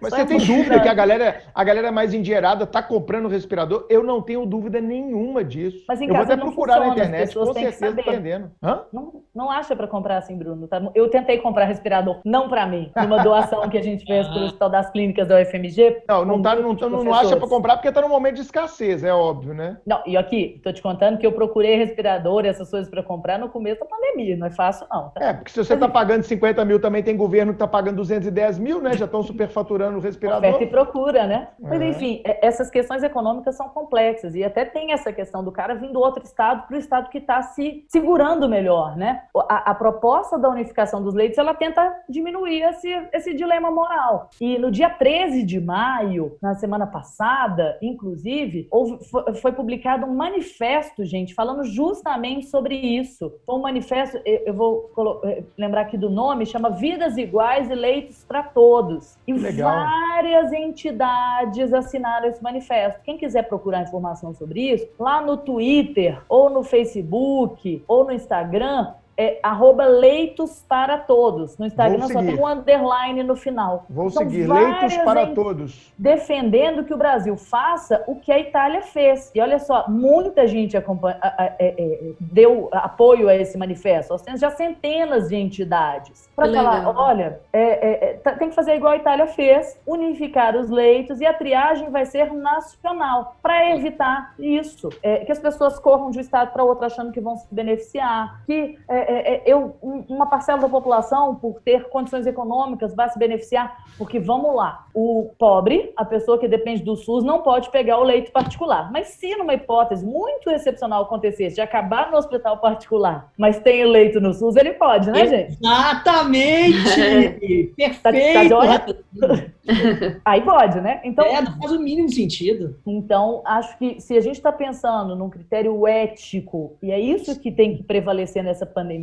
Mas (laughs) Só você tem dúvida que a galera, a galera mais endinheirada tá comprando respirador? Eu não tenho dúvida nenhuma disso. Mas em Eu vou até procurar funciona, na internet, com certeza tá vendendo. Hã? Não, não acha para comprar assim, Bruno. Tá? Eu tentei comprar respirador, não para mim, numa doação que a gente fez pelo (laughs) Hospital das Clínicas da UFMG. Não, não, tá, não, não, não acha para comprar porque tá no momento de escassez, é óbvio, né? Não, e aqui, tô te contando que eu procurei respirador e essas coisas para comprar no começo da pandemia. Não é fácil, não. Tá? É, porque se você está pagando 50 mil, também tem governo que está pagando 210 mil, né? Já estão superfaturando o respirador. Oferta e procura, né? É. Mas, enfim, é, essas questões econômicas são complexas. E até tem essa questão do cara vindo do outro estado para o estado que está se segurando melhor, né? A, a, proposta da unificação dos leitos, ela tenta diminuir esse, esse dilema moral. E no dia 13 de maio, na semana passada, inclusive, houve, foi, foi publicado um manifesto, gente, falando falando justamente sobre isso. Foi um manifesto, eu vou eh, lembrar aqui do nome, chama Vidas Iguais e Leitos para Todos. E Legal. várias entidades assinaram esse manifesto. Quem quiser procurar informação sobre isso, lá no Twitter, ou no Facebook, ou no Instagram, é arroba leitos para todos. No Instagram só tem um underline no final. Vou São seguir, leitos para todos. Defendendo que o Brasil faça o que a Itália fez. E olha só, muita gente acompanha, é, é, deu apoio a esse manifesto. Já centenas de entidades. Para falar, olha, é, é, é tá, tem que fazer igual a Itália fez, unificar os leitos e a triagem vai ser nacional, para evitar isso. que as pessoas corram de um estado para outro achando que vão se beneficiar, que é, é, eu, uma parcela da população, por ter condições econômicas, vai se beneficiar, porque vamos lá, o pobre, a pessoa que depende do SUS, não pode pegar o leito particular. Mas se numa hipótese muito excepcional acontecesse de acabar no hospital particular, mas tem o leito no SUS, ele pode, né, gente? Exatamente! (laughs) Perfeito! Tá, tá (laughs) Aí pode, né? Então, é, não faz o mínimo sentido. Então, acho que se a gente está pensando num critério ético, e é isso que tem que prevalecer nessa pandemia,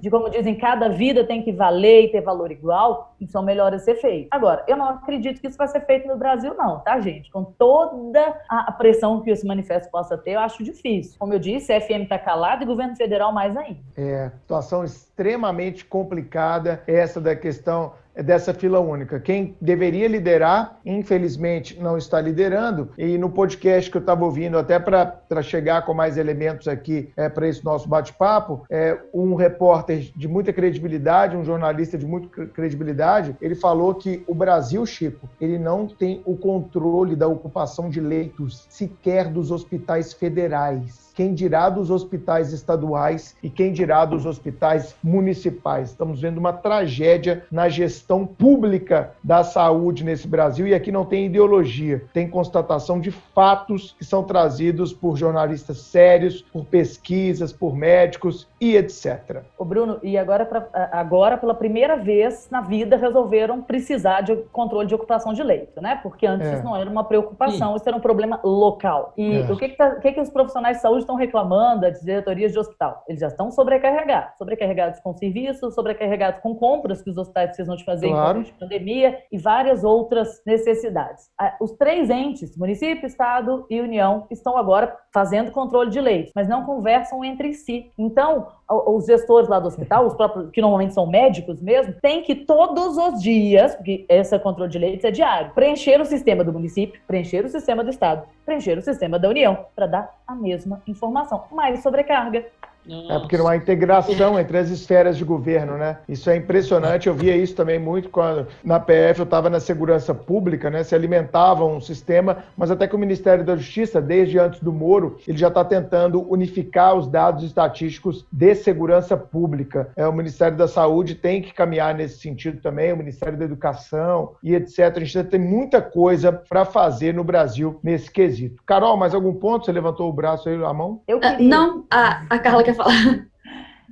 de como dizem, cada vida tem que valer e ter valor igual, isso é o melhor a ser feito. Agora, eu não acredito que isso vai ser feito no Brasil, não, tá, gente? Com toda a pressão que esse manifesto possa ter, eu acho difícil. Como eu disse, a FM está calada e governo federal mais ainda. É, situação extremamente complicada, essa da questão dessa fila única. Quem deveria liderar, infelizmente, não está liderando. E no podcast que eu estava ouvindo, até para chegar com mais elementos aqui é, para esse nosso bate-papo, é, um repórter de muita credibilidade, um jornalista de muita credibilidade, ele falou que o Brasil, Chico, ele não tem o controle da ocupação de leitos sequer dos hospitais federais quem dirá dos hospitais estaduais e quem dirá dos hospitais municipais. Estamos vendo uma tragédia na gestão pública da saúde nesse Brasil e aqui não tem ideologia, tem constatação de fatos que são trazidos por jornalistas sérios, por pesquisas, por médicos e etc. O Bruno, e agora, pra, agora pela primeira vez na vida resolveram precisar de controle de ocupação de leito, né? Porque antes é. isso não era uma preocupação, Sim. isso era um problema local. E é. o que que, tá, que que os profissionais de saúde estão reclamando das diretorias de hospital? Eles já estão sobrecarregados. Sobrecarregados com serviços, sobrecarregados com compras que os hospitais precisam de fazer claro. em de pandemia e várias outras necessidades. Os três entes, município, estado e união, estão agora fazendo controle de leitos, mas não conversam entre si. Então, os gestores lá do hospital, os próprios, que normalmente são médicos mesmo, têm que todos os dias, porque esse controle de leitos é diário, preencher o sistema do município, preencher o sistema do estado, preencher o sistema da União, para dar a mesma informação. Mais sobrecarga. Nossa. É porque não há integração entre as esferas de governo, né? Isso é impressionante. Eu via isso também muito quando na PF eu estava na segurança pública, né? Se alimentava um sistema, mas até que o Ministério da Justiça, desde antes do Moro, ele já está tentando unificar os dados estatísticos de segurança pública. É, o Ministério da Saúde tem que caminhar nesse sentido também, o Ministério da Educação e etc. A gente tem muita coisa para fazer no Brasil nesse quesito. Carol, mais algum ponto? Você levantou o braço aí, a mão? Eu queria... Não, a, a Carla quer falar. (laughs)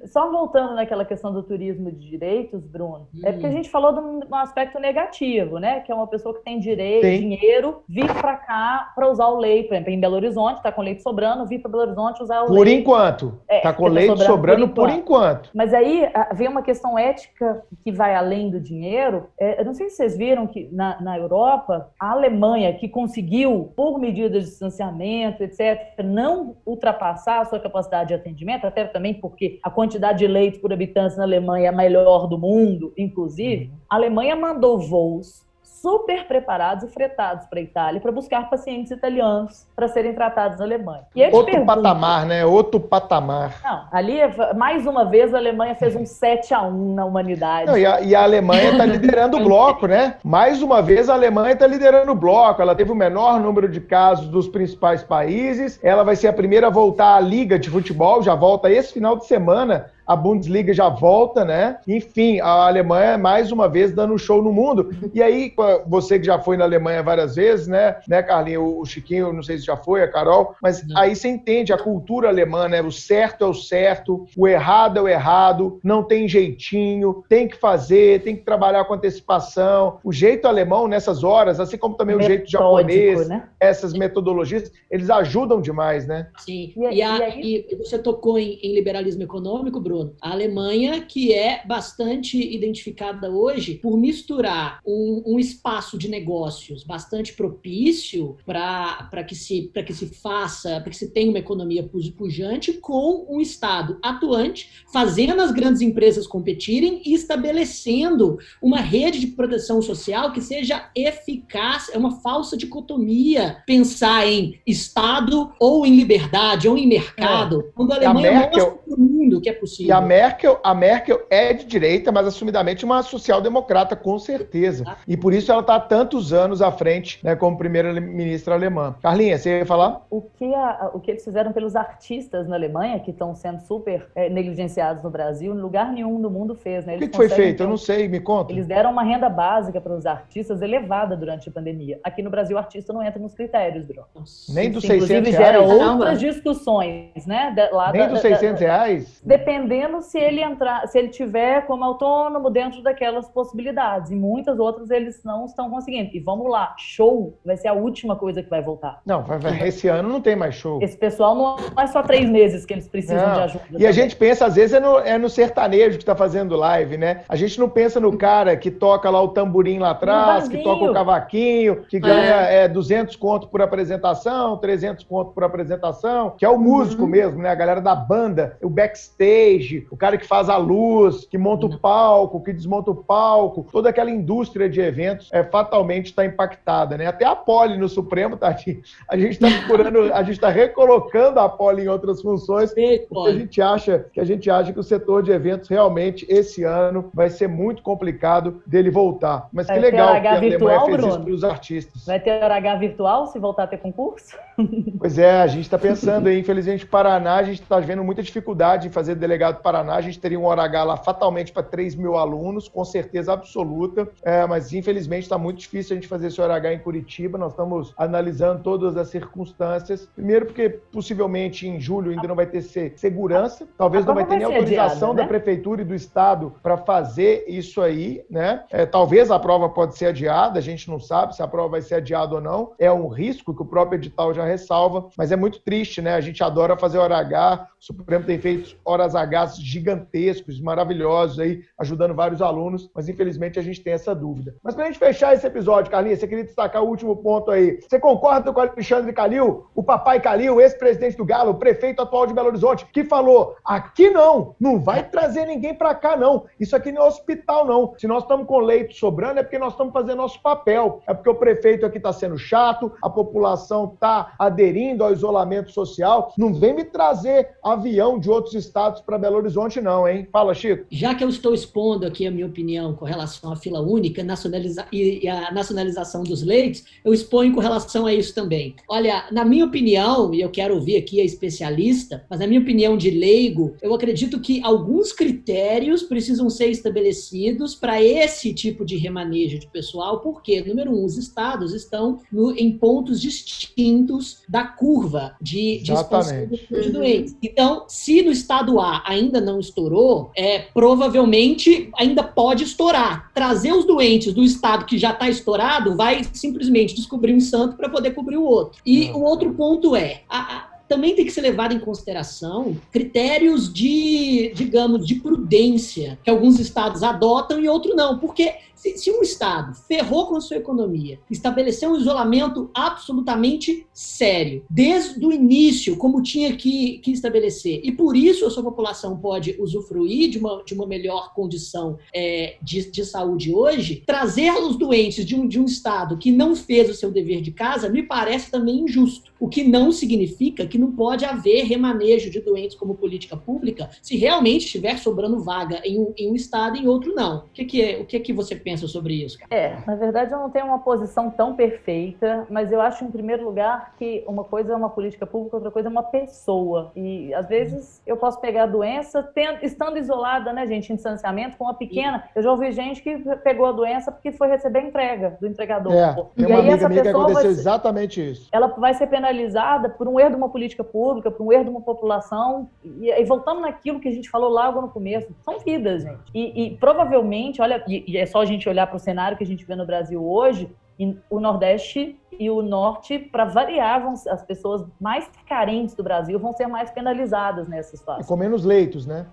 Só voltando naquela questão do turismo de direitos, Bruno, hum. é porque a hum. gente falou de um, aspecto negativo, né? Que é uma pessoa que tem direito, Sim. dinheiro, vir para cá para usar o leite, por exemplo, em Belo Horizonte, tá com leite sobrando, vir para Belo Horizonte usar o por leite. Enquanto. É, tá com leite sobrando, sobrando por, enquanto. por, enquanto. Mas aí vem uma questão ética que vai além do dinheiro. É, eu não sei se vocês viram que na, na Europa, a Alemanha, que conseguiu, por medidas de distanciamento, etc., não ultrapassar a sua capacidade de atendimento, até também porque a quantidade quantidade de leite por habitante na Alemanha é a melhor do mundo, inclusive, uhum. a Alemanha mandou voos super preparados e fretados para a Itália para buscar pacientes italianos para serem tratados na Alemanha. Outro patamar, né? Outro patamar. Não, ali, mais uma vez, a Alemanha fez um 7 a 1 na humanidade. Não, e, a, e, a, Alemanha está liderando o (laughs) bloco, né? Mais uma vez, a Alemanha está liderando o bloco. Ela teve o menor número de casos dos principais países. Ela vai ser a primeira a voltar à Liga de Futebol, já volta esse final de semana a Bundesliga já volta, né? Enfim, a Alemanha mais uma vez dando show no mundo. E aí, você que já foi na Alemanha várias vezes, né, né, Carlinhos? O Chiquinho, não sei se já foi, a Carol, mas não. aí você entende a cultura alemã, né? O certo é o certo, o errado é o errado, não tem jeitinho, tem que fazer, tem que trabalhar com antecipação. O jeito alemão nessas horas, assim como também Metódico, o jeito japonês, né? essas metodologias, eles ajudam demais, né? Sim. E, e, a, e você tocou em, em liberalismo econômico, Bruno Bruno. A Alemanha, que é bastante identificada hoje por misturar um, um espaço de negócios bastante propício para que, se, que se faça, para que se tenha uma economia pujante, com um Estado atuante, fazendo as grandes empresas competirem e estabelecendo uma rede de proteção social que seja eficaz. É uma falsa dicotomia pensar em Estado ou em liberdade ou em mercado, é. quando a Alemanha a Merkel... mostra mundo que é possível. E a Merkel, a Merkel é de direita, mas assumidamente uma social-democrata, com certeza. Ah. E por isso ela está há tantos anos à frente né, como primeira-ministra alemã. Carlinha, você ia falar? O que, a, o que eles fizeram pelos artistas na Alemanha, que estão sendo super é, negligenciados no Brasil, lugar nenhum do mundo fez. Né? o que, que foi feito? Eu não sei, me conta. Eles deram uma renda básica para os artistas elevada durante a pandemia. Aqui no Brasil, o artista não entra nos critérios, Bruno. Nem dos 600 reais? Inclusive, gera outras discussões, né? De, lá Nem da, dos 600 da, reais? Dependendo se ele entrar, se ele tiver como autônomo dentro daquelas possibilidades. E muitas outras eles não estão conseguindo. E vamos lá, show vai ser a última coisa que vai voltar. Não, vai, vai, esse ano não tem mais show. Esse pessoal não é só três meses que eles precisam não. de ajuda. E também. a gente pensa, às vezes, é no, é no sertanejo que está fazendo live, né? A gente não pensa no cara que toca lá o tamborim lá atrás, que toca o cavaquinho, que ganha é. É, 200 conto por apresentação, 300 conto por apresentação, que é o músico uhum. mesmo, né? A galera da banda, o backstage stage, o cara que faz a luz, que monta o uhum. palco, que desmonta o palco, toda aquela indústria de eventos é, fatalmente está impactada, né? Até a Poli no Supremo, tá aqui. A gente está procurando, a gente está recolocando a Poli em outras funções, porque a gente acha que a gente acha que o setor de eventos realmente esse ano vai ser muito complicado dele voltar. Mas vai que legal que a virtual, fez Bruno? isso para os artistas. Vai ter hora H virtual se voltar a ter concurso? Pois é, a gente está pensando aí, infelizmente, Paraná, a gente está vendo muita dificuldade fazer delegado do Paraná, a gente teria um hora H lá fatalmente para 3 mil alunos, com certeza absoluta, é, mas infelizmente está muito difícil a gente fazer esse hora H em Curitiba. Nós estamos analisando todas as circunstâncias. Primeiro, porque possivelmente em julho ainda não vai ter segurança, talvez não vai ter nem autorização adiada, né? da prefeitura e do estado para fazer isso aí, né? É, talvez a prova pode ser adiada, a gente não sabe se a prova vai ser adiada ou não. É um risco que o próprio edital já ressalva, mas é muito triste, né? A gente adora fazer hora H, o Supremo tem feito horas H gigantescos, maravilhosos aí, ajudando vários alunos, mas infelizmente a gente tem essa dúvida. Mas para a gente fechar esse episódio, Carlinhos, você queria destacar o último ponto aí. Você concorda com o Alexandre Calil, o papai Calil, ex-presidente do Galo, prefeito atual de Belo Horizonte, que falou: aqui não, não vai trazer ninguém para cá não. Isso aqui não é hospital não. Se nós estamos com leito sobrando é porque nós estamos fazendo nosso papel. É porque o prefeito aqui está sendo chato, a população está aderindo ao isolamento social. Não vem me trazer avião de outros estados estados para Belo Horizonte, não, hein? Fala, Chico. Já que eu estou expondo aqui a minha opinião com relação à fila única nacionaliza e a nacionalização dos leitos, eu exponho com relação a isso também. Olha, na minha opinião, e eu quero ouvir aqui a especialista, mas na minha opinião de leigo, eu acredito que alguns critérios precisam ser estabelecidos para esse tipo de remanejo de pessoal, porque, número um, os estados estão no, em pontos distintos da curva de, de expansão de doentes. Então, se no estado A ainda não estourou, é, provavelmente ainda pode estourar. Trazer os doentes do estado que já está estourado vai simplesmente descobrir um santo para poder cobrir o outro. E o outro ponto é, a, a, também tem que ser levado em consideração critérios de, digamos, de prudência que alguns estados adotam e outros não. Porque se, se, um Estado ferrou com a sua economia, estabeleceu um isolamento absolutamente sério, desde o início, como tinha que, que estabelecer, e por isso a sua população pode usufruir de uma, de uma melhor condição é, de, de saúde hoje, trazer os doentes de um, de um Estado que não fez o seu dever de casa me parece também injusto. O que não significa que não pode haver remanejo de doentes como política pública se realmente estiver sobrando vaga em um, em um Estado e em outro não. O que, que, é, o que, que você pensa? Pensa sobre isso? É, na verdade eu não tenho uma posição tão perfeita, mas eu acho, em primeiro lugar, que uma coisa é uma política pública, outra coisa é uma pessoa. E às vezes eu posso pegar a doença tendo, estando isolada, né, gente, em distanciamento, com uma pequena. Eu já ouvi gente que pegou a doença porque foi receber entrega do entregador. É, tem uma amiga minha que aconteceu exatamente isso. Ela vai ser penalizada por um erro de uma política pública, por um erro de uma população. E, e voltando naquilo que a gente falou logo no começo, são vidas, gente. E, e provavelmente, olha, e, e é só a gente olhar para o cenário que a gente vê no Brasil hoje, o Nordeste e o Norte, para variar, vão, as pessoas mais carentes do Brasil vão ser mais penalizadas nessa situação. E com menos leitos, né?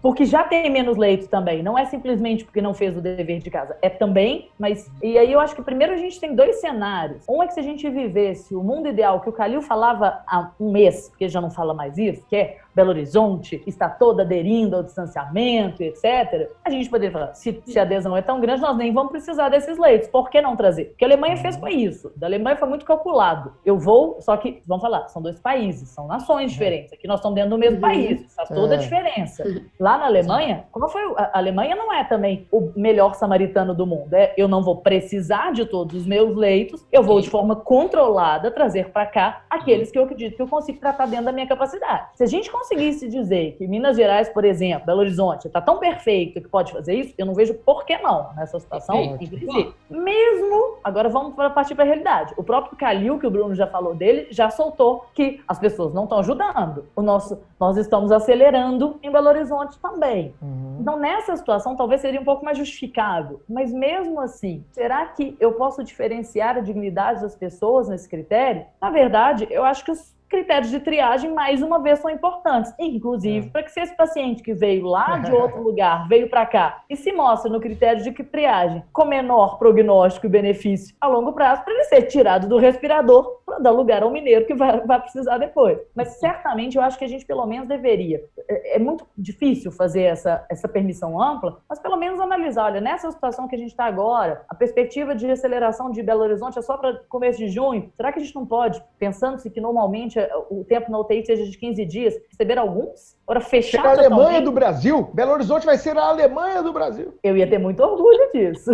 Porque já tem menos leitos também. Não é simplesmente porque não fez o dever de casa. É também, mas. E aí eu acho que primeiro a gente tem dois cenários. Um é que se a gente vivesse o mundo ideal que o Calil falava há um mês, porque já não fala mais isso, que é Belo Horizonte está toda aderindo ao distanciamento, etc., a gente poderia falar, se, se a adesão é tão grande, nós nem vamos precisar desses leitos. Por que não trazer? Porque a Alemanha fez foi isso. Da Alemanha foi muito calculado. Eu vou, só que, vamos falar, são dois países, são nações diferentes. Aqui nós estamos dentro do mesmo uhum. país, faz toda a é. diferença. (laughs) Lá na Alemanha, como foi? A Alemanha não é também o melhor samaritano do mundo. É, eu não vou precisar de todos os meus leitos, eu vou de forma controlada trazer para cá aqueles que eu acredito que eu consigo tratar dentro da minha capacidade. Se a gente conseguisse dizer que Minas Gerais, por exemplo, Belo Horizonte, está tão perfeito que pode fazer isso, eu não vejo por que não nessa situação. Mesmo, agora vamos partir para a realidade. O próprio Calil, que o Bruno já falou dele, já soltou que as pessoas não estão ajudando. O nosso, nós estamos acelerando em Belo Horizonte também. Uhum. Então, nessa situação, talvez seria um pouco mais justificável. Mas mesmo assim, será que eu posso diferenciar a dignidade das pessoas nesse critério? Na verdade, eu acho que os critérios de triagem, mais uma vez, são importantes. Inclusive, é. para que se esse paciente que veio lá de (laughs) outro lugar, veio para cá, e se mostra no critério de triagem com menor prognóstico e benefício a longo prazo, para ele ser tirado do respirador para dar lugar ao mineiro que vai, vai precisar depois. Mas certamente eu acho que a gente pelo menos deveria. É, é muito difícil fazer essa, essa permissão ampla, mas pelo menos analisar, olha, nessa situação que a gente está agora, a perspectiva de aceleração de Belo Horizonte é só para começo de junho, será que a gente não pode, pensando-se que normalmente o tempo na UTI seja de 15 dias, receber alguns? Ora, fechar Será a Alemanha do Brasil? Belo Horizonte vai ser a Alemanha do Brasil. Eu ia ter muito orgulho disso.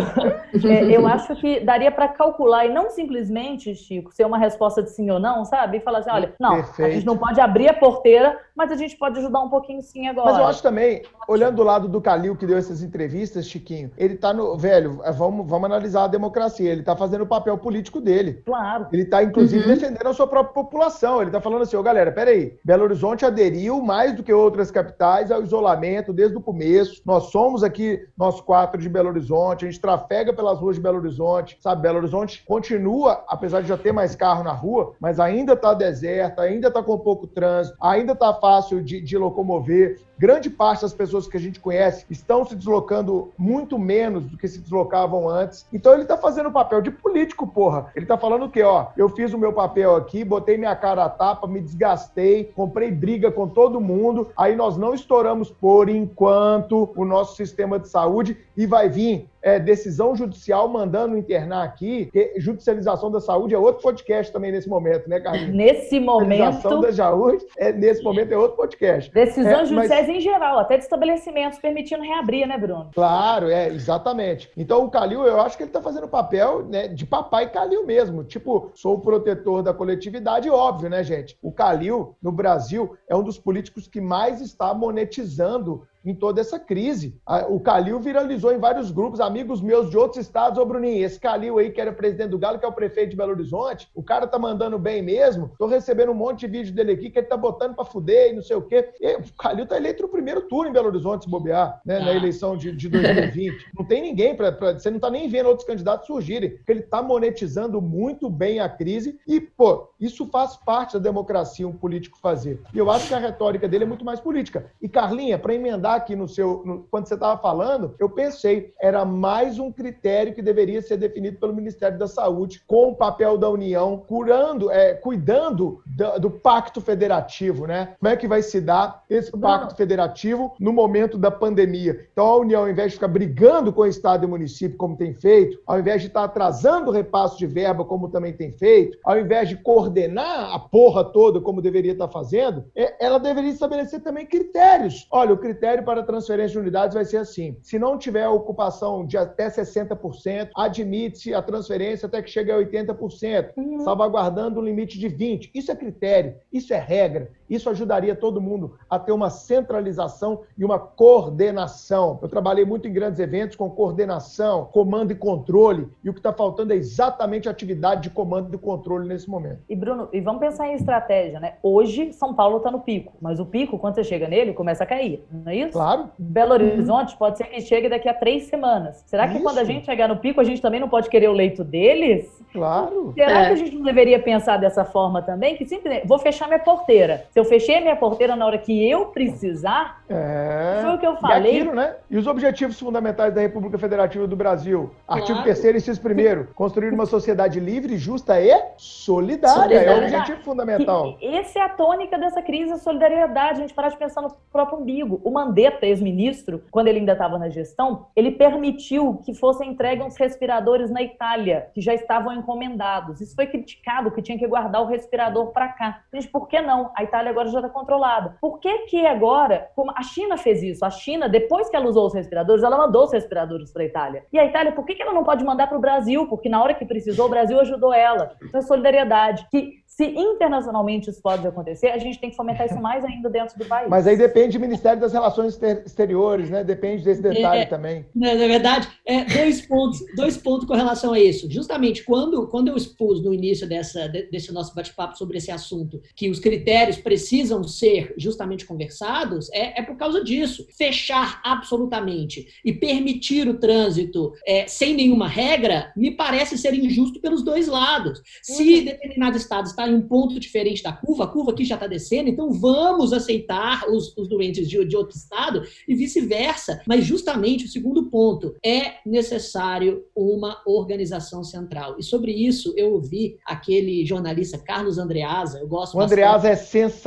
é, eu acho que daria para calcular e não simplesmente, Chico, ser uma resposta de sim ou não, sabe? E falar assim, olha, não, Perfeito. a gente não pode abrir a porteira, mas a gente pode ajudar um pouquinho sim agora. Mas eu acho também, olhando do lado do Calil que deu essas entrevistas, Chiquinho, ele tá no, velho, vamos, vamos analisar a democracia, ele tá fazendo o papel político dele. Claro. Ele tá, inclusive, uhum. defendendo a sua própria população. Ele tá falando assim, ô oh, galera, peraí, Belo Horizonte aderiu mais do que outras capitais ao isolamento desde o começo. Nós somos aqui, nós quatro de Belo Horizonte, a gente trafega pelas ruas de Belo Horizonte, sabe? Belo Horizonte continua, apesar de já ter mais carro na rua, mas ainda está deserta, ainda está com pouco trânsito, ainda está fácil de, de locomover grande parte das pessoas que a gente conhece estão se deslocando muito menos do que se deslocavam antes. Então ele tá fazendo o papel de político, porra. Ele tá falando o quê, ó? Eu fiz o meu papel aqui, botei minha cara a tapa, me desgastei, comprei briga com todo mundo. Aí nós não estouramos por enquanto o nosso sistema de saúde e vai vir é, decisão judicial mandando internar aqui, judicialização da saúde é outro podcast também nesse momento, né, Carlinhos? (laughs) Nesse momento. da saúde, é, nesse momento é outro podcast. Decisões é, judiciais mas... em geral, até de estabelecimentos permitindo reabrir, né, Bruno? Claro, é, exatamente. Então o Calil, eu acho que ele está fazendo papel né, de papai Calil mesmo. Tipo, sou o protetor da coletividade, óbvio, né, gente? O Calil, no Brasil, é um dos políticos que mais está monetizando em toda essa crise. O Calil viralizou em vários grupos, amigos meus de outros estados. Ô, Bruninho, esse Calil aí, que era presidente do Galo, que é o prefeito de Belo Horizonte, o cara tá mandando bem mesmo. Tô recebendo um monte de vídeo dele aqui que ele tá botando pra fuder e não sei o quê. E o Calil tá eleito no primeiro turno em Belo Horizonte, se bobear, né, na ah. eleição de, de 2020. não tem ninguém para. Você não tá nem vendo outros candidatos surgirem, porque ele tá monetizando muito bem a crise e, pô, isso faz parte da democracia um político fazer. E eu acho que a retórica dele é muito mais política. E, Carlinha, para emendar aqui no seu. No, quando você estava falando, eu pensei, era mais um critério que deveria ser definido pelo Ministério da Saúde, com o papel da União, curando, é, cuidando do, do, pacto federativo, né? Como é que vai se dar esse pacto federativo no momento da pandemia? Então, a União, ao invés de ficar brigando com o Estado e o município, como tem feito, ao invés de estar atrasando o repasso de verba, como também tem feito, ao invés de coordenar a porra toda, como deveria estar fazendo, é, ela deveria estabelecer também critérios. Olha, o critério critério para transferência de unidades vai ser assim: se não tiver ocupação de até 60%, admite-se a transferência até que chegue a 80%, uhum. salvaguardando um limite de 20%. Isso é critério, isso é regra, isso ajudaria todo mundo a ter uma centralização e uma coordenação. Eu trabalhei muito em grandes eventos com coordenação, comando e controle, e o que está faltando é exatamente a atividade de comando e controle nesse momento. E Bruno, e vamos pensar em estratégia, né? Hoje São Paulo está no pico, mas o pico, quando você chega nele, começa a cair, não é isso? Claro. Belo Horizonte pode ser que chegue daqui a três semanas. Será que isso. quando a gente chegar no pico, a gente também não pode querer o leito deles? Claro. Será é. que a gente não deveria pensar dessa forma também? Que simplesmente, vou fechar minha porteira. Se eu fechei minha porteira na hora que eu precisar, é. foi o que eu falei. E, aquilo, né? e os objetivos fundamentais da República Federativa do Brasil? Claro. Artigo 3 inciso 1 construir uma sociedade livre, justa e solidária. solidária. É o objetivo fundamental. E essa é a tônica dessa crise, a solidariedade. A gente parar de pensar no próprio umbigo. O Mandetta, ex-ministro, quando ele ainda estava na gestão, ele permitiu que fossem entregues uns respiradores na Itália, que já estavam encomendados. Isso foi criticado, que tinha que guardar o respirador para cá. Gente, por que não? A Itália agora já está controlada. Por que que agora, como a China fez isso? A China, depois que ela usou os respiradores, ela mandou os respiradores para a Itália. E a Itália, por que, que ela não pode mandar para o Brasil? Porque na hora que precisou, o Brasil ajudou ela. Então, é solidariedade. Que se internacionalmente isso pode acontecer, a gente tem que fomentar isso mais ainda dentro do país. Mas aí depende do Ministério das Relações Exteriores, né? Depende desse detalhe é, também. Na, na verdade, é, dois, pontos, dois pontos com relação a isso. Justamente quando, quando eu expus no início dessa, desse nosso bate-papo sobre esse assunto que os critérios precisam ser justamente conversados, é, é por causa disso. Fechar absolutamente e permitir o trânsito é, sem nenhuma regra me parece ser injusto pelos dois lados. Se uhum. determinado estado está em um ponto diferente da curva, a curva aqui já está descendo, então vamos aceitar os, os doentes de, de outro estado e vice-versa. Mas justamente o segundo ponto é necessário uma organização central. E sobre isso eu ouvi aquele jornalista Carlos Andreasa, eu gosto O Andreasa é sensacional,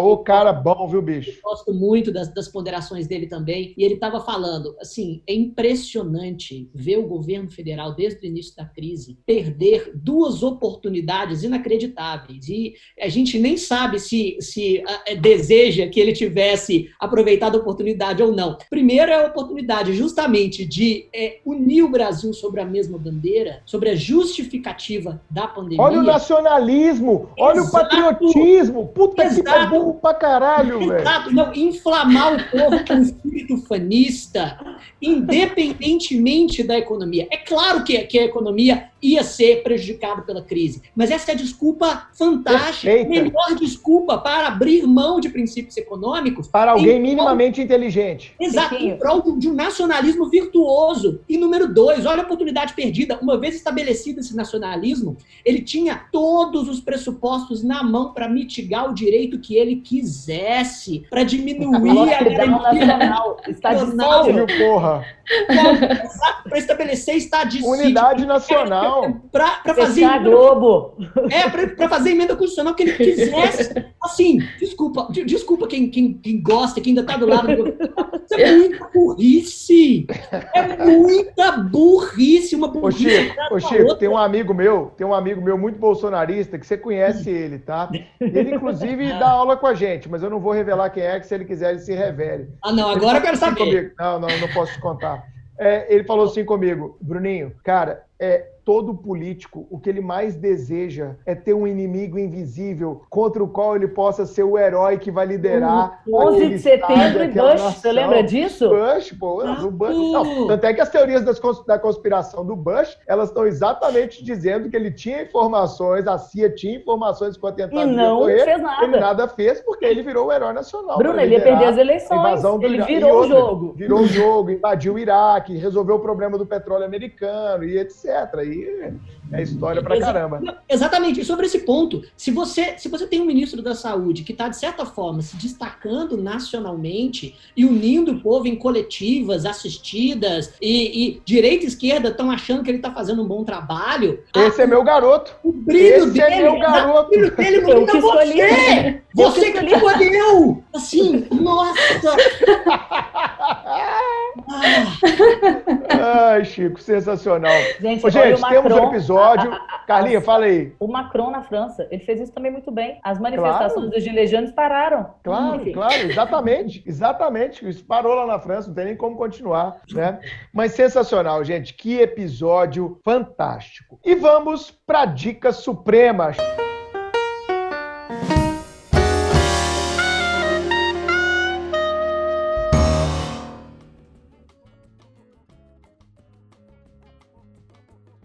o cara bom, viu, bicho? Eu gosto muito das, das ponderações dele também. E ele estava falando, assim, é impressionante ver o governo federal, desde o início da crise, perder duas oportunidades inacreditáveis. E a gente nem sabe se, se uh, deseja que ele tivesse aproveitado a oportunidade ou não. Primeiro é a oportunidade justamente de é, unir o Brasil sobre a mesma bandeira, sobre a justificativa da pandemia. Olha o nacionalismo, olha Exato. o patriotismo. Puta Exato. que tá pra caralho, velho. Exato, não, inflamar o povo com o espírito fanista, independentemente da economia. É claro que, que a economia ia ser prejudicada pela crise, mas essa é a desculpa fantástica, Perfeita. melhor desculpa para abrir mão de princípios econômicos. Para alguém minimamente inteligente. Exato, em prol de um nacionalismo virtuoso. E número dois, olha a oportunidade perdida. Uma vez estabelecido esse nacionalismo, ele tinha todos os pressupostos na mão para mitigar o direito que ele quisesse, para diminuir a garantia nacional. Está nacional. porra. Para estabelecer estadística. Unidade nacional. Para fazer. a Globo. É, para fazer emenda constitucional que ele quisesse. Assim, desculpa, desculpa quem, quem, quem gosta, quem ainda está do lado do Isso é muita burrice! É muita burrice, uma burrice. Ô, Chico, ô, Chico tem um amigo meu, tem um amigo meu muito bolsonarista, que você conhece ele, tá? Ele, inclusive, dá aula com a gente, mas eu não vou revelar quem é, que se ele quiser, ele se revele. Ah, não, agora eu quero saber. Comigo. Não, não, não posso te contar. É, ele falou assim comigo, Bruninho, cara, é, todo político, o que ele mais deseja é ter um inimigo invisível contra o qual ele possa ser o herói que vai liderar. O 11 de setembro e Bush, nação. você lembra disso? Bush, pô, ah, o Bush. Não, tanto é que as teorias das, da conspiração do Bush, elas estão exatamente dizendo que ele tinha informações, a CIA tinha informações com a tentativa e não fez nada. Ele nada fez porque ele virou o herói nacional. Bruno, ele ia perder as eleições, ele virou o jogo. Virou o jogo, invadiu o Iraque, resolveu o problema do petróleo americano e etc. E Yeah. É história pra caramba. Exatamente. E sobre esse ponto, se você, se você tem um ministro da Saúde que está, de certa forma, se destacando nacionalmente e unindo o povo em coletivas assistidas e, e direita e esquerda estão achando que ele está fazendo um bom trabalho. Esse a, é meu garoto. O brilho Esse é dele, é meu garoto. O brilho dele não você. Escolhi. Você que escolheu. Assim, nossa. (laughs) Ai, Chico, sensacional. Gente, Ô, gente temos um episódio. A, a, a, Carlinha, fala aí. O Macron na França, ele fez isso também muito bem. As manifestações claro. dos Gilets pararam. Claro, Enfim. claro, exatamente. (laughs) Exatamente. Isso parou lá na França, não tem nem como continuar, né? Mas sensacional, gente. Que episódio fantástico. E vamos para dicas supremas.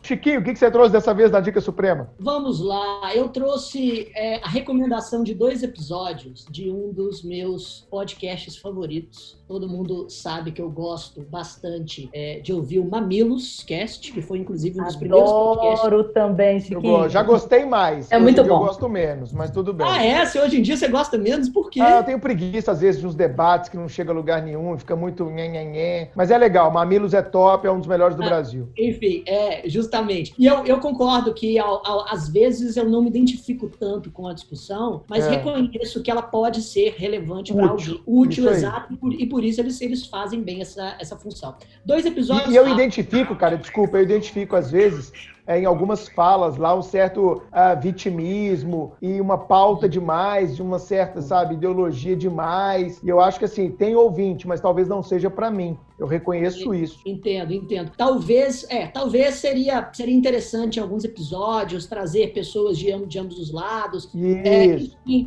Chiquinho, o que você trouxe dessa vez na Dica Suprema? Vamos lá, eu trouxe é, a recomendação de dois episódios de um dos meus podcasts favoritos. Todo mundo sabe que eu gosto bastante é, de ouvir o Mamilos Cast, que foi inclusive um dos Adoro primeiros podcasts. Adoro também, Chiquinho. já gostei mais. É hoje muito bom. Eu gosto menos, mas tudo bem. Ah, é? Se hoje em dia você gosta menos, por quê? Ah, eu tenho preguiça, às vezes, de uns debates que não chega a lugar nenhum, fica muito nhenhenhen. Mas é legal, Mamilos é top, é um dos melhores do ah, Brasil. Enfim, é justamente. E eu, eu concordo que, ao, ao, às vezes, eu não me identifico tanto com a discussão, mas é. reconheço que ela pode ser relevante para alguém. Útil, exato, e por, e por, isso eles, eles fazem bem essa, essa função. Dois episódios. E, eu identifico, cara, desculpa, eu identifico, às vezes, em algumas falas lá um certo uh, vitimismo e uma pauta demais, de uma certa, sabe, ideologia demais. E eu acho que assim, tem ouvinte, mas talvez não seja para mim. Eu reconheço isso. Entendo, entendo. Talvez, é, talvez seria, seria interessante em alguns episódios trazer pessoas de, de ambos os lados. É. É,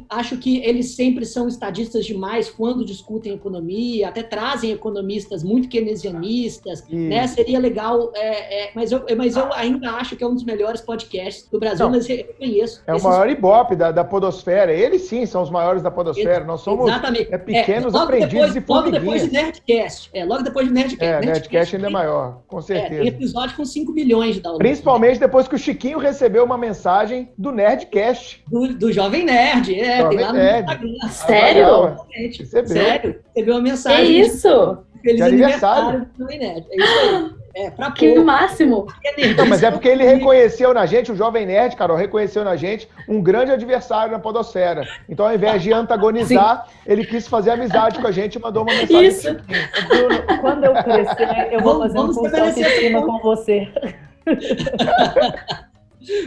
acho que eles sempre são estadistas demais quando discutem economia, até trazem economistas muito keynesianistas, né? Seria legal, é, é, mas, eu, mas eu ainda acho acho que é um dos melhores podcasts do Brasil, Não, mas eu reconheço. É o maior ibope da, da podosfera. Eles sim são os maiores da podosfera. Nós somos Exatamente. É, pequenos é, aprendizes depois, e Logo depois de Nerdcast. É, logo depois de Nerdcast. É, Nerdcast, Nerdcast ainda é maior, com certeza. É, tem episódio com 5 milhões de downloads. Principalmente depois que o Chiquinho recebeu uma mensagem do Nerdcast. Do, do Jovem Nerd, é, Jovem tem lá Nerd. no Instagram. Sério? Recebeu. Sério, recebeu uma mensagem. Que isso? Feliz de aniversário, aniversário do Jovem Nerd. É isso aí. (laughs) É, pra que pôr. máximo. Não, mas é porque ele reconheceu na gente, o Jovem Nerd, Carol, reconheceu na gente um grande adversário na podosfera. Então, ao invés de antagonizar, Sim. ele quis fazer amizade com a gente e mandou uma mensagem. Isso. Bruno, quando eu crescer, eu vou fazer um curso de autoestima com você. (laughs)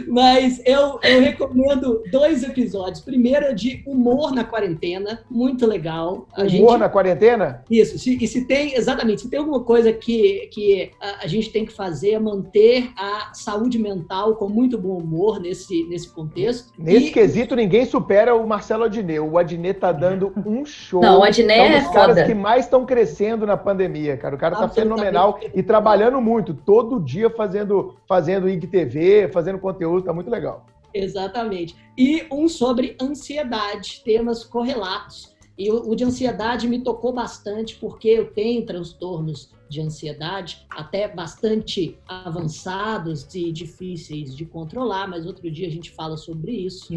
Mas eu, eu recomendo dois episódios. Primeiro é de humor na quarentena, muito legal. A humor gente... na quarentena? Isso. Se, e se tem, exatamente, se tem alguma coisa que, que a, a, gente tem que fazer é manter a saúde mental com muito bom humor nesse, nesse contexto. Nesse e... quesito, ninguém supera o Marcelo Adnet. O Adnet tá dando um show. Não, o Adnet é um dos caras que mais estão crescendo na pandemia, cara. O cara tá fenomenal e trabalhando muito, todo dia fazendo, fazendo IGTV, fazendo conteúdo, tá muito legal. Exatamente. E um sobre ansiedade, temas correlatos. E o, de ansiedade me tocou bastante porque eu tenho transtornos de ansiedade, até bastante avançados e difíceis de controlar, mas outro dia a gente fala sobre isso.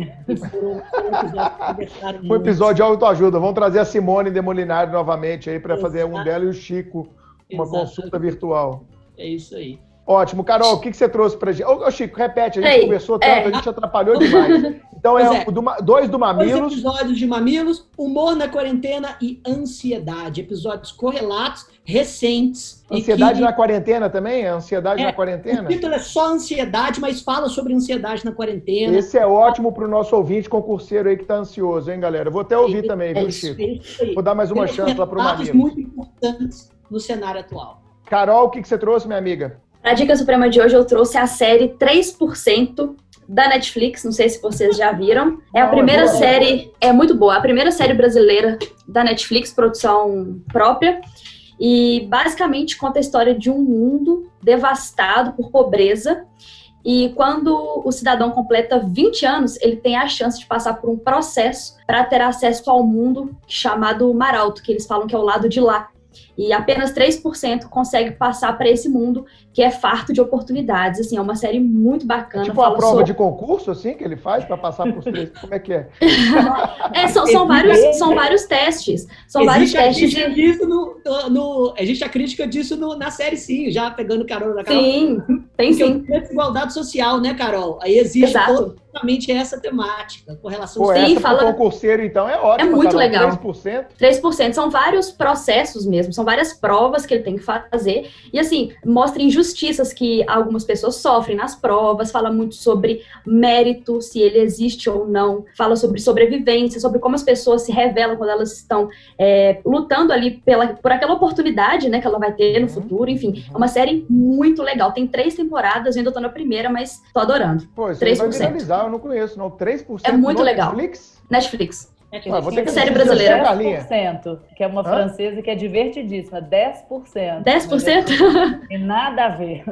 Foram, (laughs) foram um episódio de autoajuda. Vamos trazer a Simone Demolinário novamente aí para fazer um dela e o Chico, uma Exato. consulta virtual. É isso aí. Ótimo. Carol, o que, que você trouxe pra gente? Ô, Chico, repete, a gente Ei, conversou tanto, é. a gente atrapalhou demais. Então é, é. Do, dois do Mamilos. Dois episódios de Mamilos, Humor na Quarentena e Ansiedade. Episódios correlatos, recentes. Ansiedade que... na quarentena também? Ansiedade é, na quarentena? O título é só Ansiedade, mas fala sobre ansiedade na quarentena. Esse é ótimo para o nosso ouvinte concurseiro aí que está ansioso, hein, galera? Vou até ouvir é, também, viu, Chico? Vou dar mais uma chance lá para o Mamilos. muito importantes no cenário atual. Carol, o que, que você trouxe, minha amiga? A dica suprema de hoje eu trouxe a série 3% da Netflix, não sei se vocês já viram. É a primeira série, é muito boa, a primeira série brasileira da Netflix, produção própria. E basicamente conta a história de um mundo devastado por pobreza. E quando o cidadão completa 20 anos, ele tem a chance de passar por um processo para ter acesso ao mundo chamado Maralto, que eles falam que é o lado de lá, e apenas 3% consegue passar para esse mundo que é farto de oportunidades. Assim, é uma série muito bacana. É tipo uma prova sobre... de concurso, assim, que ele faz para passar por três. Como é que é? (laughs) é são, são vários, são vários testes. São existe vários testes. De... Disso no, no, existe a crítica disso no, na série, sim, já pegando carona na Carol. Sim, tem Porque sim. Desigualdade social, né, Carol? Aí existe exatamente essa temática, com relação Pô, sim, fala... concurseiro, então, é ótimo. É muito legal. 3%. 3%. São vários processos mesmo, são várias provas que ele tem que fazer. E assim, mostra injustiças que algumas pessoas sofrem nas provas, fala muito sobre mérito, se ele existe ou não, fala sobre sobrevivência, sobre como as pessoas se revelam quando elas estão é, lutando ali pela, por aquela oportunidade né, que ela vai ter no uhum. futuro. Enfim, é uma série muito legal. Tem três temporadas, eu ainda tô na primeira, mas tô adorando. Pô, 3%. vai viralizar, eu não conheço, não. 3% é muito legal. Netflix? Netflix. Ah, vou ter que série brasileira. 10%, que é uma Hã? francesa que é divertidíssima. 10%. 10%? E nada a ver.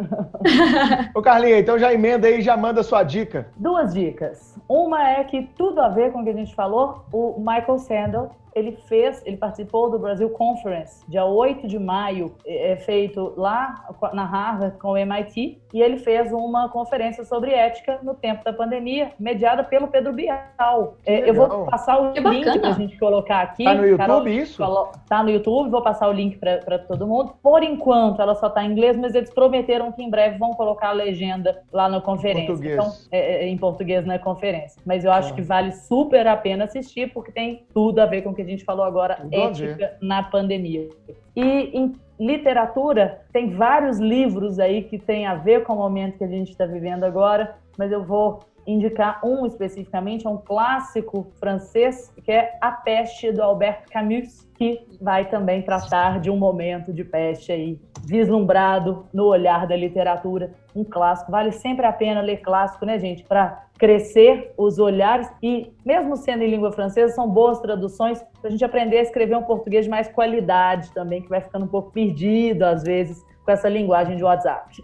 Ô, Carlinha, então já emenda aí e já manda sua dica. Duas dicas. Uma é que tudo a ver com o que a gente falou, o Michael Sandel ele fez, ele participou do Brasil Conference, dia 8 de maio, é, é feito lá na Harvard com o MIT, e ele fez uma conferência sobre ética no tempo da pandemia, mediada pelo Pedro Bial. É, eu vou passar o que link para a gente colocar aqui. Tá no YouTube Carol, isso? Tá no YouTube, vou passar o link para todo mundo. Por enquanto, ela só está em inglês, mas eles prometeram que em breve vão colocar a legenda lá na conferência. Português. Então, é, é, em português na conferência. Mas eu acho ah. que vale super a pena assistir, porque tem tudo a ver com o que gente falou agora, Tudo ética na pandemia. E em literatura, tem vários livros aí que tem a ver com o momento que a gente está vivendo agora, mas eu vou indicar um especificamente, é um clássico francês, que é A Peste, do Albert Camus, que vai também tratar de um momento de peste aí, vislumbrado no olhar da literatura, um clássico. Vale sempre a pena ler clássico, né, gente? Para crescer os olhares e, mesmo sendo em língua francesa, são boas traduções para a gente aprender a escrever um português de mais qualidade também, que vai ficando um pouco perdido às vezes com essa linguagem de WhatsApp.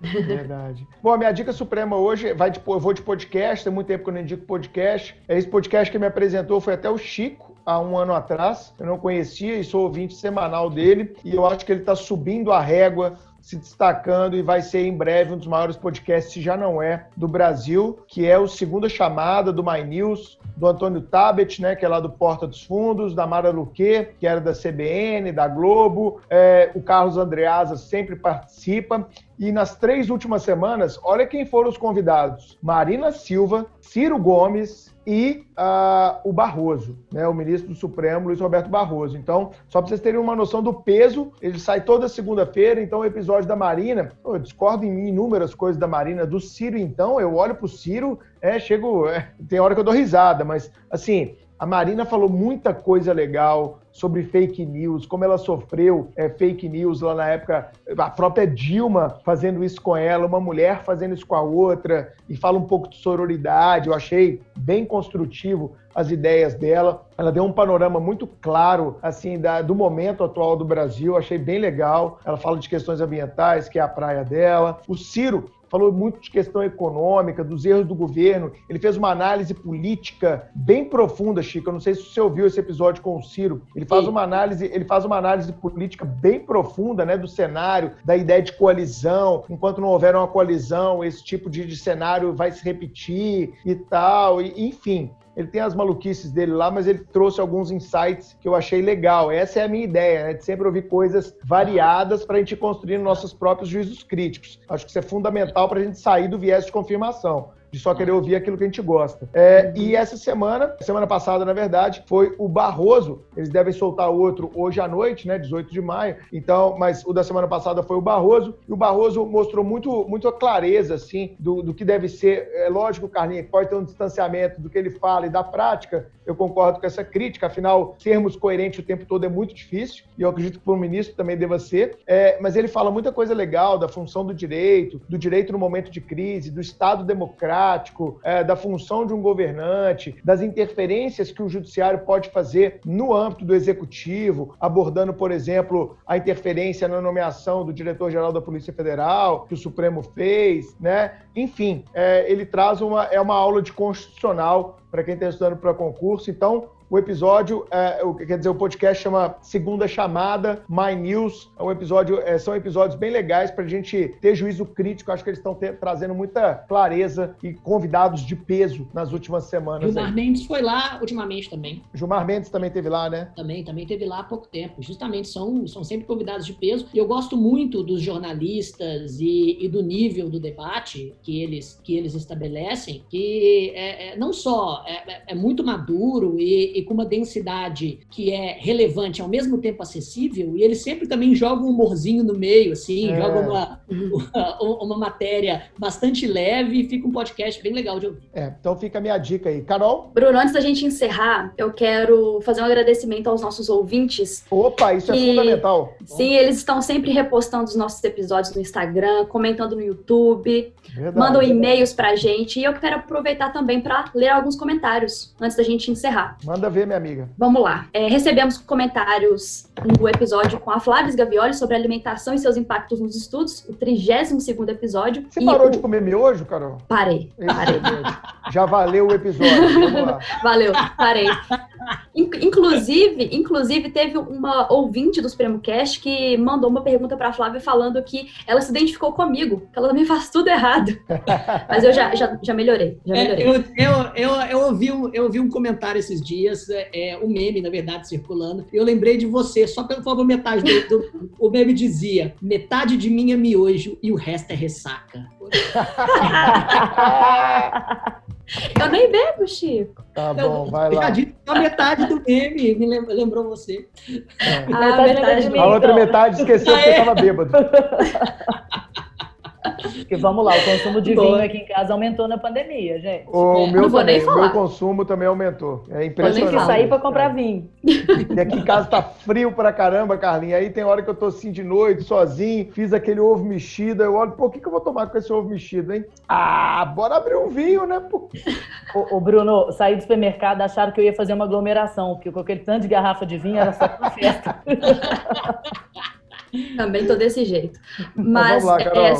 Verdade. Bom, a minha dica suprema hoje vai de, eu vou de podcast, tem muito tempo que eu não indico podcast. É esse podcast que me apresentou foi até o Chico, há um ano atrás. Eu não conhecia e sou ouvinte semanal dele. E eu acho que ele está subindo a régua se destacando e vai ser em breve um dos maiores podcasts, se já não é, do Brasil, que é o Segunda Chamada do My News, do Antônio Tabet, né, que é lá do Porta dos Fundos, da Mara Luque, que era da CBN, da Globo, é, o Carlos Andreasa sempre participa. E nas três últimas semanas, olha quem foram os convidados: Marina Silva, Ciro Gomes, e uh, o Barroso, né, o ministro do Supremo, Luiz Roberto Barroso. Então, só para vocês terem uma noção do peso, ele sai toda segunda-feira, então o episódio da Marina, eu discordo em inúmeras coisas da Marina, do Ciro, então, eu olho para o Ciro, é, chego, é, tem hora que eu dou risada, mas assim, a Marina falou muita coisa legal sobre fake news, como ela sofreu é, fake news lá na época, a própria Dilma fazendo isso com ela, uma mulher fazendo isso com a outra, e fala um pouco de sororidade. Eu achei bem construtivo as ideias dela. Ela deu um panorama muito claro assim da, do momento atual do Brasil. Achei bem legal. Ela fala de questões ambientais, que é a praia dela. O Ciro falou muito de questão econômica, dos erros do governo. Ele fez uma análise política bem profunda, Chico. Eu não sei se você ouviu esse episódio com o Ciro. Ele faz uma análise, ele faz uma análise política bem profunda, né, do cenário, da ideia de coalizão. Enquanto não houver uma coalizão, esse tipo de, de cenário vai se repetir e tal. E, enfim, ele tem as maluquices dele lá, mas ele trouxe alguns insights que eu achei legal. Essa é a minha ideia, né? De sempre ouvir coisas variadas para a gente construir nossos próprios juízos críticos. Acho que isso é fundamental para a gente sair do viés de confirmação de só querer ouvir aquilo que a gente gosta. É, e essa semana, semana passada, na verdade, foi o Barroso. Eles devem soltar outro hoje à noite, né? 18 de maio. Então, mas o da semana passada foi o Barroso. E o Barroso mostrou muito, muito clareza, assim, do, do que deve ser. É lógico, Carlinhos, pode ter um distanciamento do que ele fala e da prática. Eu concordo com essa crítica, afinal, sermos coerentes o tempo todo é muito difícil, e eu acredito que para o ministro também deva ser. É, mas ele fala muita coisa legal da função do direito, do direito no momento de crise, do Estado democrático, é, da função de um governante, das interferências que o judiciário pode fazer no âmbito do executivo, abordando, por exemplo, a interferência na nomeação do diretor-geral da Polícia Federal, que o Supremo fez, né? Enfim, é, ele traz uma, é uma aula de constitucional para quem está estudando para concurso. Então, o episódio, é, quer dizer, o podcast chama Segunda Chamada, My News. É um episódio, é, são episódios bem legais para a gente ter juízo crítico. Acho que eles estão trazendo muita clareza e convidados de peso nas últimas semanas. Gilmar aí. Mendes foi lá ultimamente também. Gilmar Mendes também teve lá, né? Também, também teve lá há pouco tempo. Justamente são, são sempre convidados de peso. E eu gosto muito dos jornalistas e, e do nível do debate que eles, que eles estabelecem, que é, é não só é, é, é muito maduro e e com uma densidade que é relevante ao mesmo tempo acessível, e ele sempre também joga um humorzinho no meio, assim, é. joga uma, uma, uma, matéria bastante leve e fica um podcast bem legal de ouvir. É, então fica a minha dica aí. Carol? Bruno, antes da gente encerrar, eu quero fazer um agradecimento aos nossos ouvintes. Opa, isso é que, é fundamental. Sim, eles estão sempre repostando os nossos episódios no Instagram, comentando no YouTube, Verdade, mandam e-mails pra gente, e eu quero aproveitar também para ler alguns comentários antes da gente encerrar. Manda Manda ver, minha amiga. Vamos lá. É, recebemos comentários no episódio com a Flávia Gavioli sobre alimentação e seus impactos nos estudos, o 32 episódio. Você parou o... de comer miojo, Carol? Parei, parei. Já valeu o episódio. Vamos lá. (laughs) Valeu, parei. Inclusive, inclusive, teve uma ouvinte do Supremo Cast que mandou uma pergunta para a Flávia falando que ela se identificou comigo, que ela também (laughs) faz tudo errado. Mas eu já, já, já melhorei. Já melhorei. É, eu, eu, eu, eu, ouvi um, eu ouvi um comentário esses dias, é, é, um meme, na verdade, circulando. Eu lembrei de você, só pelo favor, metade do, do, O meme dizia: metade de mim é miojo e o resto é ressaca. (laughs) Eu nem bebo, Chico. Tá bom, vai lá. A metade do meme me lembrou você. É. A, metade, a outra metade esqueceu que você estava bêbado. (laughs) Porque vamos lá, o consumo de vinho aqui em casa aumentou na pandemia, gente. O meu, também, o meu consumo também aumentou. É impressionante. Eu nem que sair para comprar vinho. E aqui em casa tá frio pra caramba, Carlinha. Aí tem hora que eu tô assim de noite, sozinho, fiz aquele ovo mexido. Eu olho, pô, o que, que eu vou tomar com esse ovo mexido, hein? Ah, bora abrir um vinho, né? Pô. O, o Bruno, saí do supermercado, acharam que eu ia fazer uma aglomeração, porque com aquele tanto de garrafa de vinho era só pra festa. (laughs) Também tô desse jeito. Mas então, lá, é,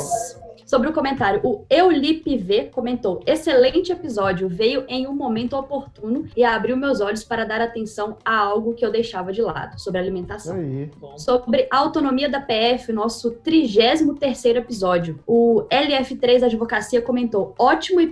Sobre o comentário, o V comentou: excelente episódio, veio em um momento oportuno e abriu meus olhos para dar atenção a algo que eu deixava de lado, sobre alimentação. Aí. Sobre a autonomia da PF, nosso 33 episódio. O LF3 Advocacia comentou: ótimo e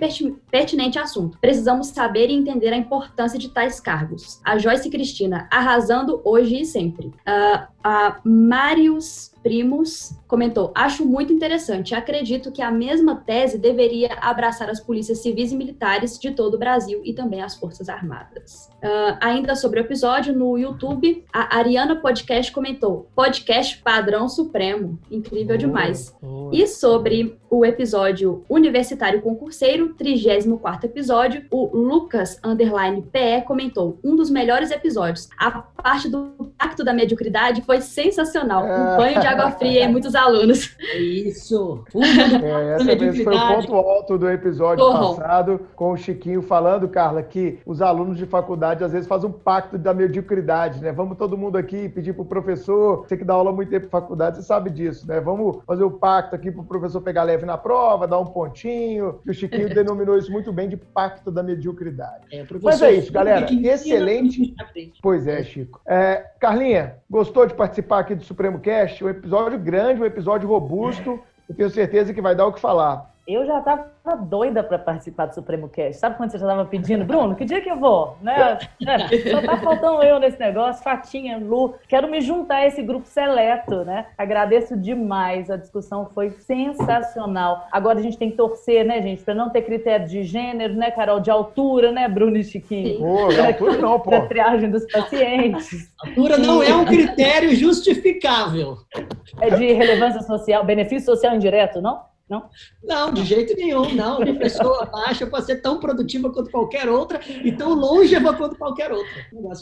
pertinente assunto. Precisamos saber e entender a importância de tais cargos. A Joyce Cristina, arrasando hoje e sempre. Uh, a Marius Primos comentou: Acho muito interessante. Acredito que a mesma tese deveria abraçar as polícias civis e militares de todo o Brasil e também as Forças Armadas. Uh, ainda sobre o episódio, no YouTube, a Ariana Podcast comentou: Podcast padrão supremo. Incrível demais. E sobre o episódio Universitário Concurseiro, 34 episódio, o Lucas Underline PE comentou: Um dos melhores episódios. A parte do Pacto da Mediocridade foi sensacional. Um banho de água fria em muitos alunos. É isso. (laughs) É, essa vez foi o ponto alto do episódio passado, com o Chiquinho falando, Carla, que os alunos de faculdade às vezes fazem um pacto da mediocridade, né? Vamos todo mundo aqui pedir pro professor, você que dá aula muito tempo em faculdade, você sabe disso, né? Vamos fazer o um pacto aqui pro professor pegar leve na prova, dar um pontinho. E o Chiquinho (laughs) denominou isso muito bem de pacto da mediocridade. É, Mas é isso, galera. Excelente. Pois é, Chico. É, Carlinha, gostou de participar aqui do Supremo Cast? Um episódio grande, um episódio robusto. Eu tenho certeza que vai dar o que falar. Eu já estava doida para participar do Supremo Cast. Sabe quando você já estava pedindo, Bruno, que dia que eu vou? Né? É, só tá faltando eu nesse negócio, Fatinha, Lu. Quero me juntar a esse grupo seleto, né? Agradeço demais. A discussão foi sensacional. Agora a gente tem que torcer, né, gente, para não ter critério de gênero, né, Carol? De altura, né, Bruno e Chiquinho? Pô, de altura não, pô. Pra triagem dos pacientes. Altura não é um critério justificável. É de relevância social, benefício social indireto, não? Não? Não, de jeito nenhum, não. Uma pessoa baixa pode ser tão produtiva quanto qualquer outra e tão longeva quanto qualquer outra.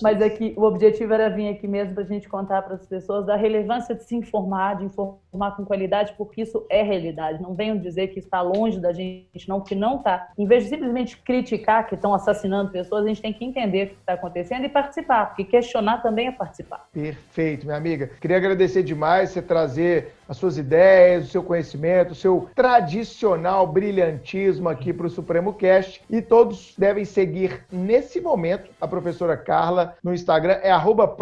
Mas é que o objetivo era vir aqui mesmo para a gente contar para as pessoas da relevância de se informar, de informar com qualidade, porque isso é realidade. Não venham dizer que está longe da gente, não, que não está. Em vez de simplesmente criticar que estão assassinando pessoas, a gente tem que entender o que está acontecendo e participar, porque questionar também é participar. Perfeito, minha amiga. Queria agradecer demais você trazer as suas ideias, o seu conhecimento, o seu tradicional brilhantismo aqui para o Supremo Cast. E todos devem seguir nesse momento a professora Carla no Instagram. É arroba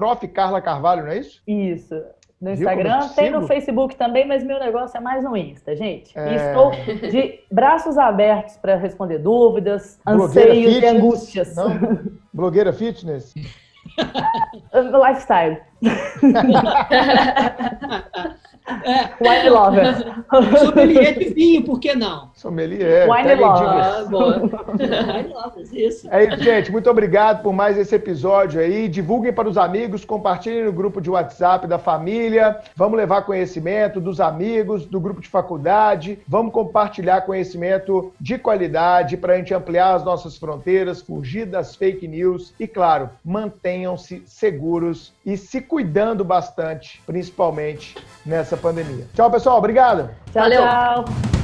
Carvalho, não é isso? Isso. No Instagram, tem no Facebook também, mas meu negócio é mais no Insta, gente. É... Estou de braços abertos para responder dúvidas, anseios e angústias. Não? Blogueira fitness? (laughs) Lifestyle. (laughs) É. Wine lover. (laughs) Sommelier de vinho, por que não? Sommelier. Wine lover. Ah, (laughs) Wine lover, isso. É isso, gente. Muito obrigado por mais esse episódio aí. Divulguem para os amigos, compartilhem no grupo de WhatsApp da família. Vamos levar conhecimento dos amigos, do grupo de faculdade. Vamos compartilhar conhecimento de qualidade para a gente ampliar as nossas fronteiras, fugir das fake news e, claro, mantenham-se seguros e se cuidando bastante, principalmente nessa pandemia. Tchau, pessoal. Obrigado. Tchau, Valeu. tchau.